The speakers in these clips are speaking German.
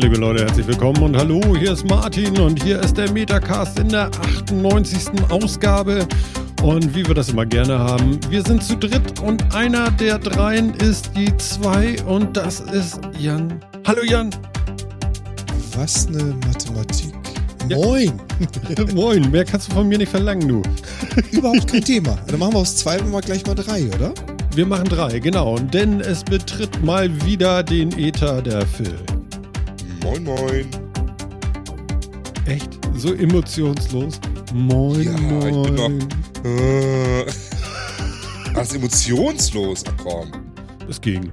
Liebe Leute, herzlich willkommen und hallo, hier ist Martin und hier ist der Metacast in der 98. Ausgabe. Und wie wir das immer gerne haben, wir sind zu dritt und einer der dreien ist die zwei und das ist Jan. Hallo Jan. Was eine Mathematik. Ja. Moin. Moin, mehr kannst du von mir nicht verlangen, du. Überhaupt kein Thema. Dann machen wir aus zwei mal gleich mal drei, oder? Wir machen drei, genau. Denn es betritt mal wieder den Äther der Phil. Moin, moin. Echt? So emotionslos? Moin, ja, moin. Ich bin noch, äh, Ach, emotionslos? Ach komm. Es ging.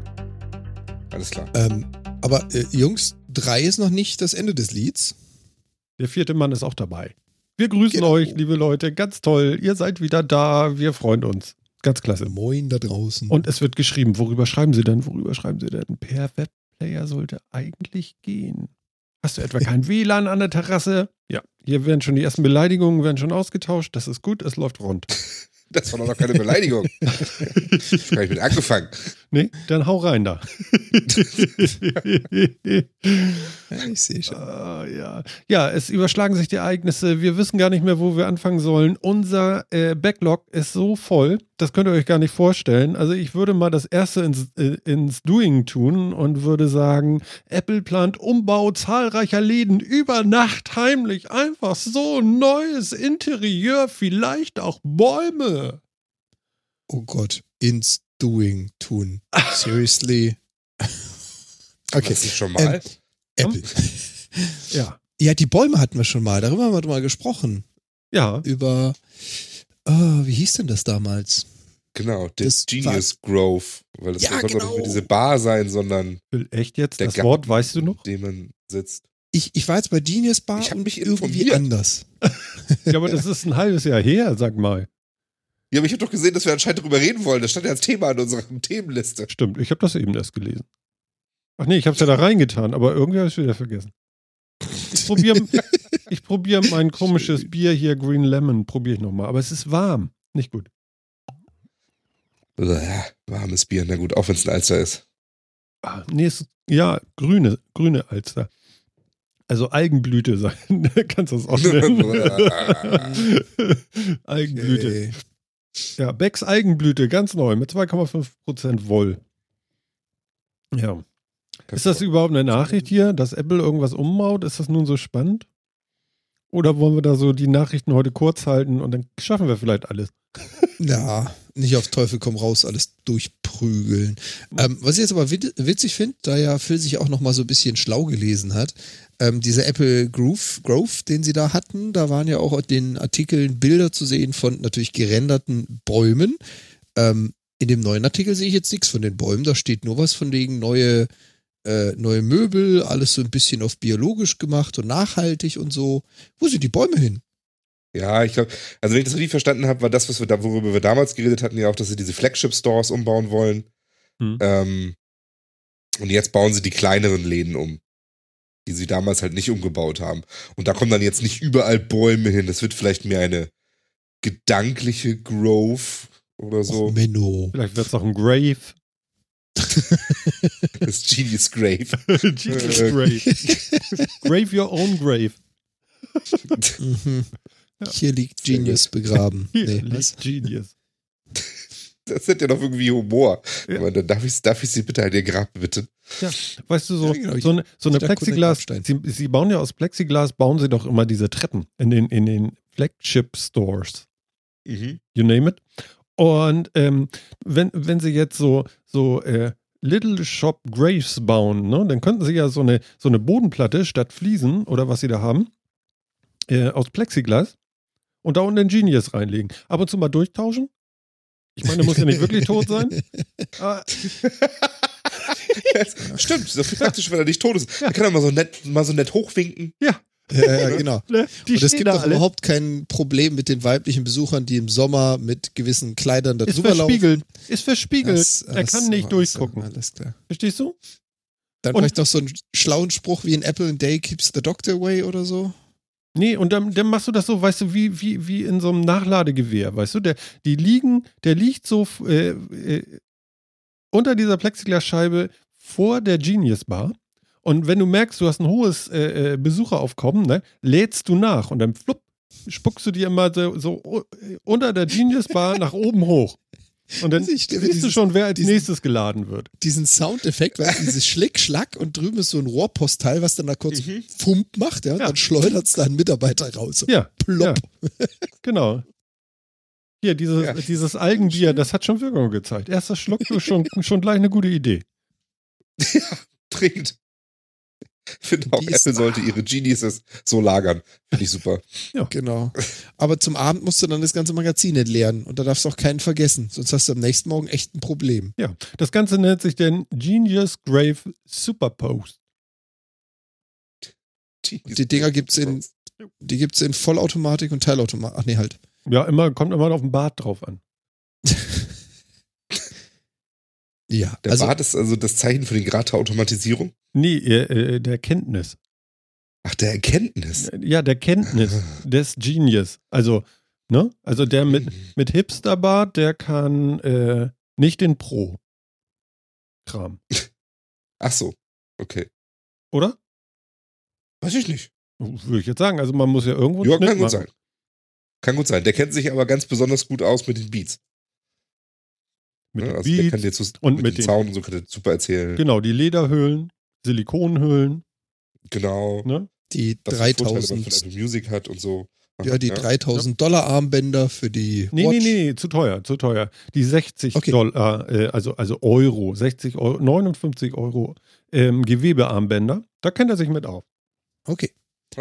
Alles klar. Ähm, aber äh, Jungs, drei ist noch nicht das Ende des Lieds. Der vierte Mann ist auch dabei. Wir grüßen genau. euch, liebe Leute. Ganz toll. Ihr seid wieder da. Wir freuen uns. Ganz klasse. Moin da draußen. Und es wird geschrieben. Worüber schreiben Sie denn? Worüber schreiben Sie denn? Per Webplayer sollte eigentlich gehen. Hast du etwa kein WLAN an der Terrasse? Ja, hier werden schon die ersten Beleidigungen werden schon ausgetauscht. Das ist gut, es läuft rund. Das war doch noch keine Beleidigung. ich habe ich mit angefangen. Nee, dann hau rein da. ich sehe schon. Uh, ja. ja, es überschlagen sich die Ereignisse. Wir wissen gar nicht mehr, wo wir anfangen sollen. Unser äh, Backlog ist so voll, das könnt ihr euch gar nicht vorstellen. Also ich würde mal das erste ins, äh, ins Doing tun und würde sagen, Apple plant Umbau zahlreicher Läden über Nacht heimlich. Einfach so neues Interieur, vielleicht auch Bäume. Oh Gott, ins Doing tun. Seriously. okay. Das ist schon mal. Ähm, Apple. ja. Ja, die Bäume hatten wir schon mal. Darüber haben wir mal gesprochen. Ja. Über, oh, wie hieß denn das damals? Genau, das Genius war, Grove. Weil das ja, soll genau. nicht mehr diese Bar sein, sondern. Echt jetzt? Das Garten, Wort weißt du noch? Dem man sitzt. Ich, ich war jetzt bei Genius Bar ich und mich irgendwie anders. ja, aber das ist ein halbes Jahr her, sag mal. Ja, aber ich habe doch gesehen, dass wir anscheinend darüber reden wollen. Das stand ja als Thema in unserer Themenliste. Stimmt, ich habe das eben erst gelesen. Ach nee, ich habe es ja da reingetan, aber irgendwie habe ich es wieder vergessen. Ich probiere ich probier mein komisches Bier hier, Green Lemon, probiere ich nochmal. Aber es ist warm, nicht gut. Ja, warmes Bier, na gut, auch wenn es ein Alster ist. Ah, nee, es, ja, grüne, grüne Alster. Also Algenblüte sein, kannst du das auch nennen. Algenblüte. Okay. Ja, Becks Algenblüte, ganz neu, mit 2,5% Woll. Ja. Ist das überhaupt eine Nachricht hier, dass Apple irgendwas umbaut? Ist das nun so spannend? Oder wollen wir da so die Nachrichten heute kurz halten und dann schaffen wir vielleicht alles? Ja, nicht auf Teufel komm raus alles durchprügeln. Ähm, was ich jetzt aber witzig finde, da ja Phil sich auch noch mal so ein bisschen schlau gelesen hat, ähm, dieser Apple Groove, Grove, den sie da hatten, da waren ja auch in den Artikeln Bilder zu sehen von natürlich gerenderten Bäumen. Ähm, in dem neuen Artikel sehe ich jetzt nichts von den Bäumen, da steht nur was von wegen neue, äh, neue Möbel, alles so ein bisschen auf biologisch gemacht und nachhaltig und so. Wo sind die Bäume hin? Ja, ich glaube, also wenn ich das richtig verstanden habe, war das, was wir da, worüber wir damals geredet hatten, ja auch, dass sie diese Flagship-Stores umbauen wollen. Hm. Ähm, und jetzt bauen sie die kleineren Läden um, die sie damals halt nicht umgebaut haben. Und da kommen dann jetzt nicht überall Bäume hin. Das wird vielleicht mehr eine gedankliche Grove oder so. Och, Menno. Vielleicht wird es auch ein Grave. das Genius Grave. Genius Grave. grave your own grave. mhm. Ja. Hier liegt Genius begraben. Hier nee, liegt was? Genius. Das hat ja doch irgendwie Humor. Ja. Aber dann darf ich, darf ich Sie bitte an Ihr Grab bitten. Ja, weißt du, so, ja, genau. so eine, so eine Plexiglas, sie, sie, bauen ja aus Plexiglas, bauen sie doch immer diese Treppen in den, in den Flagship Stores. Mhm. You name it. Und ähm, wenn, wenn sie jetzt so, so äh, Little Shop Graves bauen, ne, dann könnten sie ja so eine, so eine Bodenplatte statt Fliesen oder was sie da haben, äh, aus Plexiglas und da unten den Genius reinlegen. Ab und zu mal durchtauschen. Ich meine, der muss ja nicht wirklich tot sein. ja, stimmt, ist praktisch, wenn er nicht tot ist. Ja. Er kann er mal so nett, mal so nett hochwinken. Ja. Ja, ja, genau. Ne? und es gibt auch überhaupt kein Problem mit den weiblichen Besuchern, die im Sommer mit gewissen Kleidern da ist drüber verspiegelt. laufen. Ist verspiegelt. Das, das, er kann nicht durchgucken. Alles klar. Verstehst du? Dann und vielleicht noch so einen schlauen Spruch wie in Apple in Day keeps the doctor away oder so. Nee, und dann, dann, machst du das so, weißt du, wie, wie, wie in so einem Nachladegewehr, weißt du? Der, die liegen, der liegt so äh, äh, unter dieser Plexiglasscheibe vor der Genius Bar. Und wenn du merkst, du hast ein hohes äh, äh Besucheraufkommen, ne, lädst du nach und dann flupp, spuckst du dir immer so, so unter der Genius Bar nach oben hoch. Und dann siehst du schon, wer als diesen, nächstes geladen wird. Diesen Soundeffekt, weil dieses Schlick, Schlack und drüben ist so ein Rohrpostteil, was dann da kurz mhm. Fump macht, ja, ja. dann schleudert es da einen Mitarbeiter raus. Ja. Plopp. Ja. Genau. Hier, dieses, ja. dieses Algenbier, das hat schon Wirkung gezeigt. Erster Schluck, schon, schon gleich eine gute Idee. Ja, trinkt. Ich finde auch, Apple sollte ihre Geniuses so lagern. Finde ich super. Ja, genau. Aber zum Abend musst du dann das ganze Magazin entleeren und da darfst du auch keinen vergessen. Sonst hast du am nächsten Morgen echt ein Problem. Ja, das Ganze nennt sich den Genius Grave Superpost. Und die Dinger gibt es in, die gibt's in Vollautomatik und Teilautomatik. Ach nee, halt. Ja, immer, kommt immer auf den Bart drauf an. ja. Der also, Bart ist also das Zeichen für den Grad der Automatisierung? Nee, äh, äh, der Kenntnis. Ach, der Erkenntnis. Ja, der Kenntnis des Genius. Also, ne? Also der mit, mhm. mit Hipsterbart, der kann äh, nicht den Pro-Kram. Ach so, okay. Oder? Weiß ich nicht. Würde ich jetzt sagen. Also man muss ja irgendwo. Ja, kann gut sein. Kann gut sein. Der kennt sich aber ganz besonders gut aus mit den Beats. Mit ja, also Beats der zu, und mit, mit den Sound und so kann der super erzählen. Genau, die Lederhöhlen. Silikonhüllen. Genau. Ne? Die das 3000. Von Apple Music hat und so. Ja, die ja. 3000 Dollar Armbänder für die. Nee, Watch. nee, nee, zu teuer, zu teuer. Die 60 okay. Dollar, äh, also, also Euro, 60 Euro, 59 Euro ähm, Gewebearmbänder, da kennt er sich mit auf. Okay.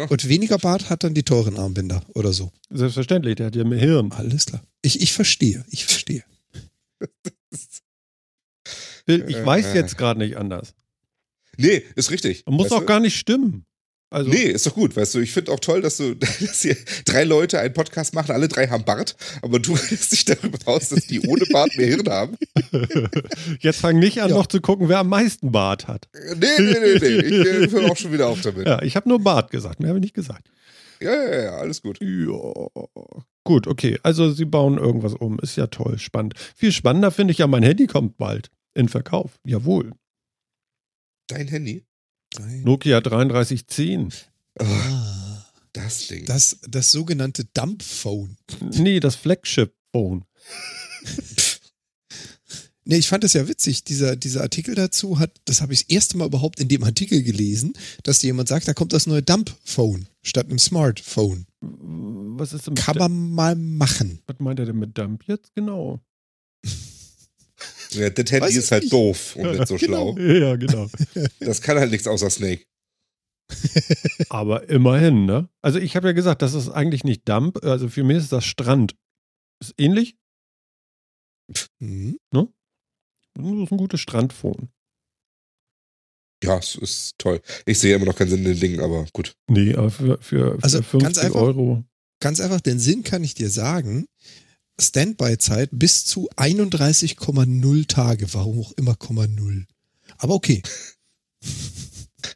Und weniger Bart hat dann die teuren Armbänder oder so. Selbstverständlich, der hat ja mehr Hirn. Alles klar. Ich, ich verstehe, ich verstehe. ich weiß jetzt gerade nicht anders. Nee, ist richtig. Muss auch du? gar nicht stimmen. Also nee, ist doch gut, weißt du. Ich finde auch toll, dass du, dass hier drei Leute einen Podcast machen, alle drei haben Bart, aber du lässt dich darüber aus, dass die ohne Bart mehr Hirn haben. Jetzt fang nicht an, ja. noch zu gucken, wer am meisten Bart hat. Nee, nee, nee, nee. Ich äh, höre auch schon wieder auf damit. Ja, ich habe nur Bart gesagt, mehr habe ich nicht gesagt. Ja, ja, ja, alles gut. Ja. Gut, okay. Also sie bauen irgendwas um. Ist ja toll, spannend. Viel spannender finde ich ja, mein Handy kommt bald in Verkauf. Jawohl. Dein Handy? Dein Nokia 3310. Ah, das Ding. Das, das sogenannte Dumpphone. Nee, das Flagship-Phone. nee, ich fand das ja witzig. Dieser, dieser Artikel dazu hat, das habe ich das erste Mal überhaupt in dem Artikel gelesen, dass dir jemand sagt, da kommt das neue Dump-Phone statt einem Smartphone. Was ist denn Kann man mal machen. Was meint er denn mit Dump jetzt genau? Ja, der Handy ist halt nicht. doof und nicht so genau. schlau. Ja, genau. Das kann halt nichts außer Snake. Aber immerhin, ne? Also ich habe ja gesagt, das ist eigentlich nicht Dump, also für mich ist das Strand. Ist ähnlich. Mhm. Ne? Das ist ein gutes Strandphone. Ja, es ist toll. Ich sehe immer noch keinen Sinn in den Dingen, aber gut. Nee, aber für, für, für also 50 einfach, Euro. Ganz einfach, den Sinn kann ich dir sagen. Standby-Zeit bis zu 31,0 Tage, warum auch immer 0. Aber okay.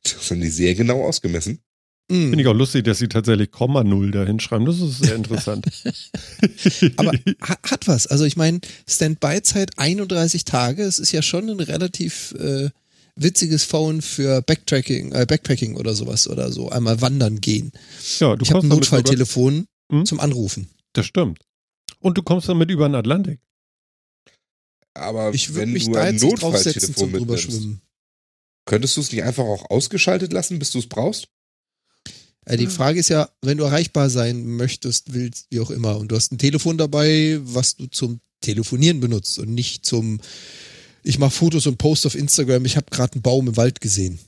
Das haben die sehr genau ausgemessen. Mm. Finde ich auch lustig, dass sie tatsächlich Komma Null da hinschreiben. Das ist sehr interessant. Aber hat was. Also ich meine, Standby-Zeit 31 Tage, es ist ja schon ein relativ äh, witziges Phone für Backtracking, äh, Backpacking oder sowas oder so. Einmal wandern gehen. Ja, du ich habe ein Notfalltelefon hm? zum Anrufen. Das stimmt. Und du kommst damit über den Atlantik. Aber ich wenn mich du da ein Notfalltelefon mitnimmst, könntest du es nicht einfach auch ausgeschaltet lassen, bis du es brauchst? Äh, die Frage ist ja, wenn du erreichbar sein möchtest, willst, wie auch immer, und du hast ein Telefon dabei, was du zum Telefonieren benutzt und nicht zum, ich mache Fotos und Post auf Instagram, ich habe gerade einen Baum im Wald gesehen.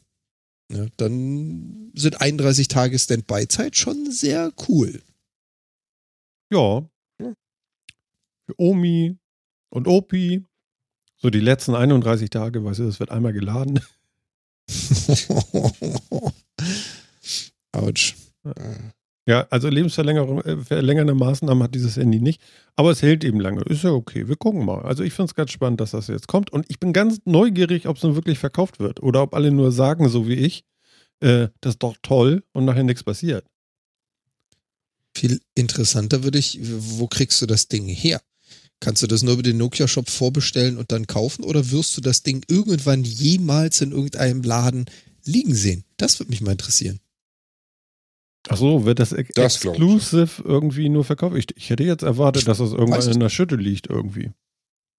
Ja, dann sind 31 Tage Standby-Zeit schon sehr cool. Ja, für Omi und Opi. So die letzten 31 Tage, weißt du, das wird einmal geladen. Autsch. Ja, also lebensverlängernde Maßnahmen hat dieses Handy nicht, aber es hält eben lange. Ist ja okay, wir gucken mal. Also ich finde es ganz spannend, dass das jetzt kommt und ich bin ganz neugierig, ob es nun wirklich verkauft wird oder ob alle nur sagen, so wie ich, äh, das ist doch toll und nachher nichts passiert. Viel interessanter würde ich, wo kriegst du das Ding her? Kannst du das nur über den Nokia-Shop vorbestellen und dann kaufen oder wirst du das Ding irgendwann jemals in irgendeinem Laden liegen sehen. Das würde mich mal interessieren. Ach so, wird das, das exclusive irgendwie nur verkauft? Ich, ich, hätte jetzt erwartet, dass das irgendwann in der Schütte liegt irgendwie.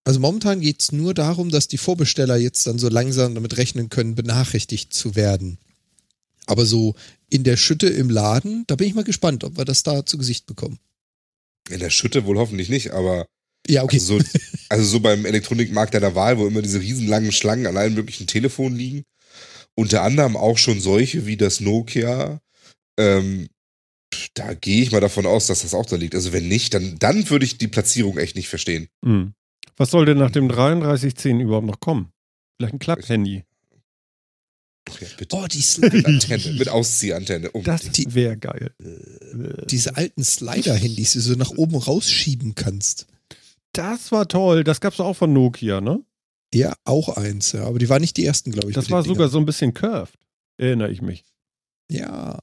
Also momentan geht es nur darum, dass die Vorbesteller jetzt dann so langsam damit rechnen können, benachrichtigt zu werden. Aber so in der Schütte im Laden, da bin ich mal gespannt, ob wir das da zu Gesicht bekommen. In der Schütte wohl hoffentlich nicht, aber ja, okay. Also so, also so beim Elektronikmarkt deiner Wahl, wo immer diese riesenlangen Schlangen an allen möglichen Telefonen liegen. Unter anderem auch schon solche wie das Nokia. Ähm, da gehe ich mal davon aus, dass das auch da liegt. Also wenn nicht, dann, dann würde ich die Platzierung echt nicht verstehen. Mhm. Was soll denn nach dem 3310 überhaupt noch kommen? Vielleicht ein Klapp-Handy. Bitte. Oh, die Slide-Antenne mit Ausziehantenne. Oh, das wäre geil. Diese alten Slider-Handys, die du so nach oben rausschieben kannst. Das war toll. Das gab es auch von Nokia, ne? Ja, auch eins, ja. Aber die waren nicht die ersten, glaube ich. Das war sogar so ein bisschen curved. Erinnere ich mich. Ja,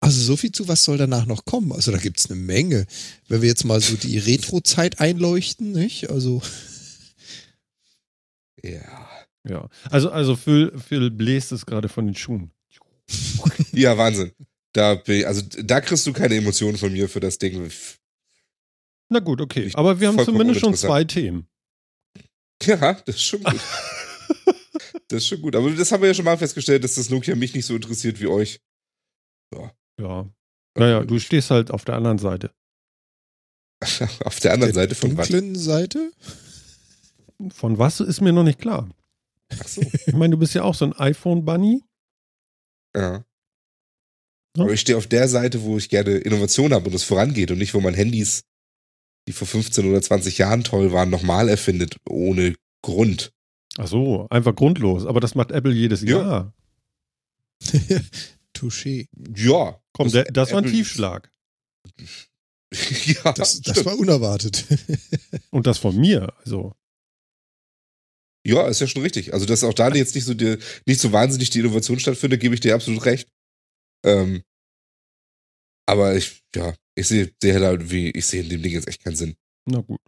also so viel zu, was soll danach noch kommen? Also da gibt es eine Menge. Wenn wir jetzt mal so die Retro-Zeit einleuchten, nicht? Also. Ja. Ja. Also, also Phil, Phil bläst es gerade von den Schuhen. ja, Wahnsinn. Da, also, da kriegst du keine Emotionen von mir für das Ding. Na gut, okay. Aber wir haben zumindest schon zwei Themen. Ja, das ist schon gut. das ist schon gut. Aber das haben wir ja schon mal festgestellt, dass das Nokia mich nicht so interessiert wie euch. Ja. Ja. Naja, du stehst halt auf der anderen Seite. auf der anderen der Seite von dunklen was? Seite? Von was ist mir noch nicht klar. Ach so. Ich meine, du bist ja auch so ein iPhone-Bunny. Ja. ja. Aber ich stehe auf der Seite, wo ich gerne Innovation habe und es vorangeht und nicht, wo man Handys, die vor 15 oder 20 Jahren toll waren, nochmal erfindet, ohne Grund. Ach so, einfach grundlos. Aber das macht Apple jedes ja. Jahr. Touché. Ja. Komm, das, das war ein Tiefschlag. ja, das, das war unerwartet. Und das von mir, also. Ja, ist ja schon richtig. Also, dass auch da jetzt nicht so, die, nicht so wahnsinnig die Innovation stattfindet, gebe ich dir absolut recht. Ähm, aber ich, ja, ich sehe sehe halt wie, ich sehe in dem Ding jetzt echt keinen Sinn. Na gut.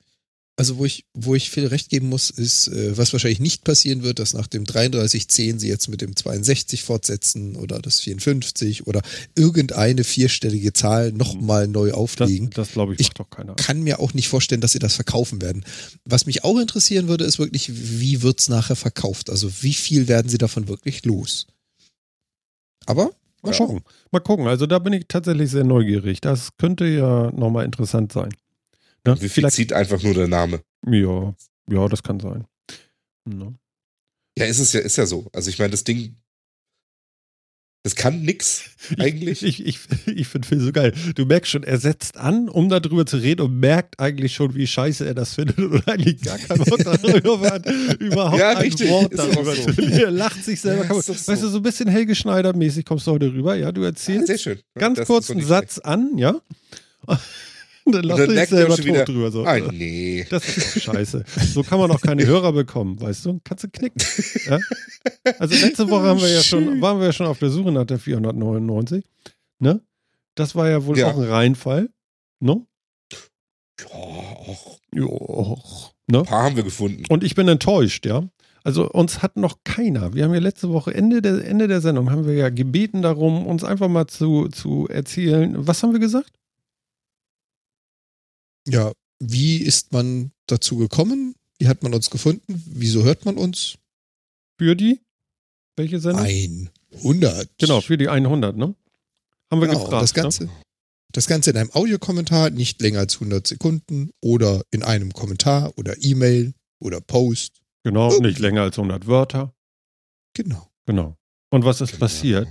Also wo ich, wo ich viel recht geben muss, ist, äh, was wahrscheinlich nicht passieren wird, dass nach dem 3310 sie jetzt mit dem 62 fortsetzen oder das 54 oder irgendeine vierstellige Zahl nochmal neu auflegen. Das, das glaube ich, macht doch keiner. Ich kann mir auch nicht vorstellen, dass sie das verkaufen werden. Was mich auch interessieren würde, ist wirklich, wie wird es nachher verkauft? Also wie viel werden sie davon wirklich los? Aber mal ja. gucken. Mal gucken. Also da bin ich tatsächlich sehr neugierig. Das könnte ja nochmal interessant sein. Ne? Wie viel zieht einfach nur der Name? Ja, ja, das kann sein. Ne? Ja, ist es ja, ist ja so. Also ich meine, das Ding, das kann nix eigentlich. Ich, ich, ich, ich finde Phil so geil. Du merkst schon, er setzt an, um darüber zu reden und merkt eigentlich schon, wie scheiße er das findet und eigentlich gar keinen Bock darüber hat, überhaupt ja, ein richtig. Wort darüber so. zu. Er lacht sich selber ja, Weißt so. du, so ein bisschen Helge Schneider-mäßig kommst du heute rüber. Ja, du erzählst ja, schön. ganz kurz einen Satz an, ja. Dann lacht er selber tot wieder, drüber. So. Ah, nee. Das ist scheiße. So kann man auch keine Hörer bekommen, weißt du? Kannst du knicken. Ja? Also letzte Woche haben wir ja schon, waren wir ja schon auf der Suche nach der 499. Ne? Das war ja wohl ja. auch ein Reinfall. Ne? Ja, och. Ja, och. Ne? Ein paar haben wir gefunden. Und ich bin enttäuscht, ja. Also uns hat noch keiner. Wir haben ja letzte Woche, Ende der, Ende der Sendung, haben wir ja gebeten darum, uns einfach mal zu, zu erzählen. Was haben wir gesagt? Ja, wie ist man dazu gekommen? Wie hat man uns gefunden? Wieso hört man uns? Für die? Welche Sendung? 100. Genau, für die 100, ne? Haben wir genau, gefragt. Das ne? Ganze, ne? das Ganze in einem Audiokommentar, nicht länger als 100 Sekunden oder in einem Kommentar oder E-Mail oder Post. Genau, Irgendwie. nicht länger als 100 Wörter. Genau. Genau. Und was ist genau. passiert?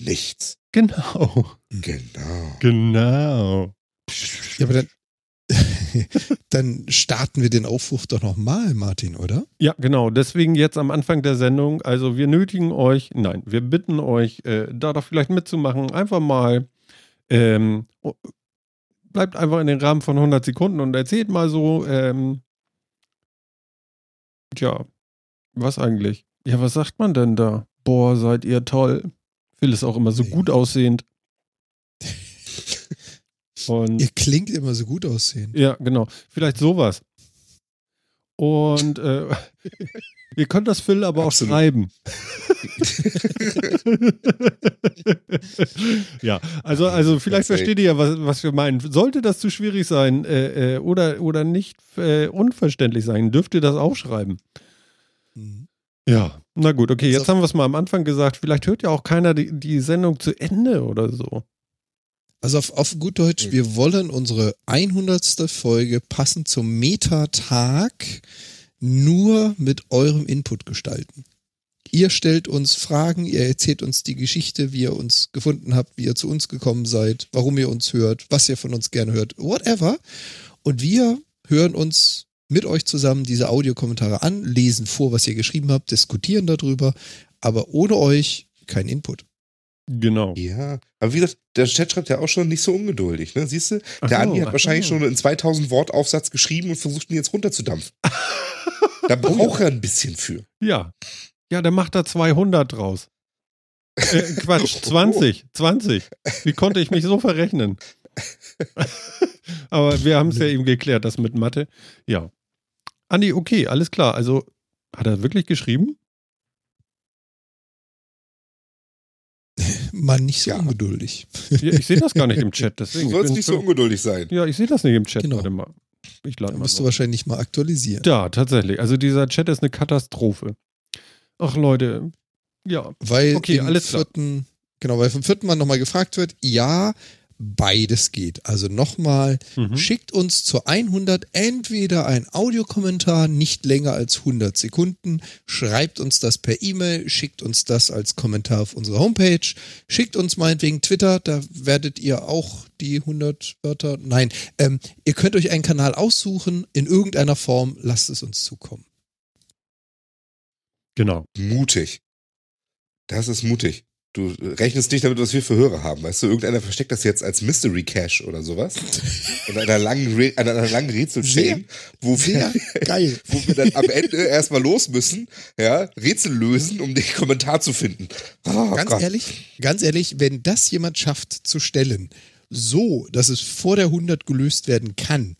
Nichts. Genau. Genau. Genau. Ja, aber dann, dann starten wir den Aufruf doch nochmal, Martin, oder? Ja, genau. Deswegen jetzt am Anfang der Sendung. Also wir nötigen euch, nein, wir bitten euch, äh, da doch vielleicht mitzumachen. Einfach mal, ähm, bleibt einfach in den Rahmen von 100 Sekunden und erzählt mal so, ähm, tja, was eigentlich? Ja, was sagt man denn da? Boah, seid ihr toll. Phil ist auch immer so gut aussehend. Und Ihr klingt immer so gut aussehen. Ja, genau. Vielleicht sowas. Und äh, ihr könnt das Phil aber Absolut. auch schreiben. ja, also, also vielleicht versteht ihr ja, was, was wir meinen. Sollte das zu schwierig sein äh, äh, oder, oder nicht äh, unverständlich sein, dürft ihr das auch schreiben. Mhm. Ja, na gut, okay, jetzt haben wir es mal am Anfang gesagt. Vielleicht hört ja auch keiner die, die Sendung zu Ende oder so. Also auf, auf gut Deutsch, mhm. wir wollen unsere 100. Folge passend zum Metatag nur mit eurem Input gestalten. Ihr stellt uns Fragen, ihr erzählt uns die Geschichte, wie ihr uns gefunden habt, wie ihr zu uns gekommen seid, warum ihr uns hört, was ihr von uns gerne hört, whatever. Und wir hören uns mit euch zusammen diese Audiokommentare an, lesen vor, was ihr geschrieben habt, diskutieren darüber, aber ohne euch kein Input. Genau. Ja, aber wie gesagt, der Chat schreibt ja auch schon nicht so ungeduldig, ne? Siehst du? Der Andi hat wahrscheinlich schon einen 2000 Wort Aufsatz geschrieben und versucht ihn jetzt runterzudampfen. da braucht er ein bisschen für. Ja. Ja, der macht da 200 draus. Äh, Quatsch, 20, 20. Wie konnte ich mich so verrechnen? Aber wir haben es ja eben geklärt, das mit Mathe. Ja. Andi, okay, alles klar. Also, hat er wirklich geschrieben? Mann, nicht so ja. ungeduldig. Ja, ich sehe das gar nicht im Chat. Deswegen du sollst nicht so ungeduldig sein. Ja, ich sehe das nicht im Chat. Genau. Warte mal. Ich lade mal. Musst du wahrscheinlich mal aktualisieren. Ja, tatsächlich. Also dieser Chat ist eine Katastrophe. Ach Leute, ja. Weil okay, alles vierten, klar. Genau, weil vom vierten Mal nochmal gefragt wird, ja, beides geht. Also nochmal, mhm. schickt uns zur 100 entweder ein Audiokommentar, nicht länger als 100 Sekunden, schreibt uns das per E-Mail, schickt uns das als Kommentar auf unsere Homepage, schickt uns meinetwegen Twitter, da werdet ihr auch die 100 Wörter, nein, ähm, ihr könnt euch einen Kanal aussuchen, in irgendeiner Form, lasst es uns zukommen. Genau. Mutig. Das ist mutig. Du rechnest nicht damit, was wir für Hörer haben. Weißt du, irgendeiner versteckt das jetzt als Mystery Cache oder sowas. In einer langen, Re einer langen Rätselchain, wo wir, wo wir dann am Ende erstmal los müssen, ja, Rätsel lösen, um den Kommentar zu finden. Oh, ganz Gott. ehrlich, ganz ehrlich, wenn das jemand schafft zu stellen, so, dass es vor der 100 gelöst werden kann,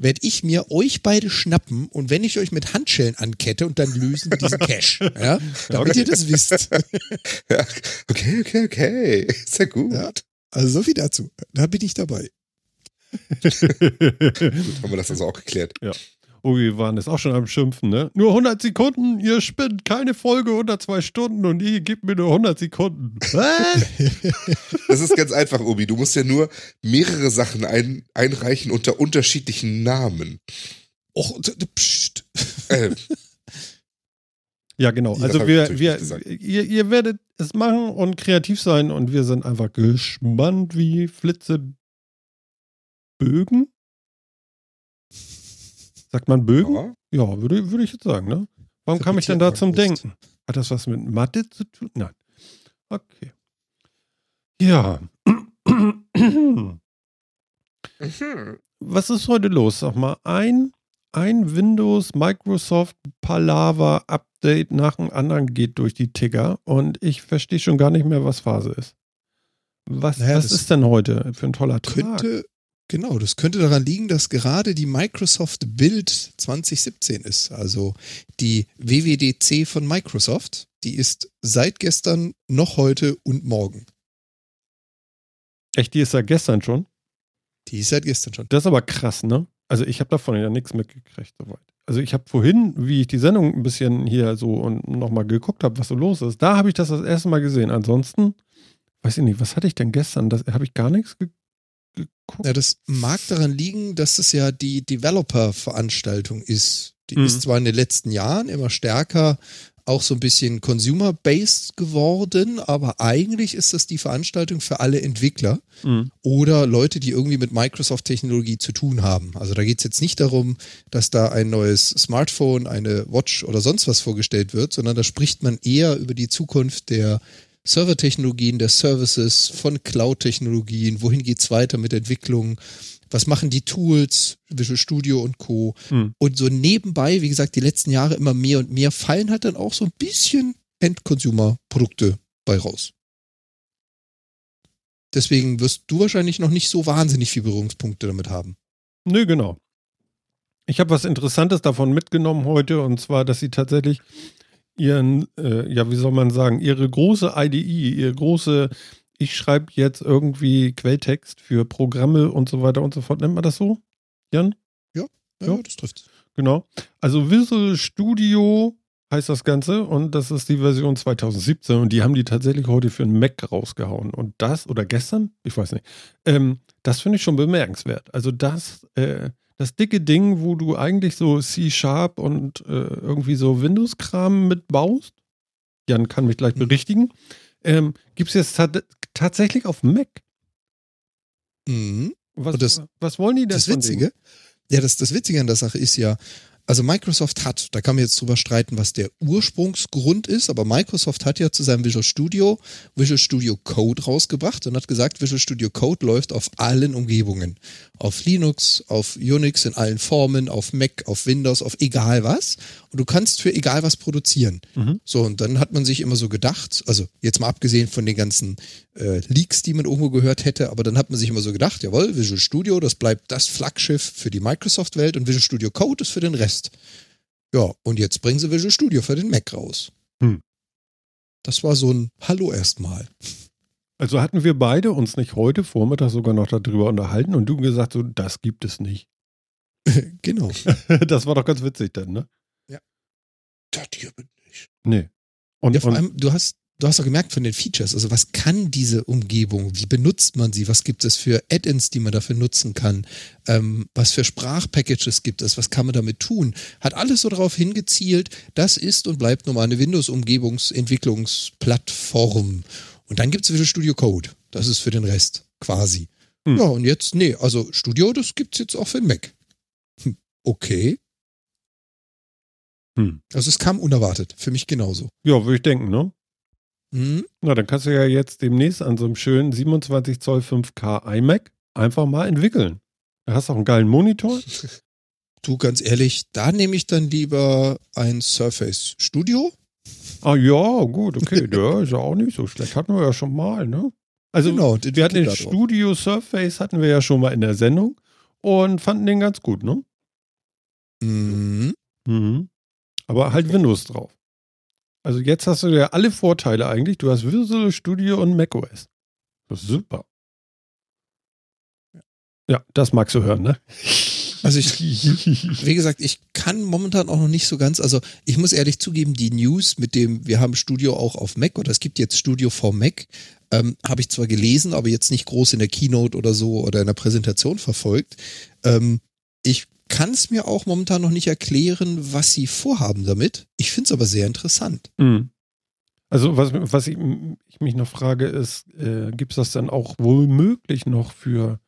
werde ich mir euch beide schnappen und wenn ich euch mit Handschellen ankette und dann lösen wir diesen Cash. Ja? Damit okay. ihr das wisst. ja, okay, okay, okay. Sehr gut. Ja, also so viel dazu. Da bin ich dabei. gut, haben wir das also auch geklärt. Ja. Wir waren jetzt auch schon am Schimpfen, ne? Nur 100 Sekunden, ihr spinnt, keine Folge unter zwei Stunden und ihr gebt mir nur 100 Sekunden. das ist ganz einfach, Obi. Du musst ja nur mehrere Sachen ein, einreichen unter unterschiedlichen Namen. Och, pst. Äh. Ja, genau. Also wir, wir, ihr, ihr werdet es machen und kreativ sein und wir sind einfach gespannt wie Flitzebögen. Sagt man Bögen? Ja, ja würde, würde ich jetzt sagen, ne? Warum kam ich denn da zum Denken? Hat das was mit Mathe zu tun? Nein. Okay. Ja. was ist heute los? Sag mal, ein, ein Windows Microsoft Palaver Update nach dem anderen geht durch die Ticker und ich verstehe schon gar nicht mehr, was Phase ist. Was, naja, was ist denn heute für ein toller Tag? Könnte, Genau, das könnte daran liegen, dass gerade die Microsoft Build 2017 ist. Also die WWDC von Microsoft, die ist seit gestern, noch heute und morgen. Echt, die ist seit gestern schon? Die ist seit gestern schon. Das ist aber krass, ne? Also ich habe davon ja nichts mitgekriegt soweit. Also ich habe vorhin, wie ich die Sendung ein bisschen hier so und nochmal geguckt habe, was so los ist, da habe ich das das erste Mal gesehen. Ansonsten, weiß ich nicht, was hatte ich denn gestern? Das habe ich gar nichts geguckt geguckt. Ja, das mag daran liegen, dass es ja die Developer-Veranstaltung ist. Die mhm. ist zwar in den letzten Jahren immer stärker auch so ein bisschen consumer-based geworden, aber eigentlich ist das die Veranstaltung für alle Entwickler mhm. oder Leute, die irgendwie mit Microsoft-Technologie zu tun haben. Also da geht es jetzt nicht darum, dass da ein neues Smartphone, eine Watch oder sonst was vorgestellt wird, sondern da spricht man eher über die Zukunft der Servertechnologien, der Services, von Cloud-Technologien, wohin geht es weiter mit Entwicklung, was machen die Tools, Visual Studio und Co. Mhm. Und so nebenbei, wie gesagt, die letzten Jahre immer mehr und mehr fallen halt dann auch so ein bisschen End-Consumer-Produkte bei raus. Deswegen wirst du wahrscheinlich noch nicht so wahnsinnig viele Berührungspunkte damit haben. Nö, genau. Ich habe was Interessantes davon mitgenommen heute und zwar, dass sie tatsächlich ihren, äh, ja, wie soll man sagen, ihre große IDE, ihre große, ich schreibe jetzt irgendwie Quelltext für Programme und so weiter und so fort. Nennt man das so, Jan? Ja, ja, ja. das trifft. Genau. Also Visual Studio heißt das Ganze und das ist die Version 2017 und die haben die tatsächlich heute für einen Mac rausgehauen. Und das, oder gestern, ich weiß nicht, ähm, das finde ich schon bemerkenswert. Also das, äh, das dicke Ding, wo du eigentlich so C-Sharp und äh, irgendwie so Windows-Kram mitbaust, Jan kann mich gleich mhm. berichtigen, ähm, gibt es jetzt tatsächlich auf Mac. Mhm. Was, das, was wollen die denn? Das Witzige, ja, das, das Witzige an der Sache ist ja, also Microsoft hat, da kann man jetzt drüber streiten, was der Ursprungsgrund ist, aber Microsoft hat ja zu seinem Visual Studio Visual Studio Code rausgebracht und hat gesagt, Visual Studio Code läuft auf allen Umgebungen. Auf Linux, auf Unix in allen Formen, auf Mac, auf Windows, auf egal was. Und du kannst für egal was produzieren. Mhm. So, und dann hat man sich immer so gedacht, also jetzt mal abgesehen von den ganzen äh, Leaks, die man irgendwo gehört hätte, aber dann hat man sich immer so gedacht, jawohl, Visual Studio, das bleibt das Flaggschiff für die Microsoft-Welt und Visual Studio Code ist für den Rest. Ja, und jetzt bringen sie Visual Studio für den Mac raus. Hm. Das war so ein Hallo erstmal. Also hatten wir beide uns nicht heute Vormittag sogar noch darüber unterhalten und du gesagt, so, das gibt es nicht. genau. das war doch ganz witzig dann, ne? Ja. Das gibt es nicht. Nee. Und, ja, vor und, allem, du hast, du hast doch gemerkt von den Features, also was kann diese Umgebung, wie benutzt man sie, was gibt es für Add-ins, die man dafür nutzen kann, ähm, was für Sprachpackages gibt es, was kann man damit tun, hat alles so darauf hingezielt, das ist und bleibt nun mal eine Windows-Umgebungsentwicklungsplattform. Und dann gibt es Visual Studio Code, das ist für den Rest quasi. Hm. Ja, und jetzt, nee, also Studio, das gibt es jetzt auch für den Mac. Hm, okay. Hm. Also es kam unerwartet, für mich genauso. Ja, würde ich denken, ne? Mhm. Na, dann kannst du ja jetzt demnächst an so einem schönen 27 Zoll 5K iMac einfach mal entwickeln. Da hast du auch einen geilen Monitor. Du, ganz ehrlich, da nehme ich dann lieber ein Surface Studio. Ah ja, gut, okay, der ist ja auch nicht so schlecht. Hatten wir ja schon mal, ne? Also genau, wir hatten den Studio Surface hatten wir ja schon mal in der Sendung und fanden den ganz gut, ne? Mhm. Mhm. Aber halt Windows drauf. Also jetzt hast du ja alle Vorteile eigentlich. Du hast Visual Studio und macOS. Das ist super. Ja, das magst du hören, ne? Also ich, wie gesagt, ich kann momentan auch noch nicht so ganz, also ich muss ehrlich zugeben, die News mit dem, wir haben Studio auch auf Mac oder es gibt jetzt Studio for Mac, ähm, habe ich zwar gelesen, aber jetzt nicht groß in der Keynote oder so oder in der Präsentation verfolgt. Ähm, ich kann es mir auch momentan noch nicht erklären, was sie vorhaben damit. Ich finde es aber sehr interessant. Mhm. Also was, was ich, ich, mich noch frage, ist, äh, gibt es das dann auch wohl möglich noch für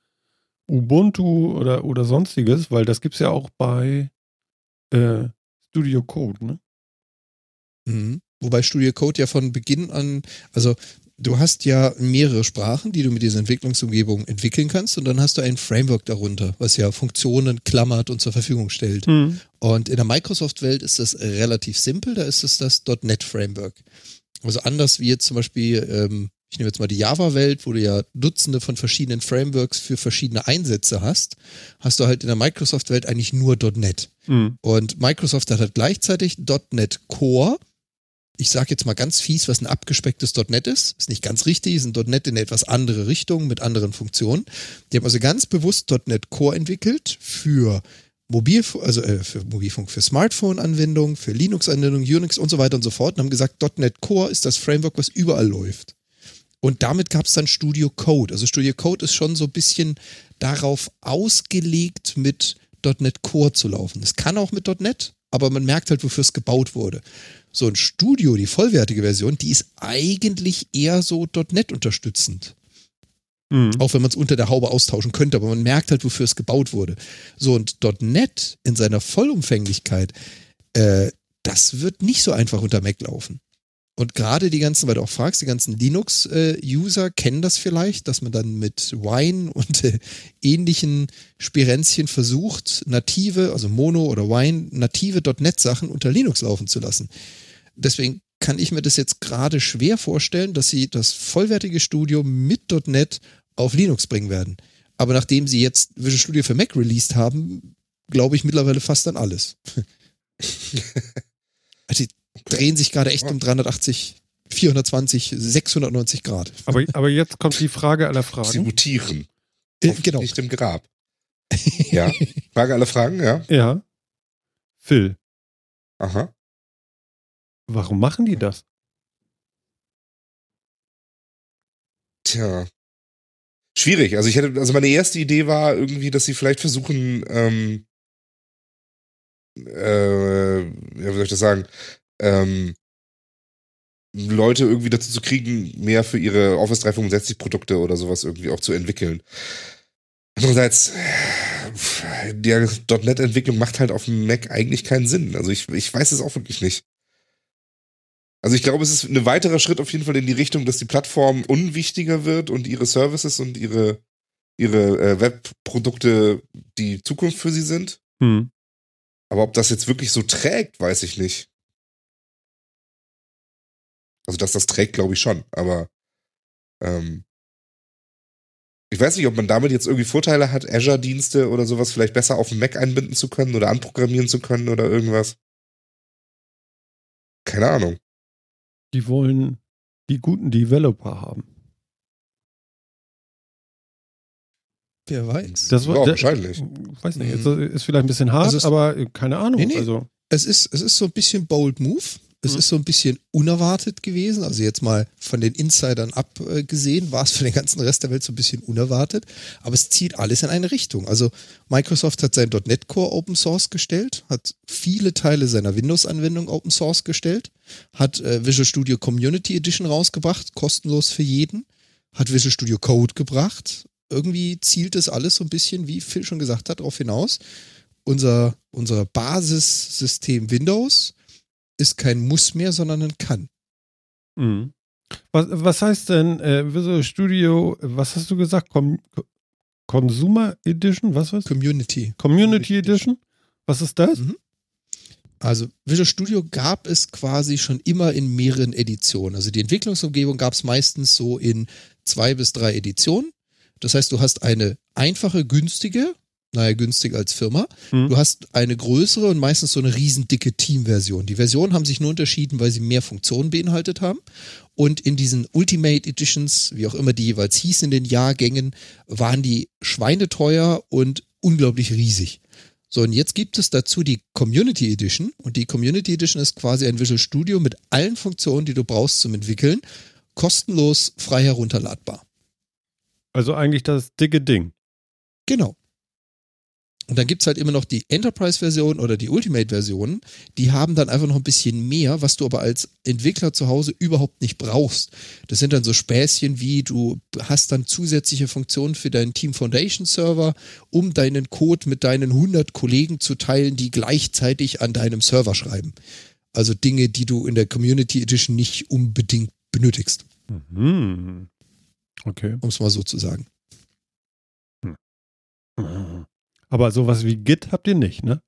Ubuntu oder, oder sonstiges? Weil das gibt es ja auch bei äh, Studio Code, ne? Mhm. Wobei Studio Code ja von Beginn an, also du hast ja mehrere Sprachen, die du mit dieser Entwicklungsumgebung entwickeln kannst und dann hast du ein Framework darunter, was ja Funktionen klammert und zur Verfügung stellt. Mhm. Und in der Microsoft-Welt ist das relativ simpel, da ist es das .NET Framework. Also anders wie jetzt zum Beispiel, ähm, ich nehme jetzt mal die Java-Welt, wo du ja Dutzende von verschiedenen Frameworks für verschiedene Einsätze hast, hast du halt in der Microsoft-Welt eigentlich nur .NET. Mhm. Und Microsoft hat halt gleichzeitig .NET Core, ich sage jetzt mal ganz fies, was ein abgespecktes .NET ist. Ist nicht ganz richtig, ist ein .NET in eine etwas andere Richtung mit anderen Funktionen. Die haben also ganz bewusst .NET Core entwickelt für Mobilfunk, also äh, für Mobilfunk, für Smartphone-Anwendungen, für Linux-Anwendungen, Unix und so weiter und so fort und haben gesagt, .NET Core ist das Framework, was überall läuft. Und damit gab es dann Studio Code. Also Studio Code ist schon so ein bisschen darauf ausgelegt, mit .NET Core zu laufen. Es kann auch mit .NET, aber man merkt halt, wofür es gebaut wurde. So ein Studio, die vollwertige Version, die ist eigentlich eher so .NET unterstützend. Mhm. Auch wenn man es unter der Haube austauschen könnte, aber man merkt halt, wofür es gebaut wurde. So und .NET in seiner Vollumfänglichkeit, äh, das wird nicht so einfach unter Mac laufen. Und gerade die ganzen, weil du auch fragst, die ganzen Linux-User kennen das vielleicht, dass man dann mit Wine und äh, ähnlichen Spirenzchen versucht, native, also Mono oder Wine, native .NET-Sachen unter Linux laufen zu lassen. Deswegen kann ich mir das jetzt gerade schwer vorstellen, dass sie das vollwertige Studio mit .NET auf Linux bringen werden. Aber nachdem sie jetzt Visual Studio für Mac released haben, glaube ich, mittlerweile fast an alles. also drehen sich gerade echt um 380, 420, 690 Grad. Aber, aber jetzt kommt die Frage aller Fragen. Sie mutieren. Äh, genau. Nicht im Grab. ja. Frage aller Fragen, ja? Ja. Phil. Aha. Warum machen die das? Tja. Schwierig. Also ich hätte, also meine erste Idee war irgendwie, dass sie vielleicht versuchen, ähm, äh, wie soll ich das sagen, ähm, Leute irgendwie dazu zu kriegen, mehr für ihre Office 365 Produkte oder sowas irgendwie auch zu entwickeln. Andererseits, die .NET-Entwicklung macht halt auf dem Mac eigentlich keinen Sinn. Also ich, ich weiß es auch wirklich nicht. Also ich glaube, es ist ein weiterer Schritt auf jeden Fall in die Richtung, dass die Plattform unwichtiger wird und ihre Services und ihre, ihre äh, Webprodukte die Zukunft für sie sind. Hm. Aber ob das jetzt wirklich so trägt, weiß ich nicht. Also, dass das trägt, glaube ich schon. Aber ähm, ich weiß nicht, ob man damit jetzt irgendwie Vorteile hat, Azure-Dienste oder sowas vielleicht besser auf dem Mac einbinden zu können oder anprogrammieren zu können oder irgendwas. Keine Ahnung. Die wollen die guten Developer haben. Wer weiß. Das, ja, wahrscheinlich. Weiß nicht, mhm. ist vielleicht ein bisschen hart, also aber keine Ahnung. Nee, nee. Also. Es, ist, es ist so ein bisschen bold move. Es mhm. ist so ein bisschen unerwartet gewesen. Also jetzt mal von den Insidern abgesehen, war es für den ganzen Rest der Welt so ein bisschen unerwartet. Aber es zieht alles in eine Richtung. Also Microsoft hat sein .NET Core Open Source gestellt, hat viele Teile seiner Windows-Anwendung Open Source gestellt, hat äh, Visual Studio Community Edition rausgebracht, kostenlos für jeden, hat Visual Studio Code gebracht. Irgendwie zielt es alles so ein bisschen, wie Phil schon gesagt hat, darauf hinaus. Unser, unser Basissystem Windows ist kein Muss mehr, sondern ein Kann. Mhm. Was, was heißt denn äh, Visual Studio, was hast du gesagt? Com Consumer Edition? Was was? Community. Community Edition? Was ist das? Mhm. Also Visual Studio gab es quasi schon immer in mehreren Editionen. Also die Entwicklungsumgebung gab es meistens so in zwei bis drei Editionen. Das heißt, du hast eine einfache, günstige naja, günstig als Firma. Mhm. Du hast eine größere und meistens so eine riesendicke Team-Version. Die Versionen haben sich nur unterschieden, weil sie mehr Funktionen beinhaltet haben. Und in diesen Ultimate Editions, wie auch immer die jeweils hießen in den Jahrgängen, waren die schweineteuer und unglaublich riesig. So, und jetzt gibt es dazu die Community Edition. Und die Community Edition ist quasi ein Visual Studio mit allen Funktionen, die du brauchst zum Entwickeln. Kostenlos, frei herunterladbar. Also eigentlich das dicke Ding. Genau. Und dann gibt es halt immer noch die Enterprise-Version oder die Ultimate-Version. Die haben dann einfach noch ein bisschen mehr, was du aber als Entwickler zu Hause überhaupt nicht brauchst. Das sind dann so Späßchen wie, du hast dann zusätzliche Funktionen für deinen Team Foundation Server, um deinen Code mit deinen 100 Kollegen zu teilen, die gleichzeitig an deinem Server schreiben. Also Dinge, die du in der Community Edition nicht unbedingt benötigst. Mhm. Okay. Um es mal so zu sagen. Mhm. Aber sowas wie Git habt ihr nicht, ne?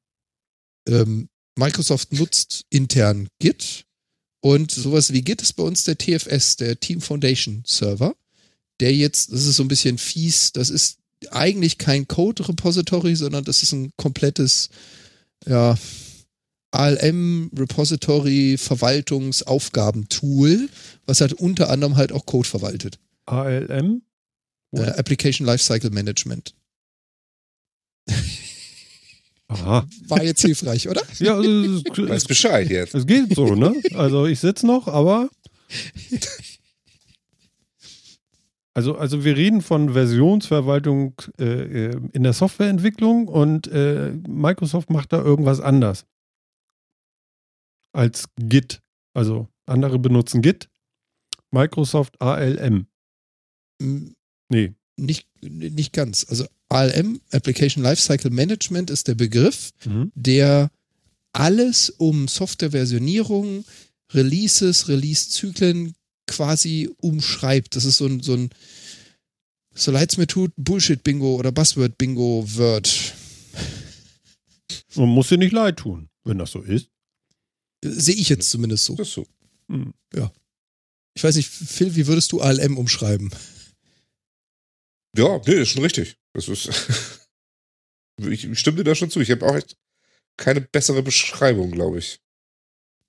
Ähm, Microsoft nutzt intern Git und sowas wie Git ist bei uns der TFS, der Team Foundation Server, der jetzt, das ist so ein bisschen fies, das ist eigentlich kein Code-Repository, sondern das ist ein komplettes, ja, ALM-Repository Verwaltungsaufgabentool, was halt unter anderem halt auch Code verwaltet. ALM? Äh, Application Lifecycle Management. Aha. War jetzt hilfreich, oder? Ja, also, es, weiß Bescheid jetzt. Es geht so, ne? Also ich sitze noch, aber. Also, also wir reden von Versionsverwaltung äh, äh, in der Softwareentwicklung und äh, Microsoft macht da irgendwas anders als Git. Also andere benutzen Git, Microsoft ALM. Nee. Nicht, nicht ganz. Also ALM, Application Lifecycle Management, ist der Begriff, mhm. der alles um Softwareversionierung, Releases, Release-Zyklen quasi umschreibt. Das ist so ein, so ein so leid es mir tut, Bullshit-Bingo oder Buzzword-Bingo-Word. Man muss dir nicht leid tun, wenn das so ist. Sehe ich jetzt zumindest so. Das ist so. Mhm. Ja. Ich weiß nicht, Phil, wie würdest du ALM umschreiben? Ja, nee, ist schon richtig. Das ist. Ich stimme dir da schon zu. Ich habe auch echt keine bessere Beschreibung, glaube ich.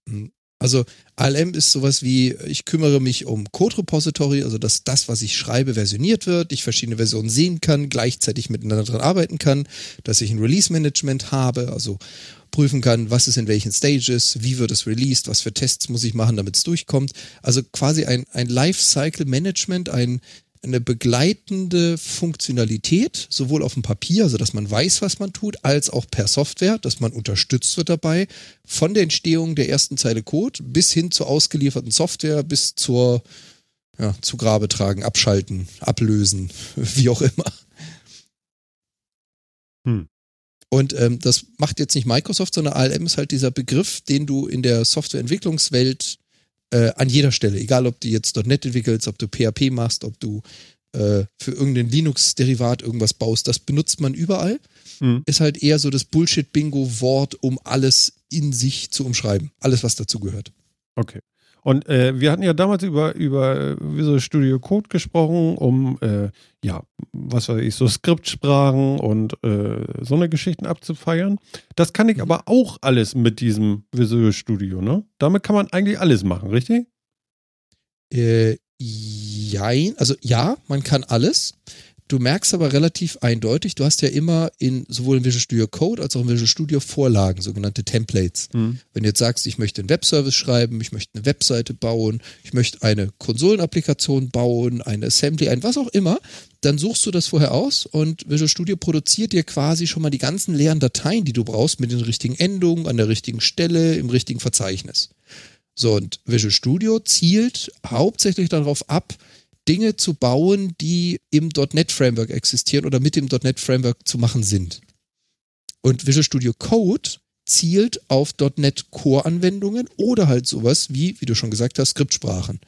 Hm. Also ALM ist sowas wie, ich kümmere mich um Code Repository, also dass das, was ich schreibe, versioniert wird, ich verschiedene Versionen sehen kann, gleichzeitig miteinander dran arbeiten kann, dass ich ein Release Management habe, also prüfen kann, was ist in welchen Stages, wie wird es released, was für Tests muss ich machen, damit es durchkommt. Also quasi ein, ein Lifecycle Management, ein eine begleitende Funktionalität, sowohl auf dem Papier, also dass man weiß, was man tut, als auch per Software, dass man unterstützt wird dabei, von der Entstehung der ersten Zeile Code bis hin zur ausgelieferten Software, bis zur ja, zu Grabe tragen, abschalten, ablösen, wie auch immer. Hm. Und ähm, das macht jetzt nicht Microsoft, sondern ALM ist halt dieser Begriff, den du in der Softwareentwicklungswelt äh, an jeder Stelle, egal ob du jetzt .NET entwickelst, ob du PHP machst, ob du äh, für irgendein Linux-Derivat irgendwas baust, das benutzt man überall. Mhm. Ist halt eher so das Bullshit-Bingo-Wort, um alles in sich zu umschreiben. Alles, was dazu gehört. Okay. Und äh, wir hatten ja damals über, über Visual Studio Code gesprochen, um, äh, ja, was weiß ich, so Skriptsprachen und äh, so eine Geschichten abzufeiern. Das kann ich aber auch alles mit diesem Visual Studio, ne? Damit kann man eigentlich alles machen, richtig? Äh, jein, also ja, man kann alles. Du merkst aber relativ eindeutig, du hast ja immer in sowohl in Visual Studio Code als auch in Visual Studio Vorlagen, sogenannte Templates. Mhm. Wenn du jetzt sagst, ich möchte einen Webservice schreiben, ich möchte eine Webseite bauen, ich möchte eine Konsolenapplikation bauen, eine Assembly, ein was auch immer, dann suchst du das vorher aus und Visual Studio produziert dir quasi schon mal die ganzen leeren Dateien, die du brauchst, mit den richtigen Endungen, an der richtigen Stelle, im richtigen Verzeichnis. So, und Visual Studio zielt hauptsächlich darauf ab, Dinge zu bauen, die im .NET Framework existieren oder mit dem .NET Framework zu machen sind. Und Visual Studio Code zielt auf .NET Core Anwendungen oder halt sowas wie, wie du schon gesagt hast, Skriptsprachen.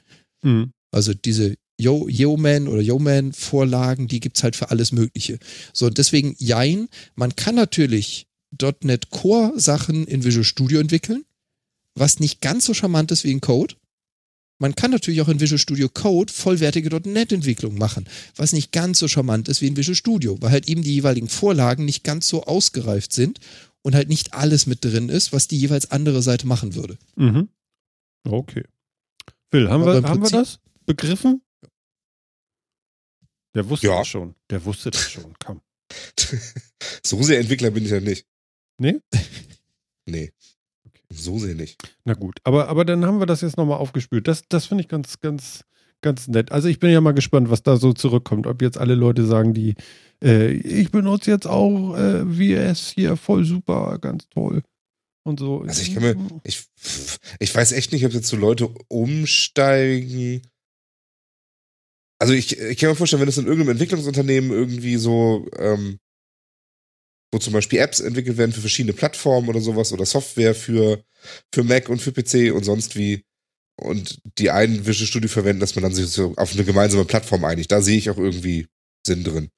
Mhm. Also diese Yo, Yeoman oder Yeoman Vorlagen, die gibt's halt für alles Mögliche. So, und deswegen, jein, man kann natürlich .NET Core Sachen in Visual Studio entwickeln, was nicht ganz so charmant ist wie in Code. Man kann natürlich auch in Visual Studio Code vollwertige .NET-Entwicklung machen, was nicht ganz so charmant ist wie in Visual Studio, weil halt eben die jeweiligen Vorlagen nicht ganz so ausgereift sind und halt nicht alles mit drin ist, was die jeweils andere Seite machen würde. Mhm. Okay. Phil, haben, wir, haben wir das begriffen? Der wusste ja. das schon. Der wusste das schon. Komm. so sehr Entwickler bin ich ja nicht. Nee? nee. So sehr nicht. Na gut, aber, aber dann haben wir das jetzt nochmal aufgespült. Das, das finde ich ganz, ganz, ganz nett. Also ich bin ja mal gespannt, was da so zurückkommt. Ob jetzt alle Leute sagen, die, äh, ich benutze jetzt auch äh, VS hier voll super, ganz toll. Und so. Also ich kann mir, ich, ich weiß echt nicht, ob jetzt so Leute umsteigen. Also ich, ich kann mir vorstellen, wenn es in irgendeinem Entwicklungsunternehmen irgendwie so ähm, wo zum Beispiel Apps entwickelt werden für verschiedene Plattformen oder sowas oder Software für, für Mac und für PC und sonst wie. Und die einen Visual Studio verwenden, dass man dann sich so auf eine gemeinsame Plattform einigt. Da sehe ich auch irgendwie Sinn drin.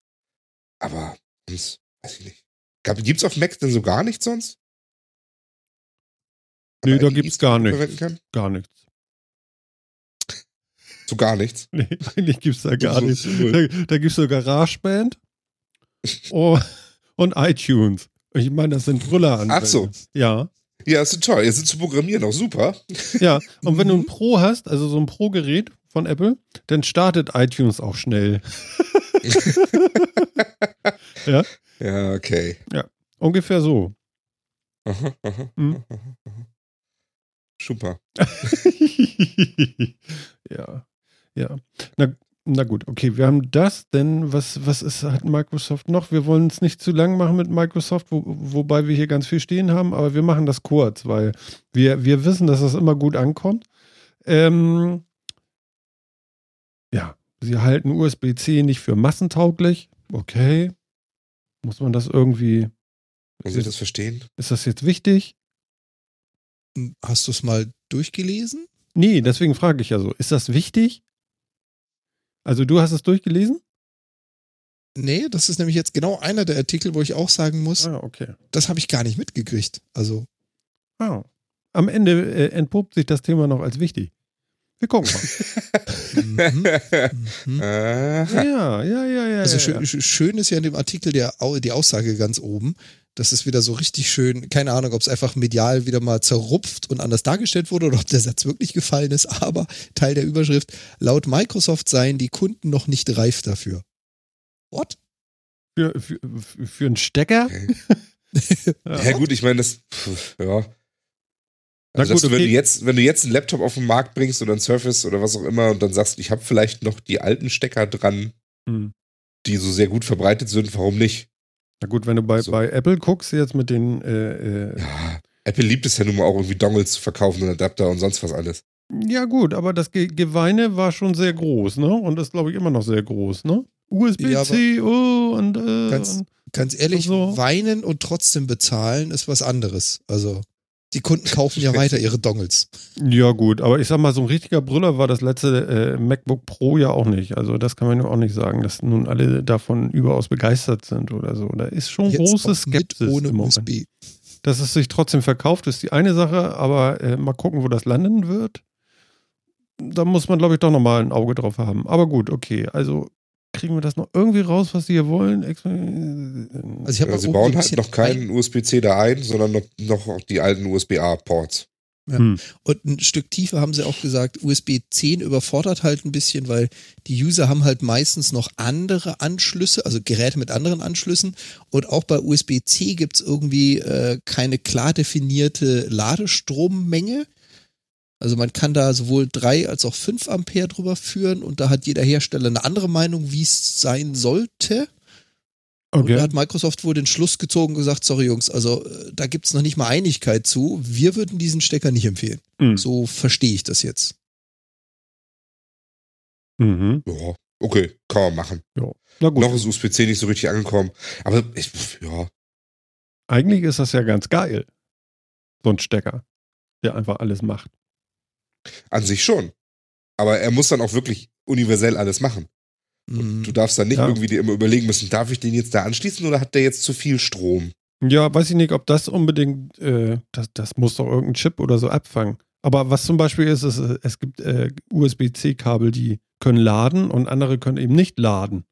Aber sonst, weiß ich nicht. Gibt es auf Mac denn so gar nichts sonst? Nee, da gibt es gar nichts. Gar nichts. So gar nichts? Nee, eigentlich gibt es da gar so, nichts. Da, da gibt es so GarageBand. Oh und iTunes. Ich meine, das sind Brüller an. Ach so. Ja. Ja, ist toll. Jetzt sind zu programmieren auch super. Ja, und wenn du ein Pro hast, also so ein Pro-Gerät von Apple, dann startet iTunes auch schnell. ja? Ja, okay. Ja, ungefähr so. Aha, aha, hm? aha, aha. Super. ja, ja. Na, na gut, okay, wir haben das, denn was, was ist, hat Microsoft noch? Wir wollen es nicht zu lang machen mit Microsoft, wo, wobei wir hier ganz viel stehen haben, aber wir machen das kurz, weil wir, wir wissen, dass das immer gut ankommt. Ähm, ja, sie halten USB-C nicht für massentauglich. Okay. Muss man das irgendwie. Muss ich das verstehen? Ist das jetzt wichtig? Hast du es mal durchgelesen? Nee, deswegen frage ich ja so. Ist das wichtig? Also du hast es durchgelesen? Nee, das ist nämlich jetzt genau einer der Artikel, wo ich auch sagen muss, ah, okay. das habe ich gar nicht mitgekriegt. Also. Ah. Am Ende äh, entpuppt sich das Thema noch als wichtig. Wir gucken mal. mhm. Mhm. Ja, ja, ja, ja. Also ja, schön, ja. schön ist ja in dem Artikel der, die Aussage ganz oben. Das ist wieder so richtig schön. Keine Ahnung, ob es einfach medial wieder mal zerrupft und anders dargestellt wurde oder ob der Satz wirklich gefallen ist. Aber Teil der Überschrift: Laut Microsoft seien die Kunden noch nicht reif dafür. What? Für, für, für einen Stecker? Okay. ja. ja, gut, ich meine, das, ja. Also, gut, okay. wenn, du jetzt, wenn du jetzt einen Laptop auf den Markt bringst oder ein Surface oder was auch immer und dann sagst, ich habe vielleicht noch die alten Stecker dran, hm. die so sehr gut verbreitet sind, warum nicht? Na gut, wenn du bei, so. bei Apple guckst, jetzt mit den. Äh, äh ja, Apple liebt es ja nun mal auch irgendwie Dongles zu verkaufen und Adapter und sonst was alles. Ja, gut, aber das Ge Geweine war schon sehr groß, ne? Und das glaube ich immer noch sehr groß, ne? USB-C, ja, oh, und, äh, ganz, und, ganz ehrlich, so. weinen und trotzdem bezahlen ist was anderes. Also. Die Kunden kaufen ja weiter ihre Dongles. Ja, gut, aber ich sag mal, so ein richtiger Brüller war das letzte äh, MacBook Pro ja auch nicht. Also, das kann man ja auch nicht sagen, dass nun alle davon überaus begeistert sind oder so. Da ist schon Jetzt großes Skepsis. Ohne im USB. Dass es sich trotzdem verkauft, ist die eine Sache, aber äh, mal gucken, wo das landen wird. Da muss man, glaube ich, doch nochmal ein Auge drauf haben. Aber gut, okay. Also, kriegen wir das noch irgendwie raus, was die hier wollen? Also ich ja, sie bauen halt noch keinen USB-C da ein, sondern noch, noch die alten USB-A-Ports. Ja. Hm. Und ein Stück tiefer haben sie auch gesagt, USB 10 überfordert halt ein bisschen, weil die User haben halt meistens noch andere Anschlüsse, also Geräte mit anderen Anschlüssen. Und auch bei USB-C gibt es irgendwie äh, keine klar definierte Ladestrommenge. Also man kann da sowohl drei als auch fünf Ampere drüber führen und da hat jeder Hersteller eine andere Meinung, wie es sein sollte. Okay. Und da hat Microsoft wohl den Schluss gezogen und gesagt, sorry Jungs, also äh, da gibt es noch nicht mal Einigkeit zu. Wir würden diesen Stecker nicht empfehlen. Mhm. So verstehe ich das jetzt. Mhm. Ja, okay, kann man machen. Ja. Noch ist USB-C nicht so richtig angekommen. Aber ich, ja. Eigentlich ist das ja ganz geil. So ein Stecker, der einfach alles macht. An sich schon. Aber er muss dann auch wirklich universell alles machen. Und mhm. du darfst dann nicht ja. irgendwie dir immer überlegen müssen, darf ich den jetzt da anschließen oder hat der jetzt zu viel Strom? Ja, weiß ich nicht, ob das unbedingt, äh, das, das muss doch irgendein Chip oder so abfangen. Aber was zum Beispiel ist, ist es gibt äh, USB-C-Kabel, die können laden und andere können eben nicht laden.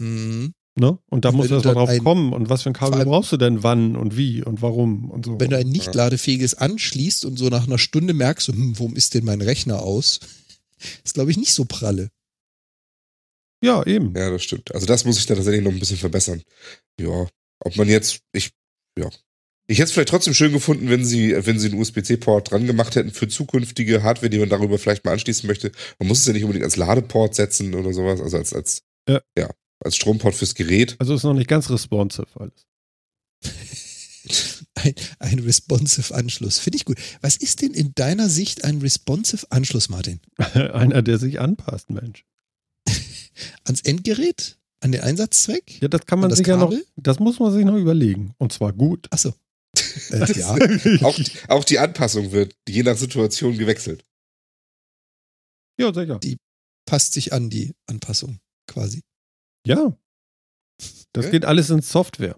Mhm. Ne? Und da muss man drauf kommen. Und was für ein Kabel brauchst du denn wann und wie und warum und so. Wenn du ein nicht ladefähiges anschließt und so nach einer Stunde merkst du, hm, warum ist denn mein Rechner aus? Ist, glaube ich, nicht so pralle. Ja, eben. Ja, das stimmt. Also das muss ich da tatsächlich noch ein bisschen verbessern. Ja, ob man jetzt, ich, ja. Ich hätte es vielleicht trotzdem schön gefunden, wenn sie, wenn sie einen USB-C-Port dran gemacht hätten für zukünftige Hardware, die man darüber vielleicht mal anschließen möchte. Man muss es ja nicht unbedingt als Ladeport setzen oder sowas, also als, als, ja. ja als Stromport fürs Gerät. Also ist noch nicht ganz responsive alles. ein, ein responsive Anschluss. Finde ich gut. Was ist denn in deiner Sicht ein responsive Anschluss, Martin? Einer, der sich anpasst, Mensch. Ans Endgerät? An den Einsatzzweck? Ja, das kann man sich ja noch, das muss man sich noch überlegen. Und zwar gut. Achso. Äh, ja. auch, auch die Anpassung wird je nach Situation gewechselt. Ja, sicher. Die passt sich an, die Anpassung quasi. Ja. Das ja? geht alles in Software.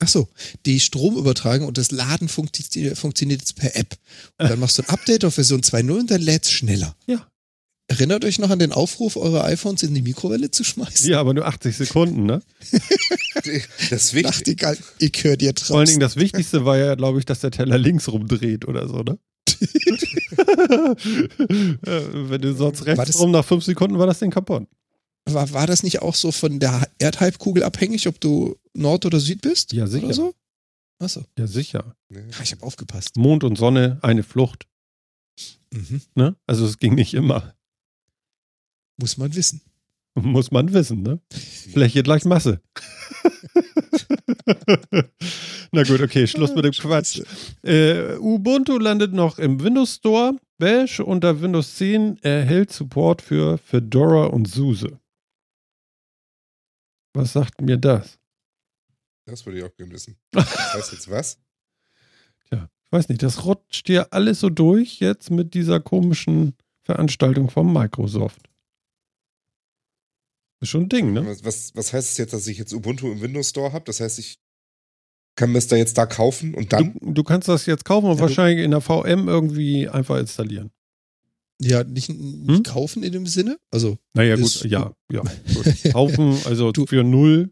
Ach so, die Stromübertragung und das Laden funktio funktioniert jetzt per App. Und dann machst du ein Update auf Version 2.0 und dann lädt es schneller. Ja. Erinnert euch noch an den Aufruf, eure iPhones in die Mikrowelle zu schmeißen? Ja, aber nur 80 Sekunden, ne? das Wichtigste. Nachtigall, ich höre dir draußen. Vor allen Dingen das Wichtigste war ja, glaube ich, dass der Teller links rumdreht oder so, ne? Wenn du sonst rechts rum nach 5 Sekunden war das Ding kaputt. War, war das nicht auch so von der Erdhalbkugel abhängig, ob du Nord oder Süd bist? Ja, sicher. Oder so? Achso. Ja, sicher. Ah, ich habe aufgepasst. Mond und Sonne, eine Flucht. Mhm. Ne? Also es ging nicht immer. Muss man wissen. Muss man wissen, ne? Fläche gleich Masse. Na gut, okay, Schluss mit dem Quatsch. Äh, Ubuntu landet noch im Windows Store. Bash unter Windows 10 erhält Support für Fedora und SUSE. Was sagt mir das? Das würde ich auch gerne wissen. Das heißt jetzt was? Tja, ich weiß nicht. Das rutscht dir alles so durch jetzt mit dieser komischen Veranstaltung von Microsoft. Ist schon ein Ding, ne? Was, was, was heißt es jetzt, dass ich jetzt Ubuntu im Windows Store habe? Das heißt, ich kann mir es da jetzt da kaufen und dann. Du, du kannst das jetzt kaufen und ja, wahrscheinlich in der VM irgendwie einfach installieren. Ja, nicht, nicht hm? kaufen in dem Sinne. Also. Naja, gut, ja, ja. Gut. Kaufen, also du, für null.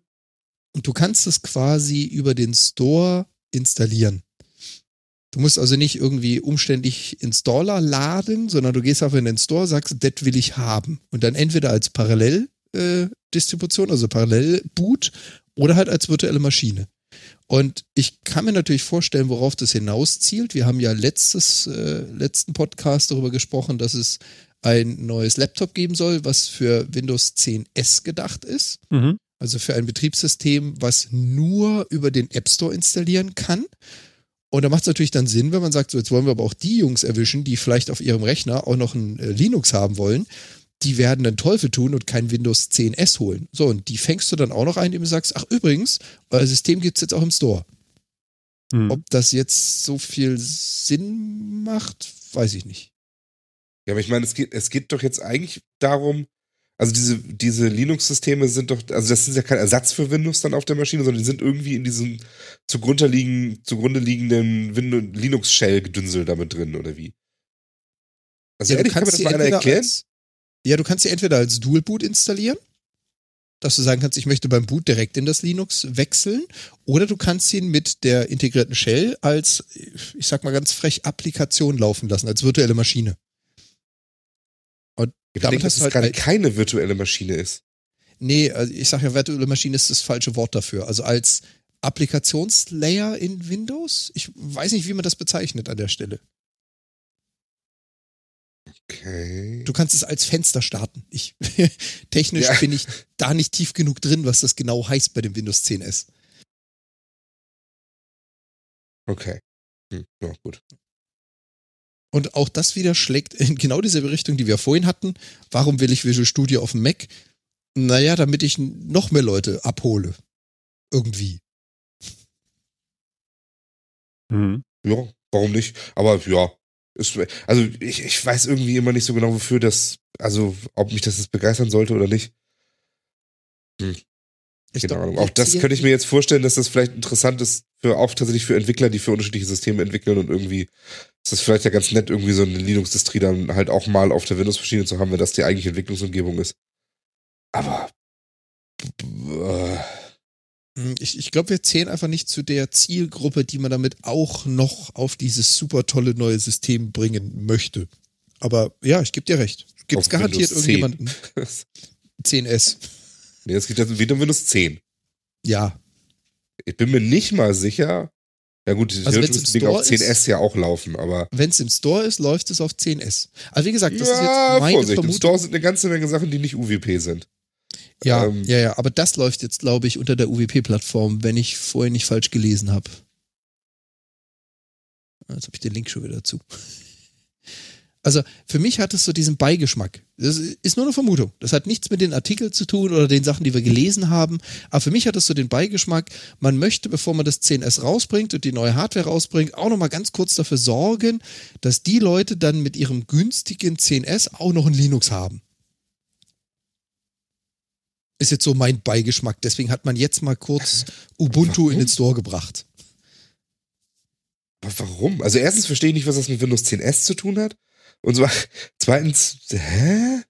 Und du kannst es quasi über den Store installieren. Du musst also nicht irgendwie umständlich Installer laden, sondern du gehst einfach in den Store, sagst, das will ich haben. Und dann entweder als Paralleldistribution, äh, also Parallelboot, oder halt als virtuelle Maschine. Und ich kann mir natürlich vorstellen, worauf das hinauszielt. Wir haben ja letztes, äh, letzten Podcast darüber gesprochen, dass es ein neues Laptop geben soll, was für Windows 10 S gedacht ist. Mhm. Also für ein Betriebssystem, was nur über den App Store installieren kann. Und da macht es natürlich dann Sinn, wenn man sagt, so jetzt wollen wir aber auch die Jungs erwischen, die vielleicht auf ihrem Rechner auch noch ein äh, Linux haben wollen. Die werden den Teufel tun und kein Windows 10 S holen. So, und die fängst du dann auch noch ein, indem du sagst, ach übrigens, euer System gibt es jetzt auch im Store. Hm. Ob das jetzt so viel Sinn macht, weiß ich nicht. Ja, aber ich meine, es geht, es geht doch jetzt eigentlich darum, also diese, diese Linux-Systeme sind doch, also das ist ja kein Ersatz für Windows dann auf der Maschine, sondern die sind irgendwie in diesem zugrunde, liegen, zugrunde liegenden Linux-Shell-Gedünsel damit drin, oder wie? Also ja, ehrlich, kann mir das mal einer erklären? Als, ja, du kannst sie entweder als Dual-Boot installieren, dass du sagen kannst, ich möchte beim Boot direkt in das Linux wechseln, oder du kannst ihn mit der integrierten Shell als, ich sag mal ganz frech, Applikation laufen lassen, als virtuelle Maschine. Ich damit denke, dass es halt gerade keine virtuelle Maschine ist. Nee, also ich sage ja, virtuelle Maschine ist das falsche Wort dafür. Also als Applikationslayer in Windows? Ich weiß nicht, wie man das bezeichnet an der Stelle. Okay. Du kannst es als Fenster starten. Ich, technisch ja. bin ich da nicht tief genug drin, was das genau heißt bei dem Windows 10S. Okay. Hm, ja, gut. Und auch das wieder schlägt in genau dieselbe Richtung, die wir vorhin hatten. Warum will ich Visual Studio auf dem Mac? Naja, damit ich noch mehr Leute abhole. Irgendwie. Mhm. Ja, warum nicht? Aber ja, also ich, ich weiß irgendwie immer nicht so genau, wofür das, also ob mich das jetzt begeistern sollte oder nicht. Hm. Ich Keine Ahnung. Auch das könnte ich mir jetzt vorstellen, dass das vielleicht interessant ist für auch tatsächlich für Entwickler, die für unterschiedliche Systeme entwickeln und irgendwie ist das vielleicht ja ganz nett, irgendwie so eine Linux-Distrie dann halt auch mal auf der Windows-Maschine zu haben, wenn das die eigentliche Entwicklungsumgebung ist. Aber äh, ich, ich glaube, wir zählen einfach nicht zu der Zielgruppe, die man damit auch noch auf dieses super tolle neue System bringen möchte. Aber ja, ich gebe dir recht. Gibt es garantiert Windows irgendjemanden? 10S. Nee, es geht jetzt wieder Windows 10. Ja. Ich bin mir nicht mal sicher. Ja gut, also müsste das Ding auf 10S ist, ja auch laufen, aber. Wenn es im Store ist, läuft es auf 10S. Also wie gesagt, das ja, ist jetzt meine Vorsicht, Vermutung. Im Store sind eine ganze Menge Sachen, die nicht UWP sind. Ja, ähm, ja, ja, aber das läuft jetzt, glaube ich, unter der UWP-Plattform, wenn ich vorher nicht falsch gelesen habe. Jetzt habe ich den Link schon wieder dazu. Also für mich hat es so diesen Beigeschmack. Das ist nur eine Vermutung. Das hat nichts mit den Artikeln zu tun oder den Sachen, die wir gelesen haben. Aber für mich hat es so den Beigeschmack, man möchte, bevor man das 10S rausbringt und die neue Hardware rausbringt, auch nochmal ganz kurz dafür sorgen, dass die Leute dann mit ihrem günstigen 10S auch noch ein Linux haben. Ist jetzt so mein Beigeschmack. Deswegen hat man jetzt mal kurz Ubuntu Warum? in den Store gebracht. Aber warum? Also erstens verstehe ich nicht, was das mit Windows 10S zu tun hat. Und zwar, zweitens, hä?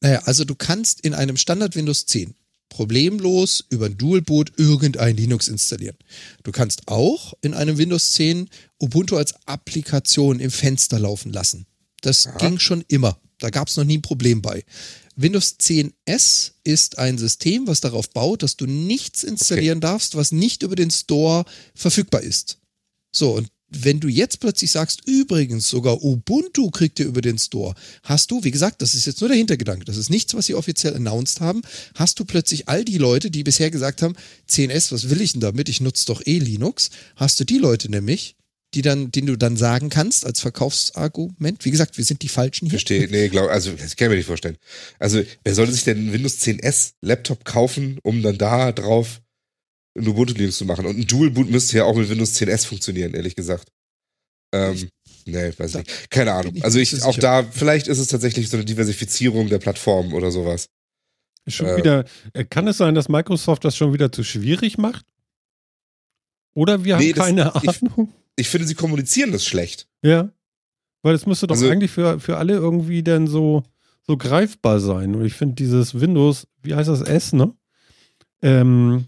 Naja, also du kannst in einem Standard Windows 10 problemlos über ein Dual-Boot irgendein Linux installieren. Du kannst auch in einem Windows 10 Ubuntu als Applikation im Fenster laufen lassen. Das Aha. ging schon immer. Da gab es noch nie ein Problem bei. Windows 10S ist ein System, was darauf baut, dass du nichts installieren okay. darfst, was nicht über den Store verfügbar ist. So, und wenn du jetzt plötzlich sagst, übrigens sogar Ubuntu kriegt ihr über den Store, hast du, wie gesagt, das ist jetzt nur der Hintergedanke, das ist nichts, was sie offiziell announced haben, hast du plötzlich all die Leute, die bisher gesagt haben, 10S, was will ich denn damit? Ich nutze doch eh Linux, hast du die Leute nämlich, die dann, den du dann sagen kannst als Verkaufsargument. Wie gesagt, wir sind die Falschen hier. Verstehe, nee, glaub, also das kann ich mir nicht vorstellen. Also wer sollte sich denn einen Windows 10S Laptop kaufen, um dann da drauf ein Ubuntu Linux zu machen. Und ein Dual Boot müsste ja auch mit Windows 10S funktionieren, ehrlich gesagt. Ähm, nee, weiß ich nicht. Keine Ahnung. Also ich, auch da, vielleicht ist es tatsächlich so eine Diversifizierung der Plattform oder sowas. Schon äh, wieder, äh, kann es sein, dass Microsoft das schon wieder zu schwierig macht? Oder wir nee, haben keine das, Ahnung? Ich, ich, finde, sie kommunizieren das schlecht. Ja. Weil es müsste doch also, eigentlich für, für alle irgendwie dann so, so greifbar sein. Und ich finde dieses Windows, wie heißt das S, ne? Ähm,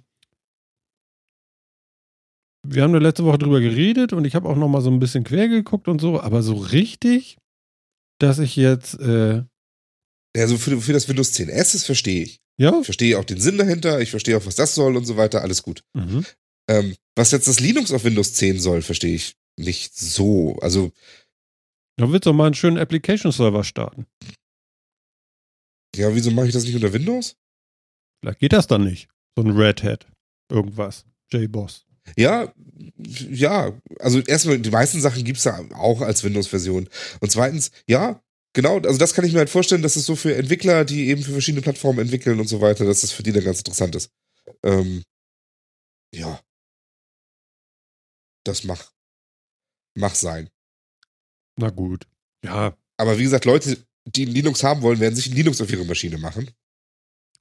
wir haben da letzte Woche drüber geredet und ich habe auch noch mal so ein bisschen quer geguckt und so, aber so richtig, dass ich jetzt. Äh, ja, also für, für das Windows 10 S, das verstehe ich. Ja. Ich verstehe auch den Sinn dahinter, ich verstehe auch, was das soll und so weiter, alles gut. Mhm. Ähm, was jetzt das Linux auf Windows 10 soll, verstehe ich nicht so. Also. Da wird doch mal einen schönen Application-Server starten. Ja, wieso mache ich das nicht unter Windows? Vielleicht geht das dann nicht. So ein Red Hat. Irgendwas. JBoss. Ja, ja, also erstmal, die meisten Sachen gibt es ja auch als Windows-Version. Und zweitens, ja, genau, also das kann ich mir halt vorstellen, dass es so für Entwickler, die eben für verschiedene Plattformen entwickeln und so weiter, dass das für die dann ganz interessant ist. Ähm, ja. Das mach, mach sein. Na gut. Ja. Aber wie gesagt, Leute, die Linux haben wollen, werden sich ein Linux auf ihre Maschine machen.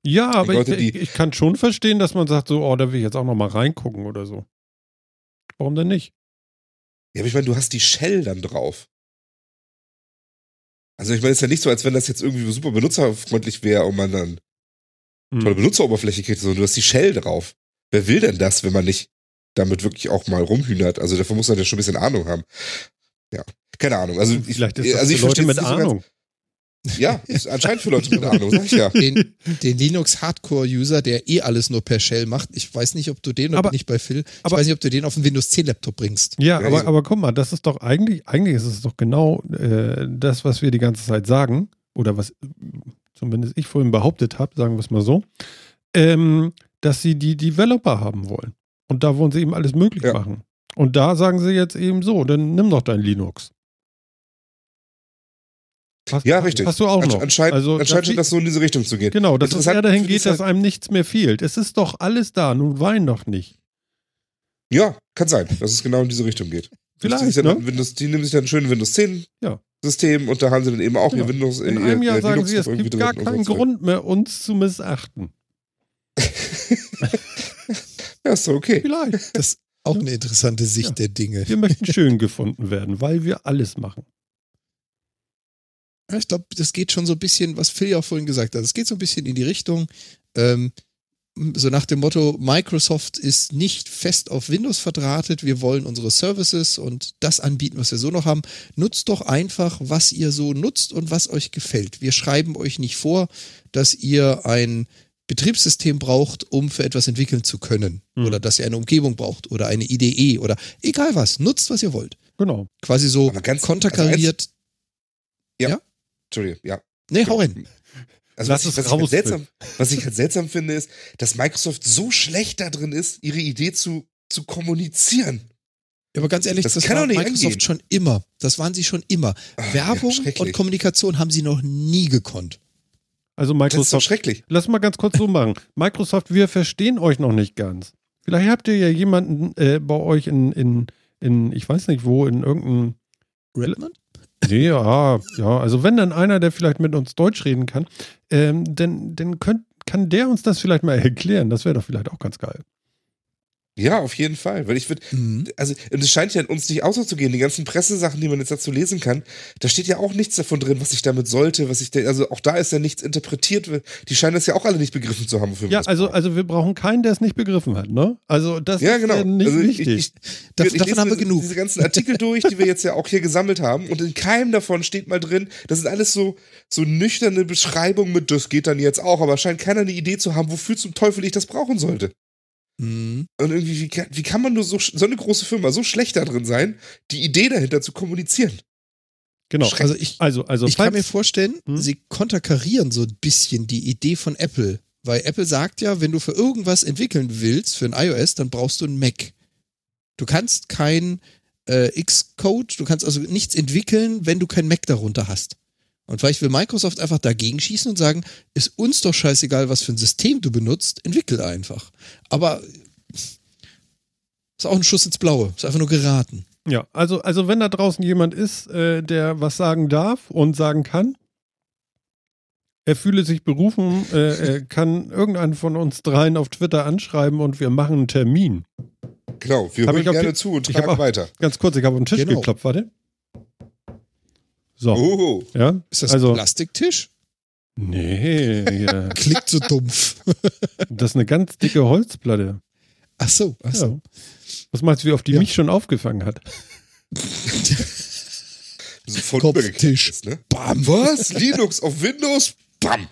Ja, aber Leute, ich, ich, kann schon verstehen, dass man sagt, so, oh, da will ich jetzt auch noch mal reingucken oder so. Warum denn nicht? Ja, aber ich meine, du hast die Shell dann drauf. Also ich meine, es ist ja nicht so, als wenn das jetzt irgendwie super benutzerfreundlich wäre und man dann hm. tolle Benutzeroberfläche kriegt, sondern du hast die Shell drauf. Wer will denn das, wenn man nicht damit wirklich auch mal rumhühnert? Also dafür muss man ja schon ein bisschen Ahnung haben. Ja, keine Ahnung. Also ich, Vielleicht ist das also ich Leute mit Ahnung. So ja, ist anscheinend für Leute mit Ahnung, sag ich ja. Den, den Linux Hardcore-User, der eh alles nur per Shell macht, ich weiß nicht, ob du den, oder nicht bei Phil, ich aber, weiß nicht, ob du den auf den Windows 10 Laptop bringst. Ja, aber, aber guck mal, das ist doch eigentlich, eigentlich ist es doch genau äh, das, was wir die ganze Zeit sagen, oder was zumindest ich vorhin behauptet habe, sagen wir es mal so, ähm, dass sie die Developer haben wollen. Und da wollen sie eben alles möglich ja. machen. Und da sagen sie jetzt eben so, dann nimm doch dein Linux. Hast, ja, richtig. Hast du auch noch. Anscheinend, also, anscheinend das, das so in diese Richtung zu gehen. Genau, dass es eher dahin geht, dass einem nichts mehr fehlt. Es ist doch alles da, nun wein doch nicht. Ja, kann sein, dass es genau in diese Richtung geht. Vielleicht, die, ne? Windows, die nehmen sich dann schön Windows 10 ja. System und da haben sie dann eben auch genau. ihr Windows. In einem Jahr sagen Linux sie, es gibt gar keinen Grund mehr, uns zu missachten. ja, ist okay. Vielleicht. Das ist auch eine interessante Sicht ja. der Dinge. Wir möchten schön gefunden werden, weil wir alles machen. Ja, ich glaube, das geht schon so ein bisschen, was Phil ja auch vorhin gesagt hat, es geht so ein bisschen in die Richtung, ähm, so nach dem Motto, Microsoft ist nicht fest auf Windows verdrahtet, wir wollen unsere Services und das anbieten, was wir so noch haben. Nutzt doch einfach, was ihr so nutzt und was euch gefällt. Wir schreiben euch nicht vor, dass ihr ein Betriebssystem braucht, um für etwas entwickeln zu können. Mhm. Oder dass ihr eine Umgebung braucht oder eine IDE oder egal was. Nutzt, was ihr wollt. Genau. Quasi so konterkariert. Also ja. ja? Entschuldigung, ja. Nee, hau hin. Also was, ich, was, ich halt seltsam, was ich halt seltsam finde, ist, dass Microsoft so schlecht da drin ist, ihre Idee zu, zu kommunizieren. Ja, aber ganz ehrlich, das, das kann war Microsoft angehen. schon immer. Das waren sie schon immer. Ach, Werbung ja, und Kommunikation haben sie noch nie gekonnt. Also Microsoft. Das ist doch schrecklich. Lass mal ganz kurz so machen. Microsoft, wir verstehen euch noch nicht ganz. Vielleicht habt ihr ja jemanden äh, bei euch in, in, in, ich weiß nicht wo, in irgendeinem Redmond? Nee, ja, ja. Also wenn dann einer, der vielleicht mit uns Deutsch reden kann, ähm, dann, dann könnt, kann der uns das vielleicht mal erklären. Das wäre doch vielleicht auch ganz geil. Ja, auf jeden Fall. Weil ich würde, mhm. also, und es scheint ja uns nicht auszugehen. Die ganzen Pressesachen, die man jetzt dazu lesen kann, da steht ja auch nichts davon drin, was ich damit sollte, was ich, also auch da ist ja nichts interpretiert. Die scheinen das ja auch alle nicht begriffen zu haben. Wofür ja, also, also wir brauchen keinen, der es nicht begriffen hat, ne? Also das ja, genau. ist ja nicht also wichtig. Ich, ich, Dav ich davon haben wir genug. Diese ganzen Artikel durch, die wir jetzt ja auch hier gesammelt haben und in keinem davon steht mal drin, das sind alles so, so nüchterne Beschreibungen mit, das geht dann jetzt auch, aber scheint keiner eine Idee zu haben, wofür zum Teufel ich das brauchen sollte. Mhm. Und irgendwie, wie, wie kann man nur so, so eine große Firma so schlecht da drin sein, die Idee dahinter zu kommunizieren? Genau. Also ich, also, also ich kann mir vorstellen, hm? sie konterkarieren so ein bisschen die Idee von Apple. Weil Apple sagt ja, wenn du für irgendwas entwickeln willst, für ein iOS, dann brauchst du ein Mac. Du kannst kein äh, Xcode, du kannst also nichts entwickeln, wenn du kein Mac darunter hast. Und vielleicht will Microsoft einfach dagegen schießen und sagen, ist uns doch scheißegal, was für ein System du benutzt, entwickel einfach. Aber ist auch ein Schuss ins Blaue, ist einfach nur geraten. Ja, also, also wenn da draußen jemand ist, äh, der was sagen darf und sagen kann, er fühle sich berufen, äh, er kann irgendeinen von uns dreien auf Twitter anschreiben und wir machen einen Termin. Genau, wir hören gerne zu und tragen auch, weiter. Ganz kurz, ich habe auf den Tisch genau. geklopft, warte. So. Oh. Ja? Ist das Also- ein Plastiktisch? Nee, ja. Klingt so dumpf. das ist eine ganz dicke Holzplatte. Ach so, ach so. Ja. Was meinst du, wie oft die Ja. mich schon aufgefangen hat? So voll Kopftisch. ist, ne? Bam. Was? Linux auf Windows? Bam!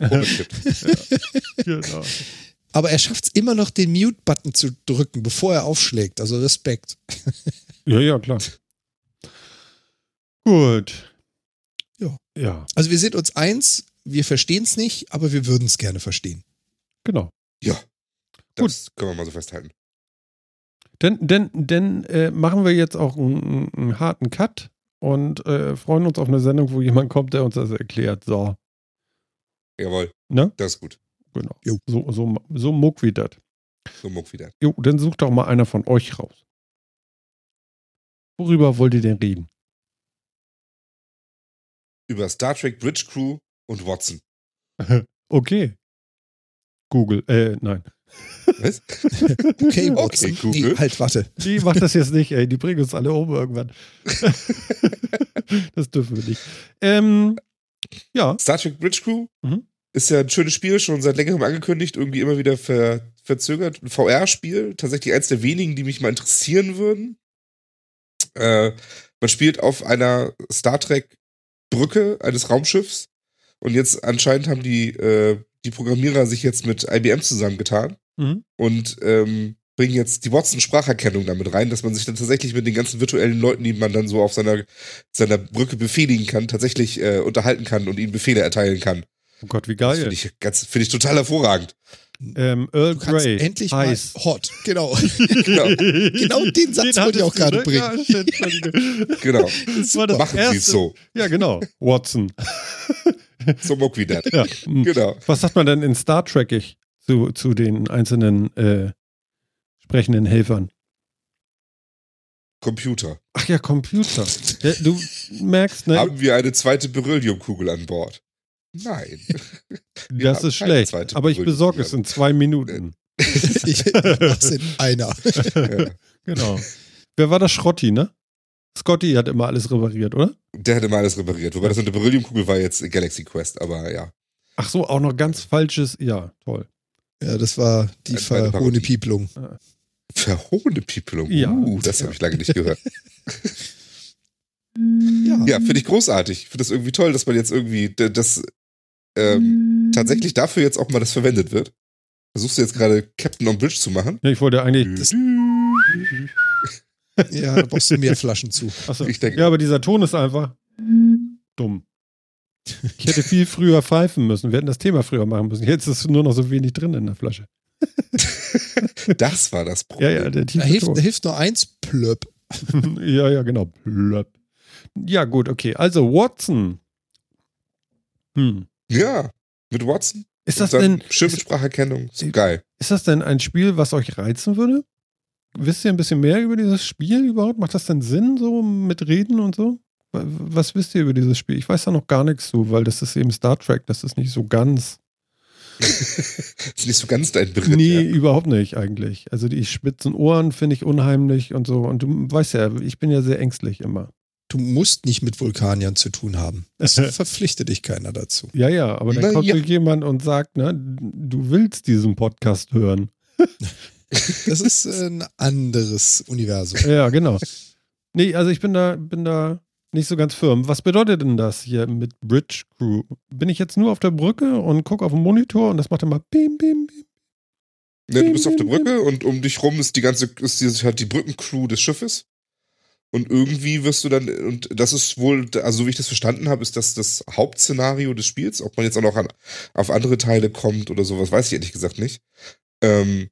Umgekippt. Genau. Aber er schafft es immer noch, den Mute-Button zu drücken, bevor er aufschlägt. Also Respekt. Ja, ja, klar. Gut. Ja. Ja, Also wir sind uns eins, wir verstehen es nicht, aber wir würden es gerne verstehen. genau. Ja. Das können wir mal so festhalten. Denn, denn, denn äh, machen wir jetzt auch einen, einen harten Cut und äh, freuen uns auf eine Sendung, wo jemand kommt, der uns das erklärt. So, Jawohl. ne? Das ist gut. Genau. Jo. So, so, so muck wie das. So muck wieder. Jo, dann sucht doch mal einer von euch raus. Worüber wollt ihr denn reden? Über Star Trek Bridge Crew und Watson. Okay. Google, äh, nein. Was? Okay, Watson. Okay, Google. Nee, halt, warte. Die macht das jetzt nicht, ey. Die bringen uns alle um irgendwann. das dürfen wir nicht. Ähm, ja, Star Trek Bridge Crew Mhm. ist ja ein schönes Spiel, schon seit längerem angekündigt, irgendwie immer wieder ver verzögert. Ein VR-Spiel, tatsächlich eins der wenigen, die mich mal interessieren würden. Äh, man spielt auf einer Star Trek Brücke eines Raumschiffs und jetzt anscheinend haben die, äh, die Programmierer sich jetzt mit IBM zusammengetan Mhm. und ähm, bringen jetzt die Watson-Spracherkennung damit rein, dass man sich dann tatsächlich mit den ganzen virtuellen Leuten, die man dann so auf seiner, seiner Brücke befehligen kann, tatsächlich äh, unterhalten kann und ihnen Befehle erteilen kann. Oh Gott, wie geil. finde ich, ganz- finde ich total hervorragend. Ähm, Earl Grey. endlich heiß. mal hot. Genau. Genau. Genau den Satz wollte ich auch gerade ne? bringen. Genau. Das war das Machen erste. Sie es so. Ja, genau. Watson. So muck wie das. Ja. hm. Genau. Was sagt man denn in Star Trek zu, zu den einzelnen äh, sprechenden Helfern? Computer. Ach ja, Computer. Du merkst, ne? Haben wir eine zweite Berylliumkugel an Bord? Nein. wir das ist schlecht. Aber ich besorge es in zwei Minuten. Ich mach's in einer. Ja. Genau. Wer war das? Schrotti, ne? Scotty hat immer alles repariert, oder? Der hat immer alles repariert. Wobei das eine Berylliumkugel war jetzt Galaxy Quest, aber ja. Ach so, auch noch ganz falsches. Ja, toll. Ja, das war die zweite verhohene Parodie. Pieplung. Verhohene Piepelung. Ja. Uh, das habe ich lange nicht gehört. Ja. Ja, finde ich großartig. Ich finde das irgendwie toll, dass man jetzt irgendwie das ähm, tatsächlich dafür jetzt auch mal das verwendet wird. Versuchst du jetzt gerade Captain on Bridge zu machen? Ja, ich wollte eigentlich. Das- Ja, da brauchst du mehr Flaschen zu. Achso. Ich denke- Ja, aber dieser Ton ist einfach dumm. Ich hätte viel früher pfeifen müssen. Wir hätten das Thema früher machen müssen. Jetzt ist nur noch so wenig drin in der Flasche. Das war das Ja, Problem. ja, der Da hilft, Ton. da hilft nur eins, plöpp. ja, ja, genau. Plöpp. Ja, gut, okay. Also, Watson. Hm. Ja, mit Watson. Ist das denn, mit ist, geil. ist das denn ein Spiel, was euch reizen würde? Wisst ihr ein bisschen mehr über dieses Spiel überhaupt? Macht das denn Sinn, so mit Reden und so? Wa- Was wisst ihr über dieses Spiel? Ich weiß da noch gar nichts zu, weil das ist eben Star Trek, das ist nicht so ganz. ist nicht so ganz dein Brit. Nee, Ja. überhaupt nicht eigentlich. Also die spitzen Ohren finde ich unheimlich und so. Und du weißt ja, ich bin ja sehr ängstlich immer. Du musst nicht mit Vulkaniern zu tun haben. Es verpflichtet dich keiner dazu. Ja, ja, aber dann Na kommt ja. so jemand und sagt, ne, du willst diesen Podcast hören. Das ist äh, ein anderes Universum. Ja, genau. Nee, also ich bin da, bin da nicht so ganz firm. Was bedeutet denn das hier mit Bridge Crew? Bin ich jetzt nur auf der Brücke und gucke auf den Monitor und das macht immer bim, bim, bim. Ja, du bist auf der Brücke und um dich rum ist die ganze, ist die, halt die Brückencrew des Schiffes. Und irgendwie wirst du dann, und das ist wohl, also so wie ich das verstanden habe, ist das das Hauptszenario des Spiels. Ob man jetzt auch noch an, auf andere Teile kommt oder sowas, weiß ich ehrlich gesagt nicht. Ähm,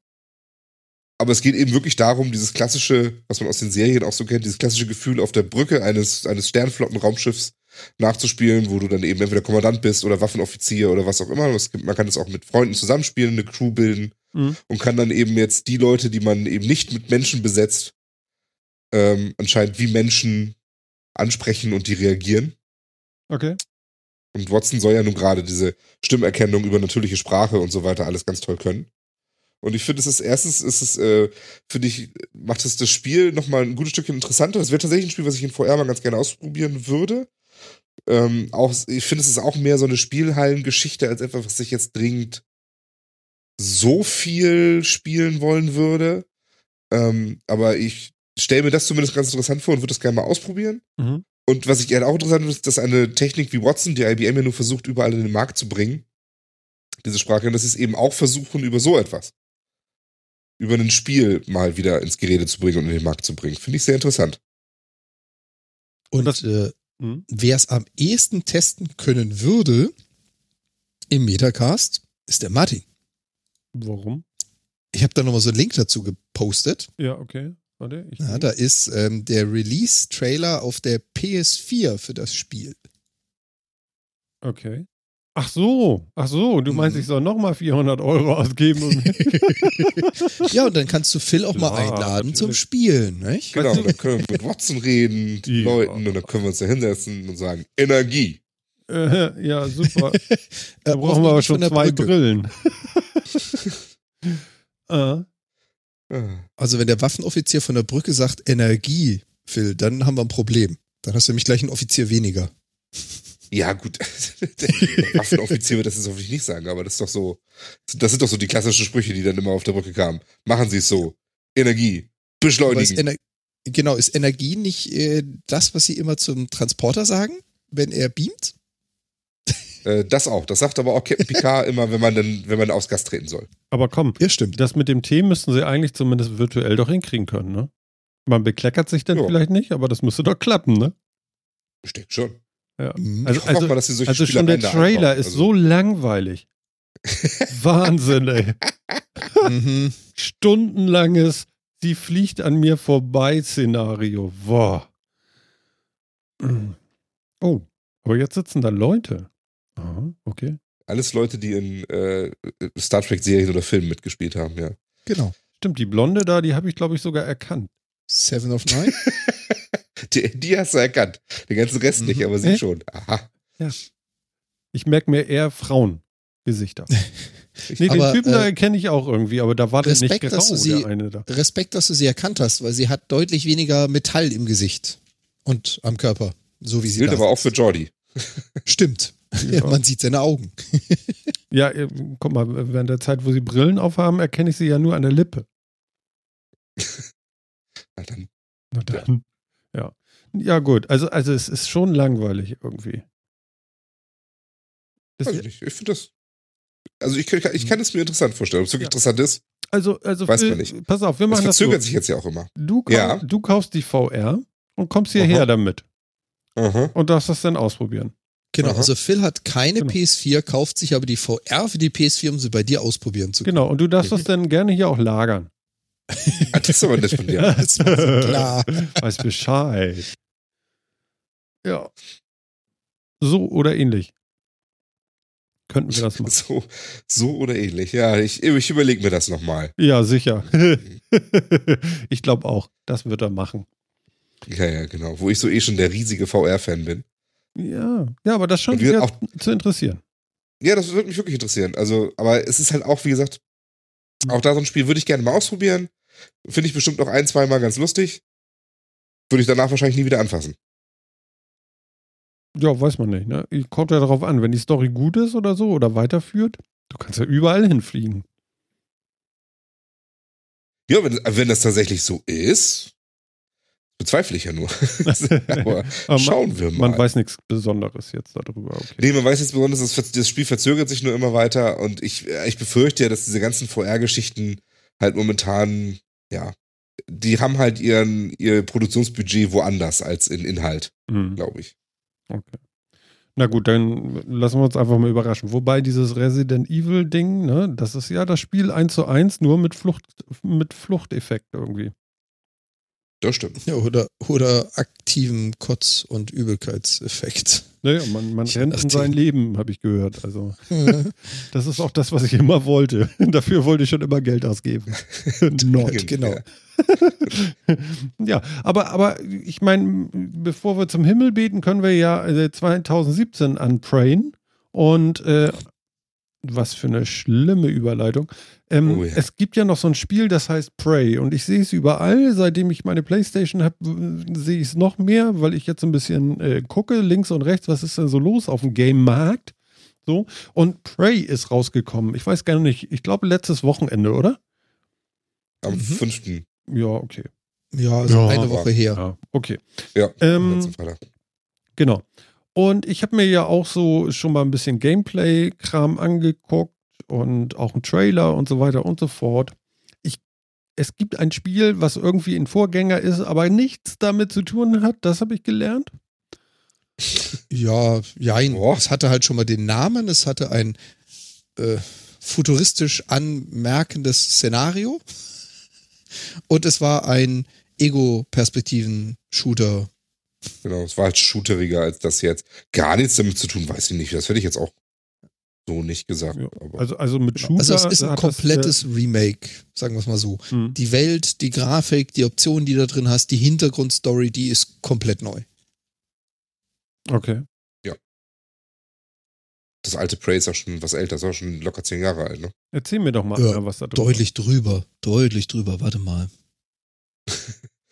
aber es geht eben wirklich darum, dieses klassische, was man aus den Serien auch so kennt, dieses klassische Gefühl auf der Brücke eines, eines Sternflottenraumschiffs nachzuspielen, wo du dann eben entweder Kommandant bist oder Waffenoffizier oder was auch immer. Man kann das auch mit Freunden zusammenspielen, eine Crew bilden Mhm. und kann dann eben jetzt die Leute, die man eben nicht mit Menschen besetzt, ähm, anscheinend wie Menschen ansprechen und die reagieren. Okay. Und Watson soll ja nun gerade diese Stimmerkennung über natürliche Sprache und so weiter alles ganz toll können. Und ich finde, es ist erstens, ist es, äh, finde ich, macht es das Spiel nochmal ein gutes Stückchen interessanter. Das wäre tatsächlich ein Spiel, was ich in VR mal ganz gerne ausprobieren würde. Ähm, auch, ich finde, es ist auch mehr so eine Spielhallengeschichte als etwas, was ich jetzt dringend so viel spielen wollen würde. Ähm, aber ich stelle mir das zumindest ganz interessant vor und würde das gerne mal ausprobieren. Mhm. Und was ich auch interessant finde, ist, dass eine Technik wie Watson, die IBM ja nur versucht, überall in den Markt zu bringen, diese Sprache, dass sie es eben auch versuchen, über so etwas, über ein Spiel mal wieder ins Gerede zu bringen und in den Markt zu bringen. Finde ich sehr interessant. Und äh, hm? wer es am ehesten testen können würde im Metacast, ist der Martin. Warum? Ich habe da nochmal so einen Link dazu gepostet. Ja, okay. Warte, ich ja, da ist ähm, der Release-Trailer auf der PS4 für das Spiel. Okay. Ach so, ach so, du meinst, mhm. ich soll nochmal 400 Euro ausgeben? Um ja, und dann kannst du Phil auch ja, mal einladen natürlich. zum Spielen, nicht? Genau, dann können wir mit Watson reden, die ja. Leuten, und dann können wir uns da hinsetzen und sagen, Energie. Äh, ja, super. da brauchen wir aber schon zwei Brücke. Brillen. Also, wenn der Waffenoffizier von der Brücke sagt Energie, Phil, dann haben wir ein Problem. Dann hast du nämlich gleich einen Offizier weniger. Ja, gut. Der Waffenoffizier wird das jetzt hoffentlich nicht sagen, aber das ist doch so. Das sind doch so die klassischen Sprüche, die dann immer auf der Brücke kamen. Machen Sie es so. Energie. Beschleunigen. Ener genau, ist Energie nicht äh, das, was Sie immer zum Transporter sagen, wenn er beamt? Äh, das auch. Das sagt aber auch Captain Picard immer, wenn man dann, wenn man aufs Gas treten soll. Aber komm, ja, stimmt. das mit dem Tee müssten sie eigentlich zumindest virtuell doch hinkriegen können, ne? Man bekleckert sich dann jo. vielleicht nicht, aber das müsste doch klappen, ne? Ich denke schon. Ja. Also, also, mal, also schon der Trailer ist also. so langweilig. Wahnsinn, ey. mhm. Stundenlanges Sie fliegt an mir vorbei Szenario. Boah. Oh, aber jetzt sitzen da Leute. Aha, okay. Alles Leute, die in äh, Star Trek-Serien oder Filmen mitgespielt haben, ja. Genau. Stimmt, die Blonde da, die habe ich, glaube ich, sogar erkannt. Seven of Nine? Die, die, hast du erkannt. Den ganzen Rest mhm. nicht, aber sie äh? schon. Aha. Ja. Ich merke mir eher Frauengesichter. nee, aber, den Typen äh, da erkenne ich auch irgendwie, aber da war Respekt, der nicht grau, sie, der eine da. Respekt, dass du sie erkannt hast, weil sie hat deutlich weniger Metall im Gesicht und am Körper, so wie sie Gilt aber auch für Jordi. Stimmt. Ja. man sieht seine Augen. ja, äh, guck mal, während der Zeit, wo sie Brillen aufhaben, erkenne ich sie ja nur an der Lippe. Na dann. Na dann. Ja. Ja, gut. Also, also es ist schon langweilig irgendwie. Das Weiß ich nicht. Ich finde das. Also ich, kann, ich kann es mir interessant vorstellen. Ob es wirklich ja. interessant ist, also, also weiß man nicht. Pass auf, wir machen das. verzögert so. sich jetzt ja auch immer. Du, kauf, ja. du kaufst die VR und kommst hierher Aha. damit. Aha. Und darfst das dann ausprobieren. Genau, Aha. also Phil hat keine genau. PS4, kauft sich aber die VR für die PS4, um sie bei dir ausprobieren zu können. Genau, und du darfst das dann gerne hier auch lagern. das ist aber nicht von dir. Das so klar. Weiß Bescheid. Ja. So oder ähnlich. Könnten wir das machen. So, so oder ähnlich. Ja, ich, ich überlege mir das nochmal. Ja, sicher. ich glaube auch. Das wird er machen. Ja, ja, genau. Wo ich so eh schon der riesige VR-Fan bin. Ja, ja, aber das scheint mich auch zu interessieren. Ja, das würde mich wirklich interessieren. Also, aber es ist halt auch, wie gesagt, auch da so ein Spiel würde ich gerne mal ausprobieren. Finde ich bestimmt noch ein, zwei Mal ganz lustig. Würde ich danach wahrscheinlich nie wieder anfassen. Ja, weiß man nicht. Ne? Kommt ja darauf an, wenn die Story gut ist oder so oder weiterführt. Du kannst ja überall hinfliegen. Ja, wenn, wenn das tatsächlich so ist, bezweifle ich ja nur. Aber, Aber schauen wir mal. Man weiß nichts Besonderes jetzt darüber. Okay. Nee, man weiß nichts Besonderes. Das, das Spiel verzögert sich nur immer weiter und ich, ich befürchte ja, dass diese ganzen VR-Geschichten halt momentan, ja, die haben halt ihren, ihr Produktionsbudget woanders als in Inhalt, mhm. glaube ich. Okay. Na gut, dann lassen wir uns einfach mal überraschen. Wobei dieses Resident Evil Ding, ne, das ist ja das Spiel 1 zu 1, nur mit Flucht, mit Fluchteffekt irgendwie. Das stimmt. Ja, oder, oder aktiven Kotz- und Übelkeitseffekt. Naja, man, man rennt in sein Leben, habe ich gehört. Also, das ist auch das, was ich immer wollte. Dafür wollte ich schon immer Geld ausgeben. Not. Genau. ja, aber, aber ich meine, bevor wir zum Himmel beten, können wir ja 2017 äh, anprayen. Und äh, Was für eine schlimme Überleitung. Ähm, oh ja. Es gibt ja noch so ein Spiel, das heißt Prey und ich sehe es überall. Seitdem ich meine Playstation habe, sehe ich es noch mehr, weil ich jetzt ein bisschen äh, gucke, links und rechts, was ist denn so los auf dem Game-Markt. So. Und Prey ist rausgekommen. Ich weiß gar nicht, ich glaube letztes Wochenende, oder? Am mhm. 5. Ja, okay. Ja, also ja, eine Woche her. Ja, okay. Ja, ähm, genau. Und ich habe mir ja auch so schon mal ein bisschen Gameplay-Kram angeguckt und auch einen Trailer und so weiter und so fort. Ich, es gibt ein Spiel, was irgendwie ein Vorgänger ist, aber nichts damit zu tun hat. Das habe ich gelernt. Ja, jein. Oh. Es hatte halt schon mal den Namen, es hatte ein äh, futuristisch anmerkendes Szenario und es war ein Ego-Perspektiven-Shooter. Genau, es war halt shooteriger als das jetzt. Gar nichts damit zu tun, weiß ich nicht. Das hätte ich jetzt auch so nicht gesagt. Ja, also, also mit Shooter. Also es ist ein komplettes das, Remake, sagen wir es mal so. Hm. Die Welt, die Grafik, die Optionen, die du da drin hast, die Hintergrundstory, die ist komplett neu. Okay. Ja. Das alte Prey ist auch schon was älter, ist auch schon locker zehn Jahre alt, ne? Erzähl mir doch mal, ja, was da drin Deutlich war. drüber, deutlich drüber, warte mal.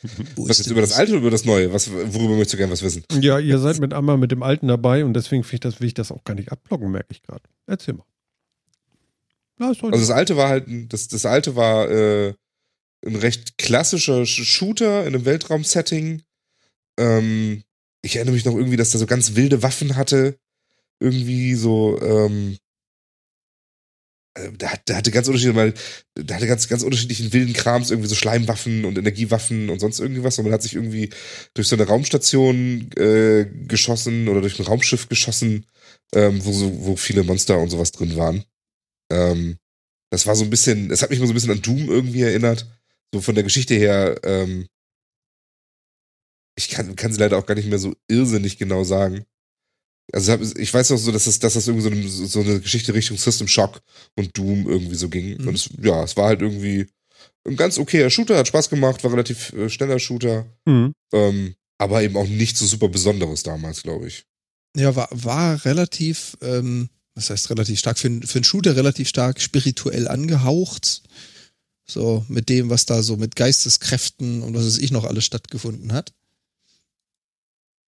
was jetzt über das alte oder über das neue? Was, worüber möchtest du gerne was wissen? Ja, ihr seid mit einmal mit dem alten dabei und deswegen ich das, will ich das auch gar nicht abblocken, merke ich gerade. Erzähl mal. Also das alte war halt, das, das alte war äh, ein recht klassischer Shooter in einem Weltraum-Setting. Ähm, ich erinnere mich noch irgendwie, dass der so ganz wilde Waffen hatte. Irgendwie so, ähm, äh, der, hat, der hatte ganz unterschiedliche, weil der hatte ganz, ganz unterschiedlichen wilden Krams, irgendwie so Schleimwaffen und Energiewaffen und sonst irgendwas. Und man hat sich irgendwie durch so eine Raumstation äh, geschossen oder durch ein Raumschiff geschossen, ähm, wo, so, wo viele Monster und sowas drin waren. Ähm, das war so ein bisschen, das hat mich mal so ein bisschen an Doom irgendwie erinnert. So von der Geschichte her, ähm, ich kann, kann sie leider auch gar nicht mehr so irrsinnig genau sagen. Also ich weiß auch so, dass das, dass das irgendwie so eine, so eine Geschichte Richtung System Shock und Doom irgendwie so ging. Mhm. Und es, ja, es war halt irgendwie ein ganz okayer Shooter, hat Spaß gemacht, war relativ äh, schneller Shooter. Mhm. Ähm, aber eben auch nicht so super Besonderes damals, glaube ich. Ja, war, war relativ, ähm, was heißt relativ stark, für, für einen Shooter relativ stark spirituell angehaucht. So mit dem, was da so mit Geisteskräften und was weiß ich noch alles stattgefunden hat.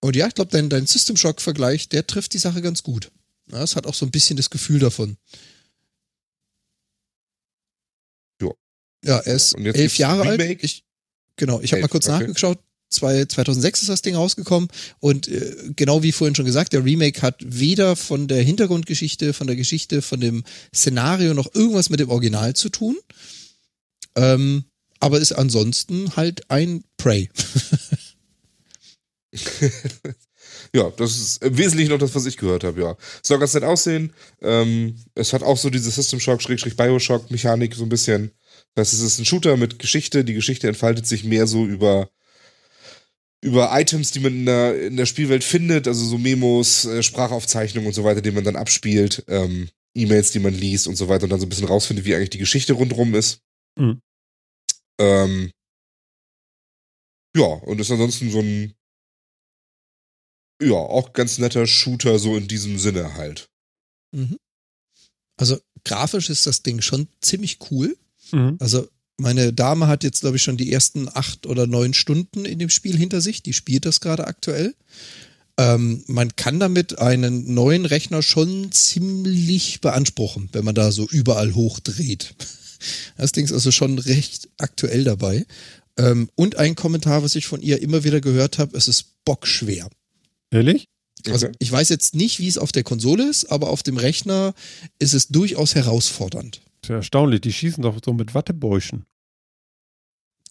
Und ja, ich glaube, dein, dein System Shock-Vergleich, der trifft die Sache ganz gut. Ja, es hat auch so ein bisschen das Gefühl davon. Ja. Ja, er ist elf Jahre Remake? alt. Ich, genau, ich habe mal kurz okay. nachgeschaut. 2006 ist das Ding rausgekommen und äh, genau wie vorhin schon gesagt, der Remake hat weder von der Hintergrundgeschichte, von der Geschichte, von dem Szenario noch irgendwas mit dem Original zu tun. Ähm, aber ist ansonsten halt ein Prey. ja, das ist im Wesentlichen noch das, was ich gehört habe, ja. Es soll ganz nett aussehen. Ähm, es hat auch so diese System Shock, Schrägstrich Bioshock Mechanik so ein bisschen. Das heißt, es ist ein Shooter mit Geschichte. Die Geschichte entfaltet sich mehr so über über Items, die man in der, in der Spielwelt findet, also so Memos, äh, Sprachaufzeichnungen und so weiter, die man dann abspielt, ähm, E-Mails, die man liest und so weiter und dann so ein bisschen rausfindet, wie eigentlich die Geschichte rundherum ist. Mhm. Ähm, ja, und ist ansonsten so ein ja, auch ganz netter Shooter, so in diesem Sinne halt. Mhm. Also grafisch ist das Ding schon ziemlich cool. Mhm. Also meine Dame hat jetzt, glaube ich, schon die ersten acht oder neun Stunden in dem Spiel hinter sich. Die spielt das gerade aktuell. Ähm, man kann damit einen neuen Rechner schon ziemlich beanspruchen, wenn man da so überall hochdreht. Das Ding ist also schon recht aktuell dabei. Ähm, und ein Kommentar, was ich von ihr immer wieder gehört habe, es ist bockschwer. Ehrlich? Also ich weiß jetzt nicht, wie es auf der Konsole ist, aber auf dem Rechner ist es durchaus herausfordernd. Das ist ja erstaunlich, die schießen doch so mit Wattebäuschen.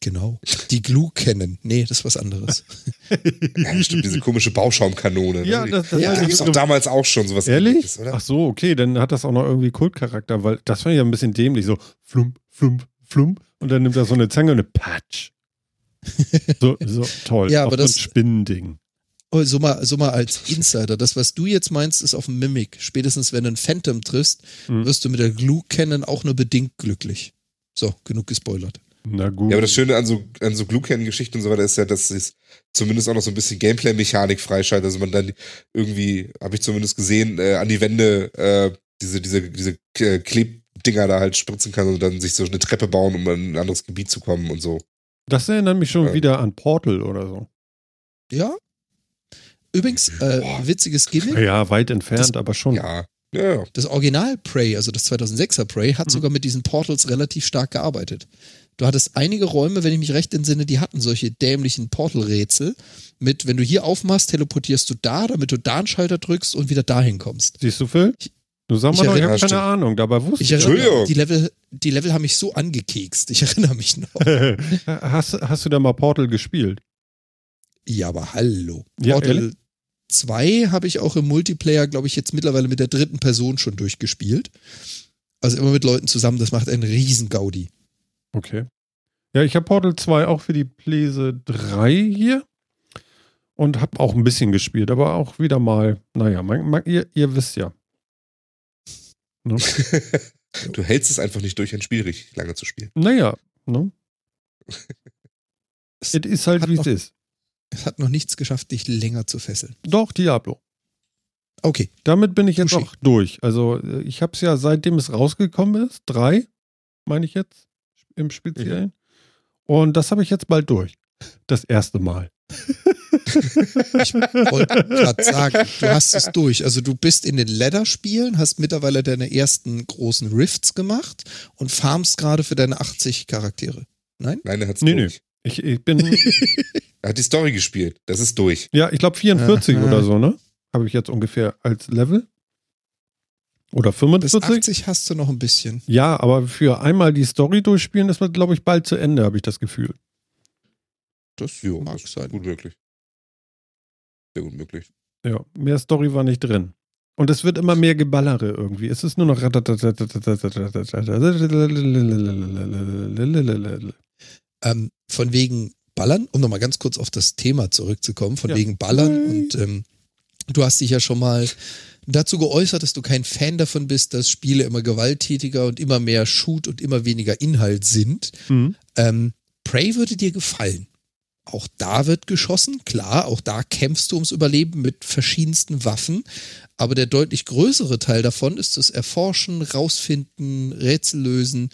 Genau. Die Glue kennen. Nee, das ist was anderes. ja, stimmt, diese komische Bauschaumkanone. Ne? Ja, das, das ja, gab es auch damals auch schon sowas. Ehrlich? oder? Ach so, okay, dann hat das auch noch irgendwie Kultcharakter, weil das fand ich ja ein bisschen dämlich, so flump, flump, flump und dann nimmt er so eine Zange und eine Patch. So, so toll. Ja, aber das so ein Spinnending. Oh, so mal, so mal als Insider. Das, was du jetzt meinst, ist auf dem Mimic. Spätestens wenn du einen Phantom triffst, mhm. wirst du mit der Glue Cannon auch nur bedingt glücklich. So, genug gespoilert. Na gut. Ja, aber das Schöne an so, an so Glue Cannon Geschichten und so weiter ist ja, dass es zumindest auch noch so ein bisschen Gameplay-Mechanik freischaltet. Also man dann irgendwie, habe ich zumindest gesehen, äh, an die Wände äh, diese, diese, diese äh, Klebdinger da halt spritzen kann und dann sich so eine Treppe bauen, um in ein anderes Gebiet zu kommen und so. Das erinnert mich schon ja. wieder an Portal oder so. Ja. Übrigens, äh, witziges Gimmick. Ja, weit entfernt, das, aber schon. Ja. Ja, Das Original Prey, also das 2006er Prey, hat mhm. sogar mit diesen Portals relativ stark gearbeitet. Du hattest einige Räume, wenn ich mich recht entsinne, die hatten solche dämlichen Portal-Rätsel mit, wenn du hier aufmachst, teleportierst du da, damit du da einen Schalter drückst und wieder dahin kommst. Siehst du, Phil? Du sag mal, ich, ich habe keine Ahnung, dabei wusste ich. Entschuldigung. Die Level, die Level haben mich so angekekst. Ich erinnere mich noch. hast, hast du da mal Portal gespielt? Ja, aber hallo. Portal ja, 2 habe ich auch im Multiplayer, glaube ich, jetzt mittlerweile mit der dritten Person schon durchgespielt. Also immer mit Leuten zusammen, das macht einen riesen Gaudi. Okay. Ja, ich habe Portal 2 auch für die Pläse 3 hier und habe auch ein bisschen gespielt, aber auch wieder mal, naja, man, man, ihr, ihr wisst ja. Ne? du hältst es einfach nicht durch, ein Spiel richtig lange zu spielen. Naja, ne? es ist halt, wie es ist. Es hat noch nichts geschafft, dich länger zu fesseln. Doch, Diablo. Okay. Damit bin ich jetzt auch durch. Also äh, ich habe es ja, seitdem es rausgekommen ist, drei, meine ich jetzt, im Speziellen. Mhm. Und das habe ich jetzt bald durch. Das erste Mal. ich wollte gerade sagen, du hast es durch. Also du bist in den Ladder-Spielen, hast mittlerweile deine ersten großen Rifts gemacht und farmst gerade für deine 80 Charaktere. Nein? Nein, er hat es nee, durch. Nee. Ich, ich bin. er hat die Story gespielt. Das ist durch. Ja, ich glaube 44 Aha. oder so, ne? Habe ich jetzt ungefähr als Level. Oder 45? Bis 80 hast du noch ein bisschen. Ja, aber für einmal die Story durchspielen, das wird, glaube ich, bald zu Ende, habe ich das Gefühl. Das jo, mag sein. Gut möglich. Sehr gut möglich. Ja, mehr Story war nicht drin. Und es wird immer mehr Geballere irgendwie. Es ist nur noch. Ähm, von wegen Ballern, um nochmal ganz kurz auf das Thema zurückzukommen, von ja. wegen Ballern und ähm, du hast dich ja schon mal dazu geäußert, dass du kein Fan davon bist, dass Spiele immer gewalttätiger und immer mehr Shoot und immer weniger Inhalt sind. Mhm. Ähm, Prey würde dir gefallen. Auch da wird geschossen, klar, auch da kämpfst du ums Überleben mit verschiedensten Waffen, aber der deutlich größere Teil davon ist das Erforschen, Rausfinden, Rätsel lösen,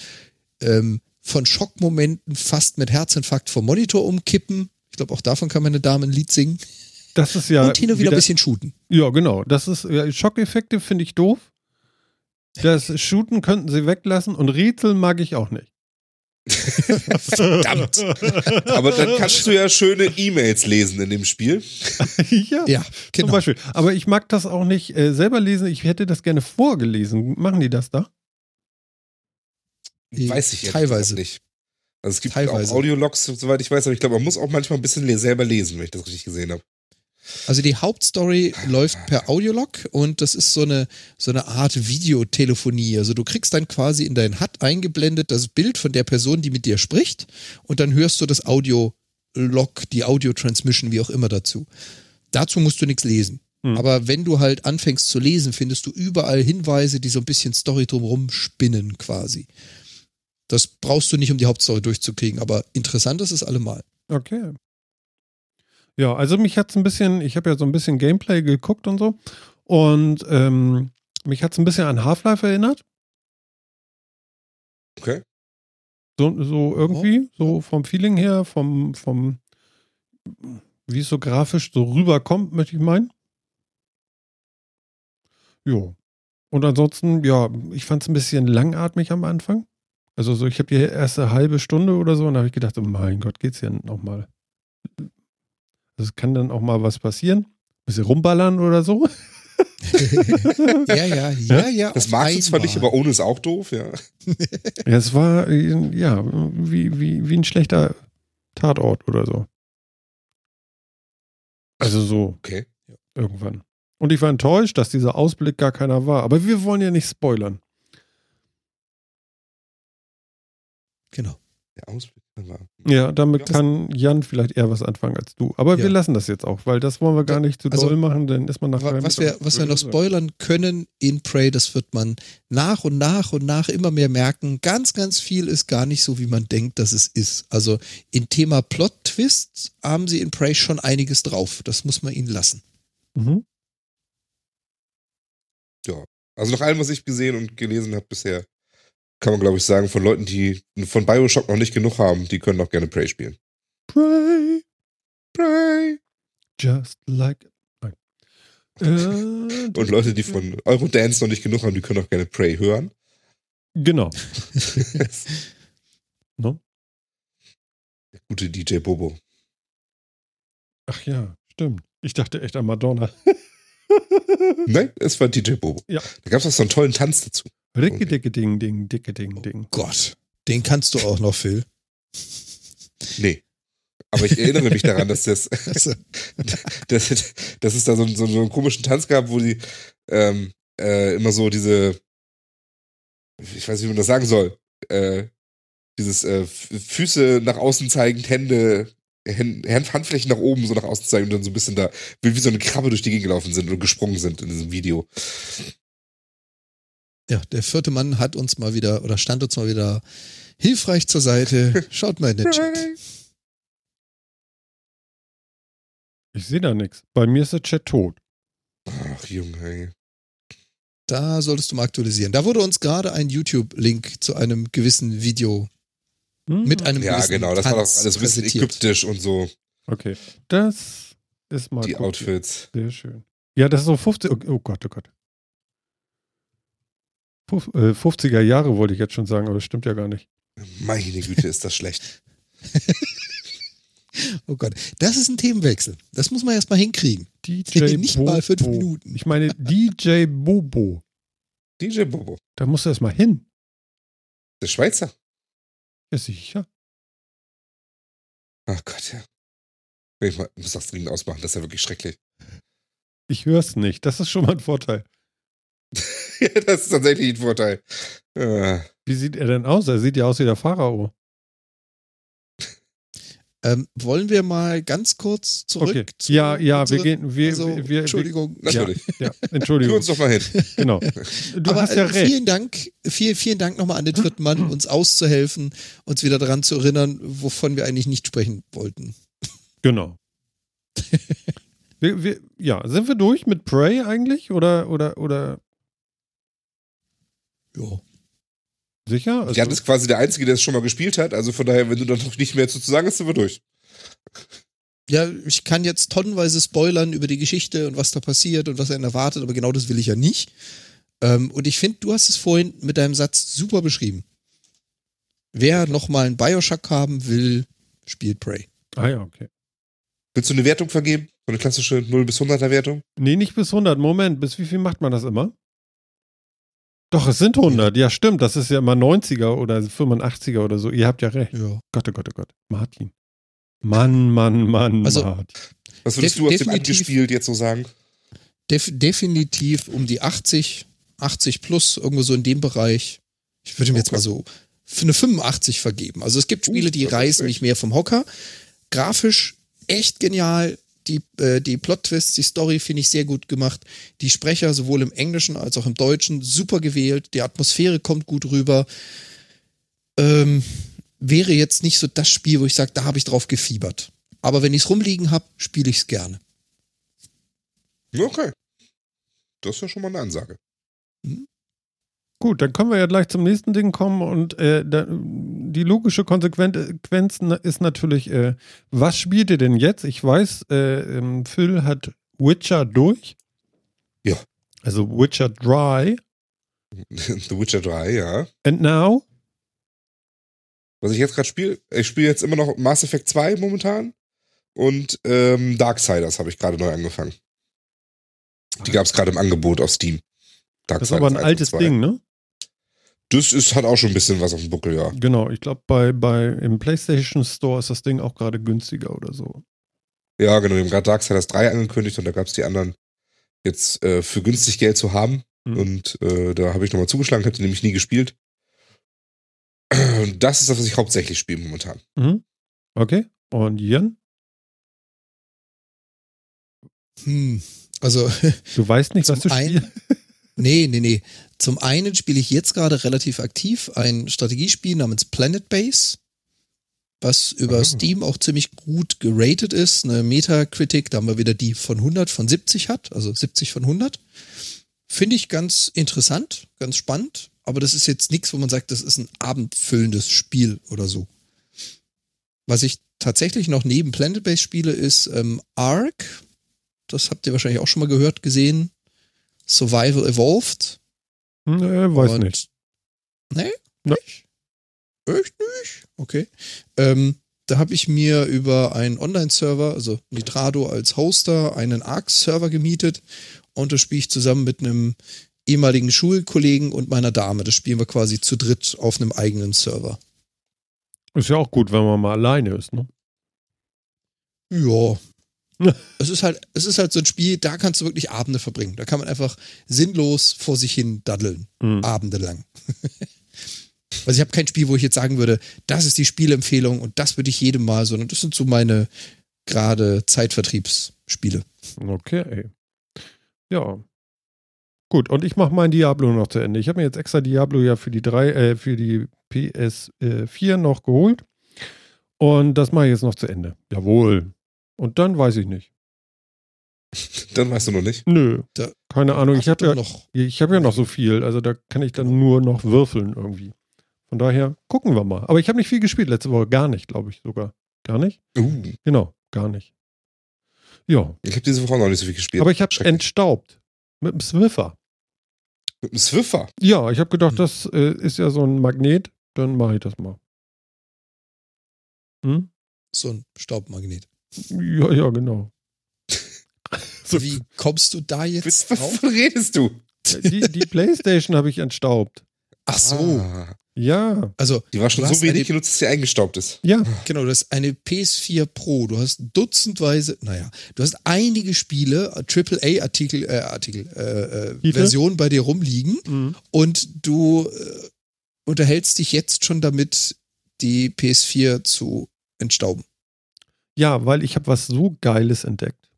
ähm, von Schockmomenten fast mit Herzinfarkt vom Monitor umkippen. Ich glaube, auch davon kann meine Dame ein Lied singen. Das ist ja. Und hin und wieder, ein bisschen shooten. Ja, genau. Das ist, ja, Schockeffekte finde ich doof. Das Shooten könnten sie weglassen und Rätsel mag ich auch nicht. Verdammt. Aber dann kannst du ja schöne E-Mails lesen in dem Spiel. ja, ja genau. zum Beispiel. Aber ich mag das auch nicht äh, selber lesen. Ich hätte das gerne vorgelesen. Machen die das da? Weiß ich teilweise nicht. Also es gibt teilweise. auch Audiologs, soweit ich weiß, aber ich glaube, man muss auch manchmal ein bisschen selber lesen, wenn ich das richtig gesehen habe. Also die Hauptstory läuft per Audiolog und das ist so eine, so eine Art Videotelefonie. Also du kriegst dann quasi in dein HUD eingeblendet das Bild von der Person, die mit dir spricht und dann hörst du das Audiolog, die Audio-Transmission, wie auch immer dazu. Dazu musst du nichts lesen. Hm. Aber wenn du halt anfängst zu lesen, findest du überall Hinweise, die so ein bisschen Story drumherum spinnen quasi. Das brauchst du nicht, um die Hauptstory durchzukriegen, aber interessant ist es allemal. Okay. Ja, also mich hat es ein bisschen, ich habe ja so ein bisschen Gameplay geguckt und so. Und ähm, mich hat es ein bisschen an Half-Life erinnert. Okay. So, so irgendwie, oh. so vom Feeling her, vom, vom, wie es so grafisch so rüberkommt, möchte ich meinen. Jo. Und ansonsten, ja, ich fand es ein bisschen langatmig am Anfang. Also so, ich habe die erste halbe Stunde oder so und da habe ich gedacht, oh mein Gott, geht's hier nochmal. Das kann dann auch mal was passieren. Ein bisschen rumballern oder so. ja, ja, ja, ja. Das magst du zwar nicht, aber ohne ist auch doof, ja. ja, es war, ja, wie, wie, wie ein schlechter Tatort oder so. Also so. Okay. Irgendwann. Und ich war enttäuscht, dass dieser Ausblick gar keiner war. Aber wir wollen ja nicht spoilern. Genau. Der Ausblick war. Ja, damit kann Jan vielleicht eher was anfangen als du. Aber ja. wir lassen das jetzt auch, weil das wollen wir gar nicht zu also, doll machen, dann ist man nachher. Was wir, was wir noch spoilern können in Prey, das wird man nach und nach und nach immer mehr merken. Ganz, ganz viel ist gar nicht so, wie man denkt, dass es ist. Also im Thema Plot-Twists haben sie in Prey schon einiges drauf. Das muss man ihnen lassen. Mhm. Ja, Also nach allem, was ich gesehen und gelesen habe bisher, kann man, glaube ich, sagen, von Leuten, die von Bioshock noch nicht genug haben, die können auch gerne Prey spielen. Prey. Prey. Just like. Und Leute, die von Eurodance noch nicht genug haben, die können auch gerne Prey hören. Genau. no? Der gute DJ Bobo. Ach ja, stimmt. Ich dachte echt an Madonna. Nein, es war DJ Bobo. Ja. Da gab es auch so einen tollen Tanz dazu. Ricke, dicke, ding, ding, dicke, ding, ding. Oh Gott. Den kannst du auch noch, Phil. Nee. Aber ich erinnere mich daran, dass das, dass, dass es da so, so, so einen komischen Tanz gab, wo die ähm, äh, immer so diese, ich weiß nicht, wie man das sagen soll, äh, dieses äh, Füße nach außen zeigend, Hände Handflächen nach oben so nach außen zeigen und dann so ein bisschen da wie, wie so eine Krabbe durch die Gegend gelaufen sind und gesprungen sind in diesem Video. Ja, der vierte Mann hat uns mal wieder oder stand uns mal wieder hilfreich zur Seite. Schaut mal in den Chat. Ich sehe da nichts. Bei mir ist der Chat tot. Ach, Junge, ey. Da solltest du mal aktualisieren. Da wurde uns gerade ein YouTube-Link zu einem gewissen Video hm? Mit einem Ja, genau, das Tanz war doch alles ein bisschen ägyptisch und so. Okay, das ist mal Die gut. Outfits. Sehr schön. Ja, das ist so 50, oh Gott, oh Gott. 50er äh, Jahre wollte ich jetzt schon sagen, aber das stimmt ja gar nicht. Meine Güte, ist das schlecht. oh Gott, das ist ein Themenwechsel. Das muss man erstmal hinkriegen. DJ nicht Bobo. mal fünf Minuten. Ich meine DJ Bobo. DJ Bobo. Da musst du erstmal hin. Der Schweizer. Ja, sicher. Ach Gott, ja. Ich muss das dringend ausmachen, das ist ja wirklich schrecklich. Ich höre es nicht, das ist schon mal ein Vorteil. Ja, das ist tatsächlich ein Vorteil. Ah. Wie sieht er denn aus? Er sieht ja aus wie der Pharao. Ähm, wollen wir mal ganz kurz zurück? Okay. Zu ja, ja, unsere, wir gehen. Wir, also, wir, Entschuldigung. Wir, natürlich. Ja, ja, Entschuldigung. Führ uns doch mal hin. Genau. Du Aber, hast ja recht. Vielen Dank, viel, vielen Dank nochmal an den dritten Mann, uns auszuhelfen, uns wieder daran zu erinnern, wovon wir eigentlich nicht sprechen wollten. Genau. wir, wir, ja, sind wir durch mit Prey eigentlich? Oder, oder, oder? Ja. Sicher? Also Jan ist quasi der Einzige, der es schon mal gespielt hat. Also von daher, wenn du dann noch nicht mehr zu sagen hast, sind wir durch. Ja, ich kann jetzt tonnenweise spoilern über die Geschichte und was da passiert und was er erwartet, aber genau das will ich ja nicht. Ähm, und ich finde, du hast es vorhin mit deinem Satz super beschrieben. Wer nochmal einen Bioshock haben will, spielt Prey. Ah ja, okay. Willst du eine Wertung vergeben? So eine klassische 0 bis 100er Wertung? Nee, nicht bis 100. Moment, bis wie viel macht man das immer? Doch, es sind 100. Ja, stimmt. Das ist ja immer 90er oder 85er oder so. Ihr habt ja recht. Ja. Gott, oh Gott, oh Gott. Martin. Mann, Mann, Mann, also, Martin. Was würdest du aus dem angespielt jetzt so sagen? Def definitiv um die 80, 80 plus, irgendwo so in dem Bereich. Ich würde mir jetzt mal so für eine 85 vergeben. Also es gibt Spiele, die reißen mich mehr vom Hocker. Grafisch echt genial, die, äh, die Plot-Twists, die Story finde ich sehr gut gemacht. Die Sprecher sowohl im Englischen als auch im Deutschen super gewählt. Die Atmosphäre kommt gut rüber. Ähm, wäre jetzt nicht so das Spiel, wo ich sage, da habe ich drauf gefiebert. Aber wenn ich es rumliegen habe, spiele ich es gerne. Okay. Das ist ja schon mal eine Ansage. Mhm. Gut, dann können wir ja gleich zum nächsten Ding kommen und äh, da, die logische Konsequenz ist natürlich, äh, was spielt ihr denn jetzt? Ich weiß, äh, ähm, Phil hat Witcher durch. Ja. Also Witcher Dry. The Witcher 3, ja. And now? Was ich jetzt gerade spiele, ich spiele jetzt immer noch Mass Effect 2 momentan und ähm, Darksiders habe ich gerade neu angefangen. Die gab es gerade im Angebot auf Steam. Darksiders das ist aber ein altes Ding, ne? Das ist, hat auch schon ein bisschen was auf dem Buckel, ja. Genau, ich glaube, bei, bei, im PlayStation Store ist das Ding auch gerade günstiger oder so. Ja, genau, wir haben gerade Darksiders 3 angekündigt und da gab es die anderen jetzt äh, für günstig Geld zu haben. Mhm. Und äh, da habe ich nochmal zugeschlagen, habe die nämlich nie gespielt. Das ist das, was ich hauptsächlich spiele momentan. Mhm. Okay. Und Jan? Hm, also. Du weißt nicht, was du spielst? Nee, nee, nee. Zum einen spiele ich jetzt gerade relativ aktiv ein Strategiespiel namens Planet Base, was über oh. Steam auch ziemlich gut geratet ist. Eine Metacritic, da haben wir wieder die von 100 von 70 hat, also 70 von 100. finde ich ganz interessant, ganz spannend, aber das ist jetzt nichts, wo man sagt, das ist ein abendfüllendes Spiel oder so. Was ich tatsächlich noch neben Planet-Based spiele, ist ähm, Ark. Das habt ihr wahrscheinlich auch schon mal gehört, gesehen. Survival Evolved. Nee, weiß Und, nicht. Nee? Ja. Nicht? Echt nicht? Okay. Ähm, da habe ich mir über einen Online-Server, also Nitrado als Hoster, einen Arc-Server gemietet und das spiele ich zusammen mit einem ehemaligen Schulkollegen und meiner Dame. Das spielen wir quasi zu dritt auf einem eigenen Server. Ist ja auch gut, wenn man mal alleine ist, ne? Ja. es ist halt, es ist halt so ein Spiel, da kannst du wirklich Abende verbringen. Da kann man einfach sinnlos vor sich hin daddeln. Mhm. Abende lang. also ich habe kein Spiel, wo ich jetzt sagen würde, das ist die Spielempfehlung und das würde ich jedem mal, sondern das sind so meine gerade Zeitvertriebsspiele. Okay. Ja. Gut, und ich mache mein Diablo noch zu Ende. Ich habe mir jetzt extra Diablo ja für die drei, äh, für die PS4 äh, noch geholt. Und das mache ich jetzt noch zu Ende. Jawohl. Und dann weiß ich nicht. Dann weißt du noch nicht? Nö. Da keine Ahnung. Ich habe ja noch. Ich habe ja noch so viel. Also da kann ich dann nur noch würfeln irgendwie. Von daher gucken wir mal. Aber ich habe nicht viel gespielt letzte Woche. Gar nicht, glaube ich sogar. Gar nicht? Uh. Genau, gar nicht. Ja. Ich habe diese Woche noch nicht so viel gespielt. Aber ich habe entstaubt. Mit dem Swiffer. Mit dem Swiffer? Ja, ich habe gedacht, hm. das äh, ist ja so ein Magnet. Dann mache ich das mal. Hm? So ein Staubmagnet. Ja, ja, genau. so. Wie kommst du da jetzt Was, drauf? redest du? Die, die Playstation habe ich entstaubt. Ach so. Ah. Ja. Also, die war schon so wenig genutzt, dass sie eingestaubt ist. Ja. Genau, du hast eine PS4 Pro, du hast dutzendweise, naja, du hast einige Spiele, AAA-Artikel, äh, Artikel, äh, äh, Versionen bei dir rumliegen mhm. und du äh, unterhältst dich jetzt schon damit, die PS4 zu entstauben. Ja, weil ich habe was so Geiles entdeckt.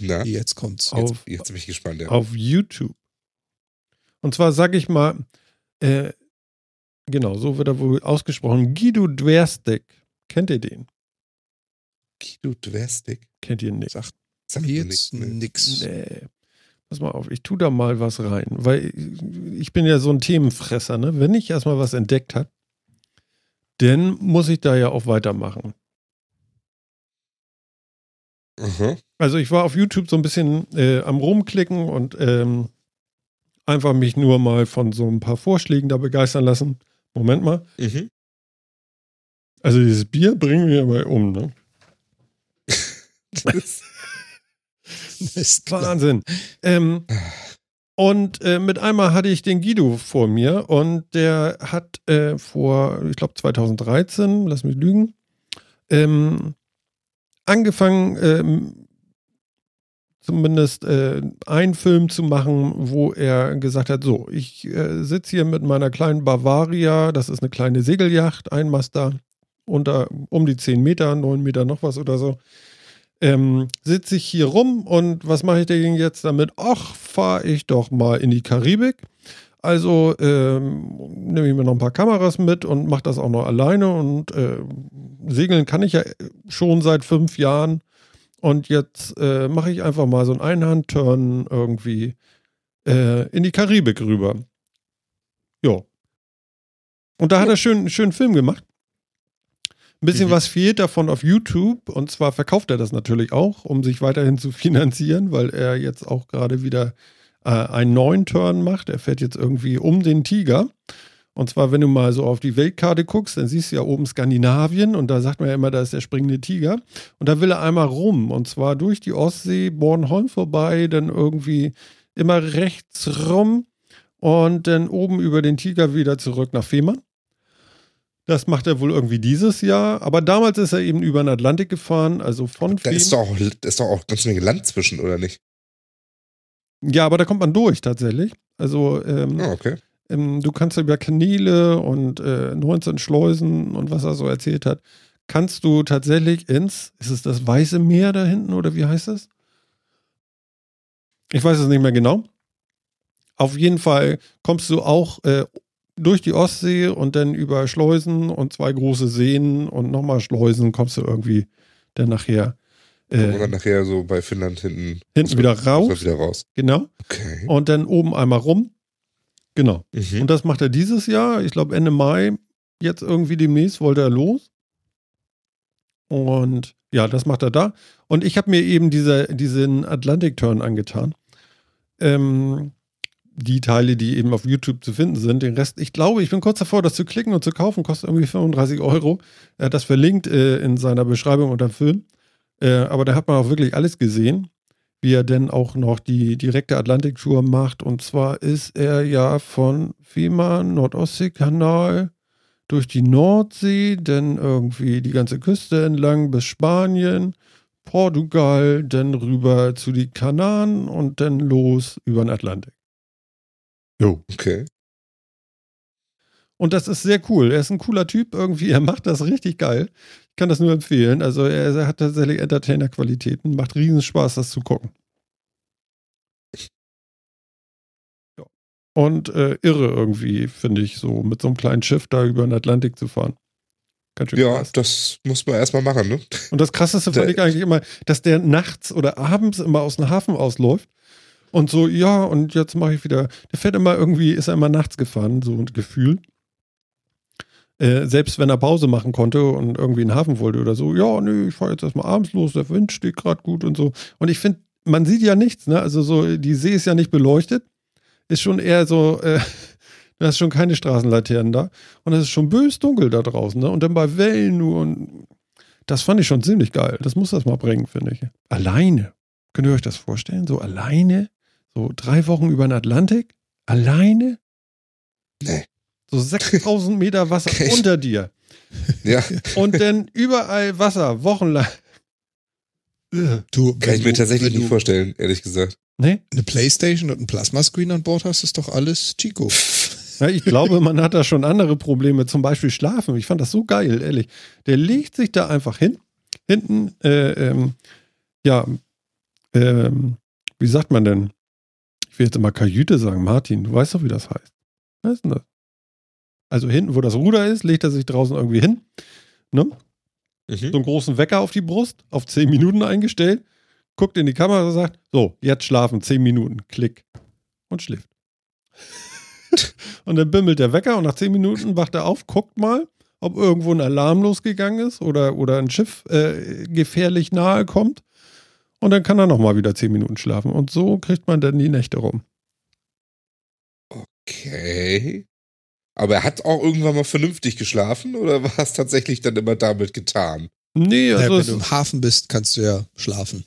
Na? Jetzt kommt's. Auf, jetzt, jetzt bin ich gespannt, ja. Auf YouTube. Und zwar sage ich mal, äh, Genau, so wird er wohl ausgesprochen. Guido Dwerstek. Kennt ihr den? Guido Dwerstek? Kennt ihr nicht? Sagt, sagt jetzt nix. Nee. Pass mal auf, ich tue da mal was rein, weil ich bin ja so ein Themenfresser, ne? Wenn ich erstmal was entdeckt habe, dann muss ich da ja auch weitermachen. Mhm. Also ich war auf YouTube so ein bisschen äh, am rumklicken und ähm, einfach mich nur mal von so ein paar Vorschlägen da begeistern lassen. Moment mal. Mhm. Also dieses Bier bringen wir mal um, ne? das ist Wahnsinn. Ähm, und äh, mit einmal hatte ich den Guido vor mir und der hat äh, vor, ich glaube 2013, lass mich lügen, ähm, angefangen, ähm, zumindest äh, einen Film zu machen, wo er gesagt hat, so, ich äh, sitze hier mit meiner kleinen Bavaria, das ist eine kleine Segelyacht, Einmaster, unter um die 10 Meter, 9 Meter noch was oder so. Ähm, sitze ich hier rum und was mache ich denn jetzt damit? Ach, fahre ich doch mal in die Karibik. Also ähm, nehme ich mir noch ein paar Kameras mit und mache das auch noch alleine. Und äh, segeln kann ich ja schon seit fünf Jahren. Und jetzt äh, mache ich einfach mal so einen Einhandturn irgendwie äh, in die Karibik rüber. Ja. Und da hat er schön, einen schönen Film gemacht. Ein bisschen mhm. was fehlt davon auf YouTube. Und zwar verkauft er das natürlich auch, um sich weiterhin zu finanzieren, weil er jetzt auch gerade wieder äh, einen neuen Turn macht. Er fährt jetzt irgendwie um den Tiger. Und zwar, wenn du mal so auf die Weltkarte guckst, dann siehst du ja oben Skandinavien und da sagt man ja immer, da ist der springende Tiger. Und da will er einmal rum und zwar durch die Ostsee, Bornholm vorbei, dann irgendwie immer rechts rum und dann oben über den Tiger wieder zurück nach Fehmarn. Das macht er wohl irgendwie dieses Jahr. Aber damals ist er eben über den Atlantik gefahren, also von Da ist doch, da ist doch auch ganz Menge Land zwischen, oder nicht? Ja, aber da kommt man durch tatsächlich. Also, ähm, oh, okay. Ähm, du kannst über Kanäle und äh, 19 Schleusen und was er so erzählt hat, kannst du tatsächlich ins, ist es das Weiße Meer da hinten oder wie heißt es? Ich weiß es nicht mehr genau. Auf jeden Fall kommst du auch äh, durch die Ostsee und dann über Schleusen und zwei große Seen und nochmal Schleusen kommst du irgendwie dann nachher Äh, und nachher so bei Finnland hinten. Hinten wieder raus. Wieder raus. Genau. Okay. Und dann oben einmal rum. Genau. Mhm. Und das macht er dieses Jahr. Ich glaube Ende Mai. Jetzt irgendwie demnächst wollte er los. Und ja, das macht er da. Und ich habe mir eben diese, diesen Atlantic-Turn angetan. Ähm, die Teile, die eben auf YouTube zu finden sind. Den Rest, ich glaube, ich bin kurz davor, das zu klicken und zu kaufen, kostet irgendwie 35 Euro. Er hat das verlinkt äh, in seiner Beschreibung unter dem Film. Äh, aber da hat man auch wirklich alles gesehen, wie er denn auch noch die direkte Atlantik-Tour macht. Und zwar ist er ja von FEMA, Nordostseekanal, durch die Nordsee, dann irgendwie die ganze Küste entlang bis Spanien, Portugal, dann rüber zu den Kanaren und dann los über den Atlantik. Jo. Okay. Und das ist sehr cool. Er ist ein cooler Typ irgendwie. Er macht das richtig geil. Ich kann das nur empfehlen. Also er, hat tatsächlich Entertainer-Qualitäten. Macht riesen Spaß, das zu gucken. und äh, irre irgendwie, finde ich, so mit so einem kleinen Schiff da über den Atlantik zu fahren. Ja, krass. das muss man erstmal machen, ne? Und das Krasseste fand ich eigentlich immer, dass der nachts oder abends immer aus dem Hafen ausläuft und so, ja, und jetzt mache ich wieder, der fährt immer irgendwie, ist er immer nachts gefahren, so ein Gefühl. Äh, selbst wenn er Pause machen konnte und irgendwie in den Hafen wollte oder so, ja, nee, ich fahre jetzt erstmal abends los, der Wind steht gerade gut und so. Und ich finde, man sieht ja nichts, ne? Also so, die See ist ja nicht beleuchtet ist schon eher so, äh, da ist schon keine Straßenlaternen da. Und es ist schon bös dunkel da draußen. Ne? Und dann bei Wellen nur. Und das fand ich schon ziemlich geil. Das muss das mal bringen, finde ich. Alleine. Könnt ihr euch das vorstellen? So alleine? So drei Wochen über den Atlantik? Alleine? Nee. So 6000 Meter Wasser okay. unter dir. Ja. Und dann überall Wasser, wochenlang. Du, Kann ich mir tatsächlich nicht vorstellen, ehrlich gesagt. Nee? Eine Playstation und ein Plasmascreen an Bord hast, ist doch alles Chico. Ja, ich glaube, man hat da schon andere Probleme, zum Beispiel Schlafen. Ich fand das so geil, ehrlich. Der legt sich da einfach hin, hinten, äh, ähm, ja, ähm, wie sagt man denn? Ich will jetzt immer Kajüte sagen, Martin, du weißt doch, wie das heißt. Was ist denn das? Also hinten, wo das Ruder ist, legt er sich draußen irgendwie hin. Ne? Mhm. So einen großen Wecker auf die Brust, auf 10 Minuten eingestellt guckt in die Kamera und sagt, so, jetzt schlafen, zehn Minuten, klick. Und schläft. und dann bimmelt der Wecker und nach zehn Minuten wacht er auf, guckt mal, ob irgendwo ein Alarm losgegangen ist oder, oder ein Schiff äh, gefährlich nahe kommt. Und dann kann er nochmal wieder zehn Minuten schlafen. Und so kriegt man dann die Nächte rum. Okay. Aber er hat auch irgendwann mal vernünftig geschlafen oder war es tatsächlich dann immer damit getan? Nee, also. Ja, wenn du im Hafen bist, kannst du ja schlafen.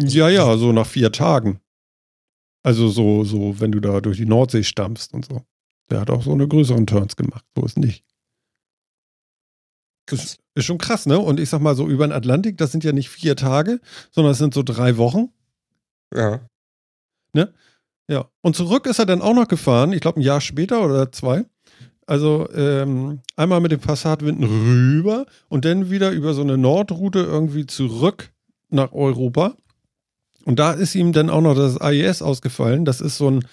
Ja, ja, so nach vier Tagen. Also so, so, wenn du da durch die Nordsee stammst und so. Der hat auch so eine größeren Turns gemacht. So ist nicht. Ist, ist schon krass, ne? Und ich sag mal so über den Atlantik, das sind ja nicht vier Tage, sondern es sind so drei Wochen. Ja. Ne? Ja. Und zurück ist er dann auch noch gefahren, ich glaube ein Jahr später oder zwei. Also ähm, einmal mit dem Passatwinden rüber und dann wieder über so eine Nordroute irgendwie zurück nach Europa. Und da ist ihm dann auch noch das AIS ausgefallen. Das ist so ein,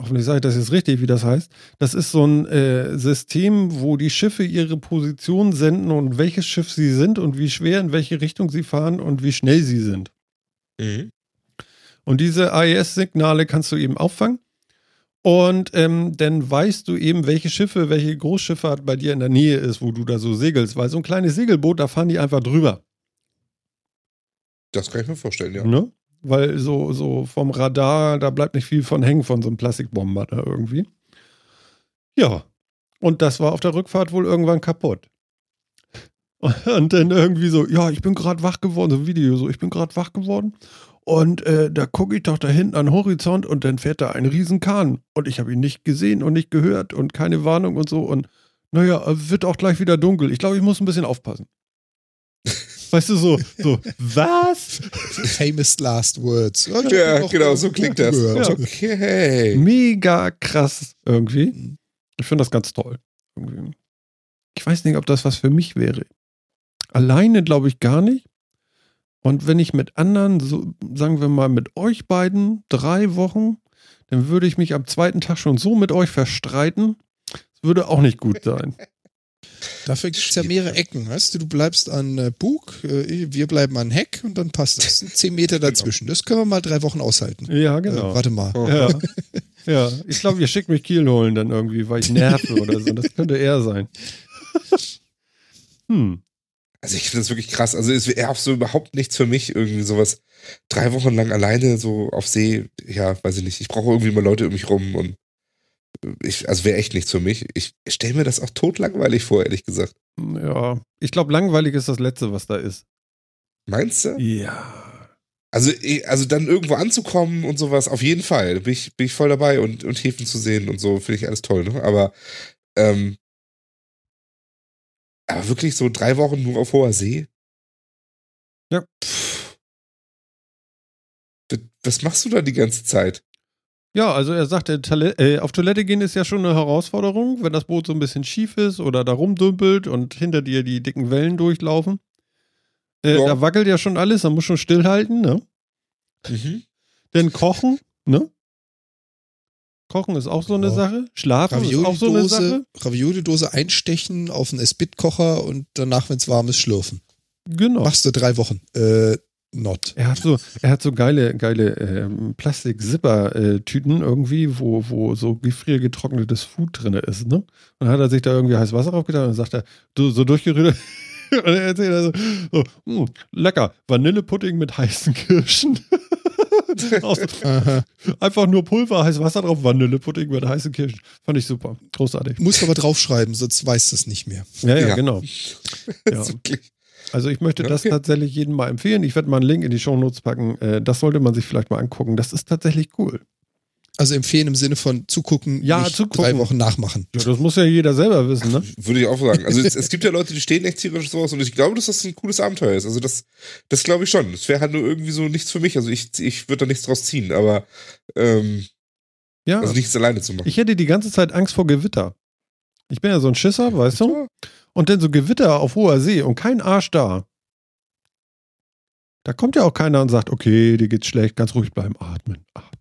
hoffentlich sage ich das jetzt richtig, wie das heißt. Das ist so ein äh, System, wo die Schiffe ihre Position senden und welches Schiff sie sind und wie schwer, in welche Richtung sie fahren und wie schnell sie sind. Mhm. Und diese AIS-Signale kannst du eben auffangen. Und ähm, dann weißt du eben, welche Schiffe, welche Großschifffahrt bei dir in der Nähe ist, wo du da so segelst. Weil so ein kleines Segelboot, da fahren die einfach drüber. Das kann ich mir vorstellen, ja. Ne? weil so, so vom Radar, da bleibt nicht viel von hängen von so einem Plastikbomber da irgendwie. Ja, und das war auf der Rückfahrt wohl irgendwann kaputt. Und dann irgendwie so, ja, ich bin gerade wach geworden, so ein Video, so, ich bin gerade wach geworden. Und äh, da gucke ich doch da hinten an den Horizont und dann fährt da ein Riesenkahn. Und ich habe ihn nicht gesehen und nicht gehört und keine Warnung und so. Und naja, wird auch gleich wieder dunkel. Ich glaube, ich muss ein bisschen aufpassen. Weißt du, so, so, was? Famous last words. Ja, ja genau, so klingt das. Ja. Okay. Mega krass irgendwie. Ich finde das ganz toll. Irgendwie. Ich weiß nicht, ob das was für mich wäre. Alleine glaube ich gar nicht. Und wenn ich mit anderen, so, sagen wir mal mit euch beiden, drei Wochen, dann würde ich mich am zweiten Tag schon so mit euch verstreiten. Das würde auch nicht gut sein. Dafür gibt es ja mehrere Ecken, weißt du? Du bleibst an äh, Bug, äh, wir bleiben an Heck und dann passt das. Sind zehn Meter genau. dazwischen. Das können wir mal drei Wochen aushalten. Ja, genau. Äh, warte mal. Ja, ja. ich glaube, ihr schickt mich Kiel holen dann irgendwie, weil ich nerve oder so. Das könnte er sein. Hm. Also ich finde das wirklich krass. Also es wäre auch so überhaupt nichts für mich, irgendwie sowas drei Wochen lang alleine so auf See. Ja, weiß ich nicht. Ich brauche irgendwie mal Leute um mich rum und ich, also wäre echt nichts für mich. Ich stelle mir das auch totlangweilig vor, ehrlich gesagt. Ja, ich glaube, langweilig ist das Letzte, was da ist. Meinst du? Ja. Also, also dann irgendwo anzukommen und sowas, auf jeden Fall. Bin ich, bin ich voll dabei und, und Häfen zu sehen und so, finde ich alles toll, ne? Aber, ähm, aber wirklich so drei Wochen nur auf hoher See? Ja. Pff. Was machst du da die ganze Zeit? Ja, also er sagt, äh, auf Toilette gehen ist ja schon eine Herausforderung, wenn das Boot so ein bisschen schief ist oder da rumdümpelt und hinter dir die dicken Wellen durchlaufen. Äh, ja. Da wackelt ja schon alles, da muss schon stillhalten, ne? Mhm. Denn kochen, ne? Kochen ist auch so eine ja. Sache. Schlafen ist auch so eine Sache. Ravioli-Dose einstechen auf einen Esbit-Kocher und danach, wenn es warm ist, schlürfen. Genau. Machst du drei Wochen. Äh, not. Er hat so, er hat so geile, geile ähm, Plastik-Zipper-Tüten irgendwie, wo, wo so gefriergetrocknetes Food drin ist, ne? Und dann hat er sich da irgendwie heiß Wasser drauf getan und dann sagt er, du, so durchgerührt. und er erzählt er so, mh, hm, lecker, Vanillepudding mit heißen Kirschen. Einfach nur Pulver, heißes Wasser drauf, Vanillepudding mit heißen Kirschen. Fand ich super. Großartig. Muss aber draufschreiben, sonst weiß es nicht mehr. Ja, ja, ja. genau. Ja. Also ich möchte das tatsächlich jedem mal empfehlen. Ich werde mal einen Link in die Show Notes packen. Äh, das sollte man sich vielleicht mal angucken. Das ist tatsächlich cool. Also empfehlen im Sinne von zugucken, ja, zugucken. drei Wochen nachmachen. Ja, das muss ja jeder selber wissen, ne? Würde ich auch sagen. Also es, es gibt ja Leute, die stehen echt tierisch sowas und ich glaube, dass das ein cooles Abenteuer ist. Also das, das glaube ich schon. Es wäre halt nur irgendwie so nichts für mich. Also ich, ich würde da nichts draus ziehen, aber ähm, ja. also nichts alleine zu machen. Ich hätte die ganze Zeit Angst vor Gewitter. Ich bin ja so ein Schisser, weißt du? Und dann so Gewitter auf hoher See und kein Arsch da. Da kommt ja auch keiner und sagt, okay, dir geht's schlecht, ganz ruhig bleiben, atmen, atmen.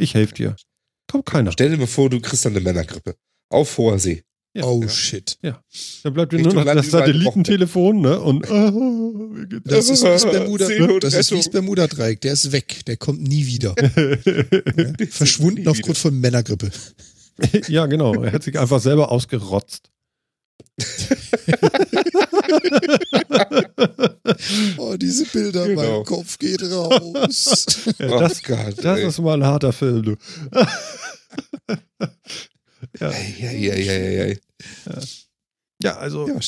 Ich helfe dir. Kommt keiner. Stell dir mal vor, du kriegst dann eine Männergrippe. Auf hoher See. Ja. Oh shit. Ja. Dann bleibt dir nur noch das Satellitentelefon, ne? Und oh, das ist das Bermuda, das ist wie das Bermuda-Dreieck. Der ist weg. Der kommt nie wieder. Verschwunden aufgrund von Männergrippe. ja, genau. Er hat sich einfach selber ausgerotzt. oh, diese Bilder, genau. mein Kopf geht raus. Ja, das, oh Gott, das ist mal ein harter Film, du. ja. Ja, ja, ja, ja, ja. also, ja,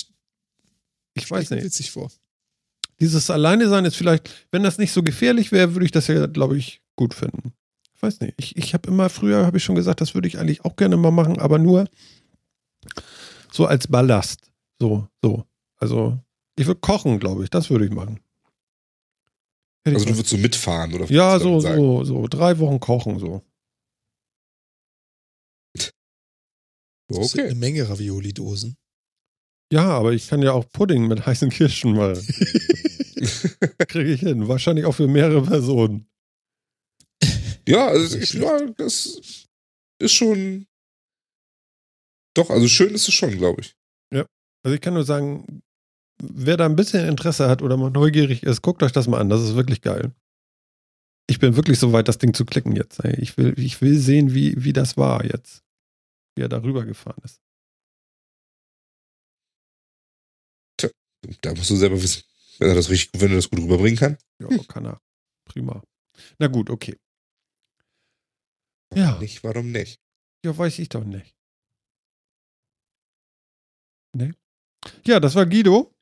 ich weiß nicht. witzig vor. Dieses Alleine sein ist vielleicht, wenn das nicht so gefährlich wäre, würde ich das ja, glaube ich, gut finden. Ich weiß nicht. Ich, ich habe immer früher, habe ich schon gesagt, das würde ich eigentlich auch gerne mal machen, aber nur so als Ballast. So, so. Also, ich würde kochen, glaube ich. Das würde ich machen. Hätte also, du würdest so mitfahren, oder? Ja, so, so, so. Drei Wochen kochen, so. Okay. Das sind eine Menge Ravioli-Dosen. Ja, aber ich kann ja auch Pudding mit heißen Kirschen mal. Kriege ich hin. Wahrscheinlich auch für mehrere Personen. Ja, also ich, ja, das ist schon doch, also schön ist es schon, glaube ich. Ja. Also ich kann nur sagen, wer da ein bisschen Interesse hat oder mal neugierig ist, guckt euch das mal an. Das ist wirklich geil. Ich bin wirklich so weit, das Ding zu klicken jetzt. Ich will, ich will sehen, wie, wie das war jetzt. Wie er da rübergefahren ist. Tja, da musst du selber wissen, wenn er das richtig, wenn er das gut rüberbringen kann. Ja, kann er. Prima. Na gut, okay. Ja. Nicht, warum nicht? Ja, weiß ich doch nicht. Nee. Ja, das war Guido.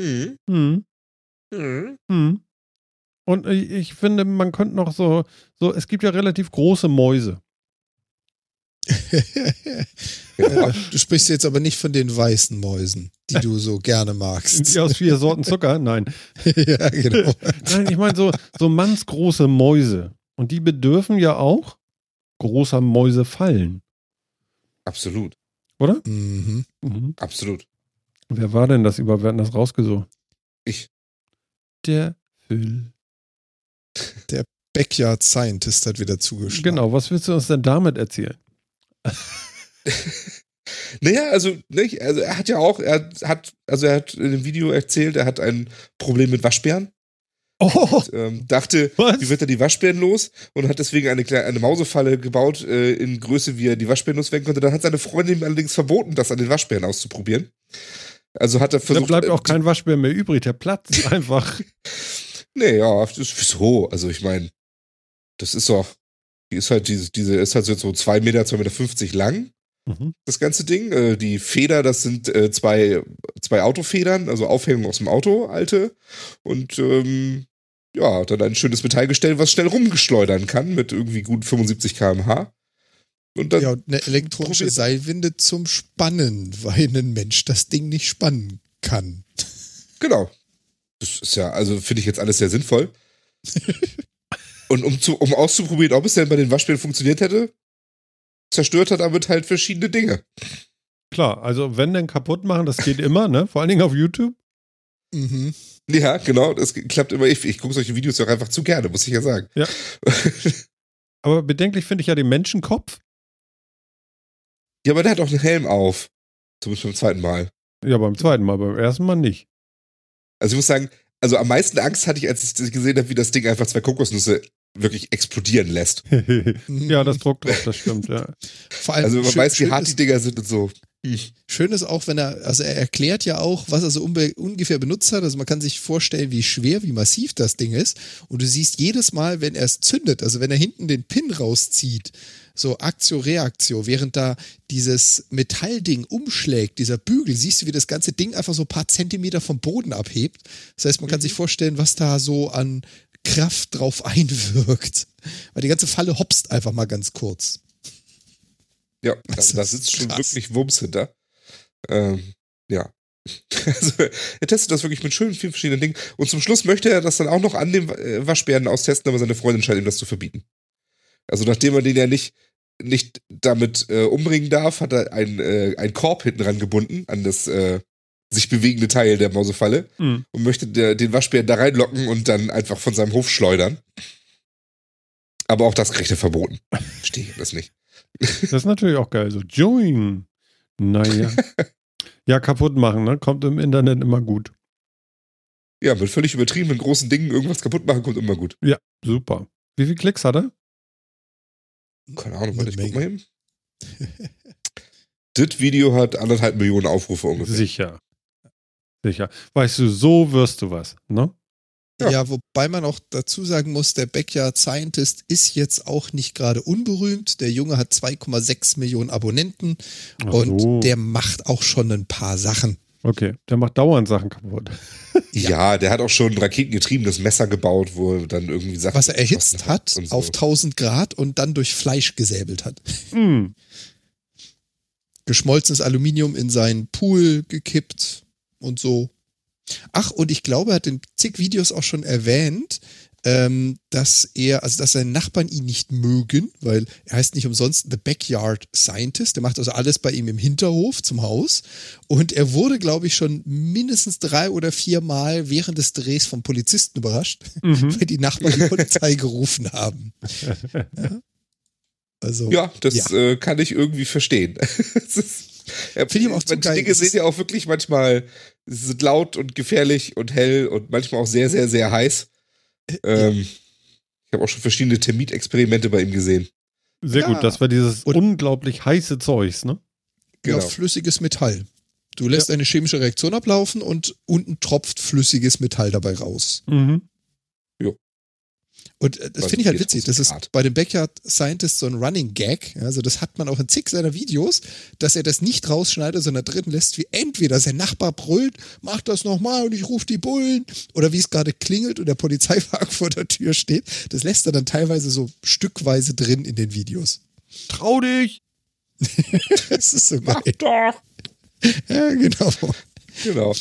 Hm. Hm. Hm. hm. Und ich finde, man könnte noch so, so, es gibt ja relativ große Mäuse. ja, du sprichst jetzt aber nicht von den weißen Mäusen, die du so gerne magst. Die aus vier Sorten Zucker? Nein. ja, genau. Nein, ich meine so, so mannsgroße Mäuse. Und die bedürfen ja auch großer Mäuse fallen. Absolut. Oder? Mhm. Mhm. Absolut. Wer war denn das über? Wer hat das rausgesucht? Ich. Der Phil. Der Backyard Scientist hat wieder zugeschlagen. Genau, was willst du uns denn damit erzählen? naja, also, nicht, also er hat ja auch, er hat, also er hat in dem Video erzählt, er hat ein Problem mit Waschbären. Oh. Und, ähm, dachte, Was? wie wird er die Waschbären los? Und hat deswegen eine, kleine, eine Mausefalle gebaut äh, in Größe, wie er die Waschbären loswerden konnte. Dann hat seine Freundin ihm allerdings verboten, das an den Waschbären auszuprobieren. Also hat er versucht. Da bleibt auch kein Waschbär mehr übrig, der platzt einfach. nee, ja, das ist wieso? Also ich meine, das ist doch, die ist halt diese, diese ist halt so zwei Meter, zwei Meter fünfzig lang. Mhm. Das ganze Ding. Äh, die Feder, das sind äh, zwei, zwei Autofedern, also Aufhängung aus dem Auto, alte. Und ähm, ja, dann ein schönes Metallgestell, was schnell rumgeschleudern kann mit irgendwie gut 75 km/h. Und dann ja, und eine elektronische Seilwinde zum Spannen, weil ein Mensch das Ding nicht spannen kann. Genau. Das ist ja, also finde ich jetzt alles sehr sinnvoll. und um, zu, um auszuprobieren, ob es denn bei den Waschbären funktioniert hätte, zerstört hat damit halt verschiedene Dinge. Klar, also wenn denn kaputt machen, das geht immer, ne? Vor allen Dingen auf YouTube. Mhm. Ja, genau, das klappt immer. Ich, ich gucke solche Videos auch einfach zu gerne, muss ich ja sagen. Ja. Aber bedenklich finde ich ja den Menschenkopf. Ja, aber der hat auch einen Helm auf. Zumindest beim zweiten Mal. Ja, beim zweiten Mal, beim ersten Mal nicht. Also ich muss sagen, also am meisten Angst hatte ich, als ich gesehen habe, wie das Ding einfach zwei Kokosnüsse wirklich explodieren lässt. ja, das druckt drauf, das stimmt, ja. Vor allem also man schön, weiß, wie hart die Dinger sind und so. Schön ist auch, wenn er, also er erklärt ja auch, was er so ungefähr benutzt hat. Also man kann sich vorstellen, wie schwer, wie massiv das Ding ist. Und du siehst jedes Mal, wenn er es zündet, also wenn er hinten den Pin rauszieht, so Aktio, Reaktio, während da dieses Metallding umschlägt, dieser Bügel, siehst du, wie das ganze Ding einfach so ein paar Zentimeter vom Boden abhebt. Das heißt, man kann mhm. sich vorstellen, was da so an Kraft drauf einwirkt. Weil die ganze Falle hopst einfach mal ganz kurz. Ja, also da sitzt schon wirklich Wumms hinter. Ähm, ja. Also, er testet das wirklich mit schönen, vielen verschiedenen Dingen. Und zum Schluss möchte er das dann auch noch an den äh, Waschbären austesten, aber seine Freundin scheint ihm das zu verbieten. Also, nachdem er den ja nicht, nicht damit äh, umbringen darf, hat er einen, äh, einen Korb hinten ran gebunden an das äh, sich bewegende Teil der Mausefalle mhm. und möchte der, den Waschbären da reinlocken und dann einfach von seinem Hof schleudern. Aber auch das kriegt er verboten. Verstehe ich das nicht. Das ist natürlich auch geil. So, join. Naja. ja, kaputt machen, ne? Kommt im Internet immer gut. Ja, mit völlig übertriebenen großen Dingen irgendwas kaputt machen kommt immer gut. Ja, super. Wie viele Klicks hat er? Keine Ahnung, warte, ich guck mal hin. das Video hat anderthalb Millionen Aufrufe ungefähr. Sicher. Sicher. Weißt du, so wirst du was, ne? Ja. ja. wobei man auch dazu sagen muss, der Backyard Scientist ist jetzt auch nicht gerade unberühmt. Der Junge hat 2,6 Millionen Abonnenten Ach und so. der macht auch schon ein paar Sachen. Okay, der macht dauernd Sachen kaputt. ja. ja, der hat auch schon ein raketengetriebenes Messer gebaut, wo er dann irgendwie Sachen. Was er erhitzt hat so. auf 1000 Grad und dann durch Fleisch gesäbelt hat. Mm. Geschmolzenes Aluminium in seinen Pool gekippt und so. Ach, und ich glaube, er hat in zig Videos auch schon erwähnt, ähm, dass er, also dass seine Nachbarn ihn nicht mögen, weil er heißt nicht umsonst The Backyard Scientist. Der macht also alles bei ihm im Hinterhof zum Haus. Und er wurde, glaube ich, schon mindestens drei oder vier Mal während des Drehs vom Polizisten überrascht, mhm. weil die Nachbarn die Polizei gerufen haben. Ja, also, ja das ja. Äh, kann ich irgendwie verstehen. Ja, Finde ich auch zu geil. Die Dinge sehen ja auch wirklich manchmal sind laut und gefährlich und hell und manchmal auch sehr, sehr, sehr heiß. Äh, ähm, ich habe auch schon verschiedene Termitexperimente bei ihm gesehen. Sehr ja. gut, das war dieses und unglaublich heiße Zeugs, ne? Genau. Ja, flüssiges Metall. Du lässt ja. eine chemische Reaktion ablaufen und unten tropft flüssiges Metall dabei raus. Mhm. Und äh, das finde ich halt witzig. Das ist bei dem Backyard Scientist so ein Running Gag. Also das hat man auch in zig seiner Videos, dass er das nicht rausschneidet, sondern drin lässt, wie entweder sein Nachbar brüllt, mach das nochmal und ich rufe die Bullen. Oder wie es gerade klingelt und der Polizeiwagen vor der Tür steht. Das lässt er dann teilweise so stückweise drin in den Videos. Trau dich! das ist so geil. Mach doch! Ja, genau. Genau.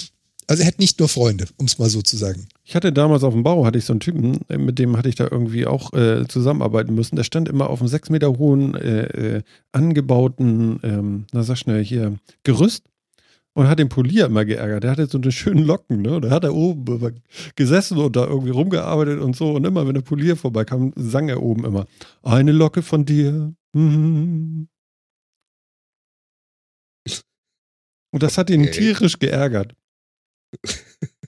Also er hat nicht nur Freunde, um es mal so zu sagen. Ich hatte damals auf dem Bau, hatte ich so einen Typen, äh, mit dem hatte ich da irgendwie auch äh, zusammenarbeiten müssen. Der stand immer auf einem sechs Meter hohen, äh, äh, angebauten, ähm, na sag schnell hier, Gerüst und hat den Polier immer geärgert. Der hatte so eine schönen Locken, ne? Da hat er oben gesessen und da irgendwie rumgearbeitet und so. Und immer, wenn der Polier vorbeikam, sang er oben immer: Eine Locke von dir. Hm. Und das hat ihn okay. tierisch geärgert.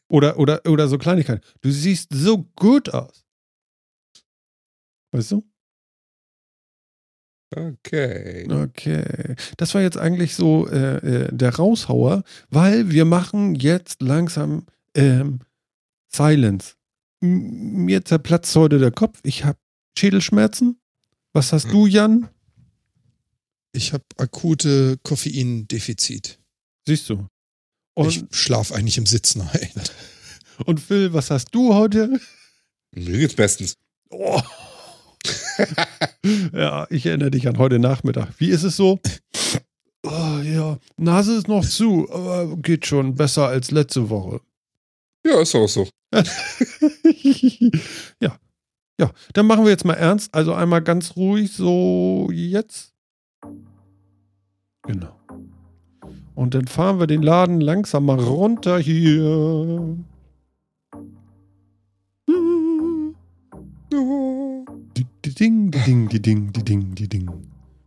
Oder, oder, oder so Kleinigkeiten. Du siehst so gut aus. Weißt du? Okay. Okay. Das war jetzt eigentlich so äh, äh, der Raushauer, weil wir machen jetzt langsam ähm, Silence. M mir zerplatzt heute der Kopf. Ich habe Schädelschmerzen. Was hast hm. du, Jan? Ich habe akute Koffeindefizit. Siehst du. Und ich schlafe eigentlich im Sitzen ein. Und Phil, was hast du heute? Mir geht's bestens. Oh. ja, ich erinnere dich an heute Nachmittag. Wie ist es so? Oh, ja, Nase ist noch zu, aber geht schon besser als letzte Woche. Ja, ist auch so. ja. Ja, dann machen wir jetzt mal ernst. Also einmal ganz ruhig, so jetzt. Genau. Und dann fahren wir den Laden langsam mal runter hier. Die Ding, die Ding, die Ding, die Ding, die Ding.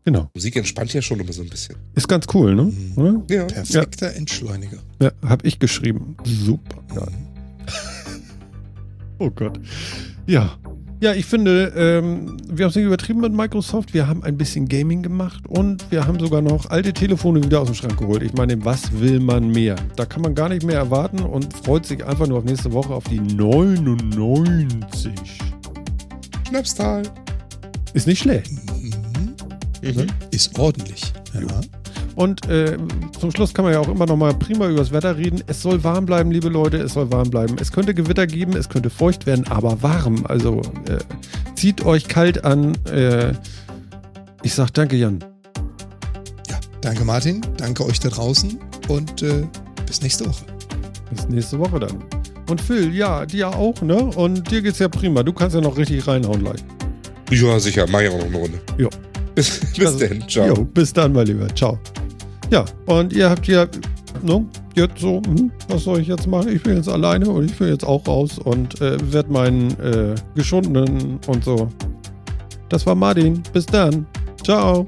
Genau. Musik entspannt ja schon immer so ein bisschen. Ist ganz cool, ne? Mhm. Oder? Ja. Perfekter ja. Entschleuniger. Ja, hab ich geschrieben. Super geil. oh Gott. Ja. Ja, ich finde, ähm, wir haben es nicht übertrieben mit Microsoft. Wir haben ein bisschen Gaming gemacht und wir haben sogar noch alte Telefone wieder aus dem Schrank geholt. Ich meine, was will man mehr? Da kann man gar nicht mehr erwarten und freut sich einfach nur auf nächste Woche auf die 99. Schnapstal. Ist nicht schlecht. Mhm. Mhm. Ist ordentlich. Ja. Und äh, zum Schluss kann man ja auch immer noch mal prima über das Wetter reden. Es soll warm bleiben, liebe Leute, es soll warm bleiben. Es könnte Gewitter geben, es könnte feucht werden, aber warm. Also äh, zieht euch kalt an. Äh, ich sag danke, Jan. Ja, danke, Martin. Danke euch da draußen und äh, bis nächste Woche. Bis nächste Woche dann. Und Phil, ja, dir auch, ne? Und dir geht's ja prima. Du kannst ja noch richtig reinhauen gleich. Ja, sicher. Mach ich auch noch eine Runde. Jo. bis, bis also, dann. Ciao. Jo, bis dann, mein Lieber. Ciao. Ja, und ihr habt ja, ne, jetzt so, hm, was soll ich jetzt machen? Ich bin jetzt alleine und ich will jetzt auch raus und äh, werde meinen äh, Geschundenen und so. Das war Martin. Bis dann. Ciao.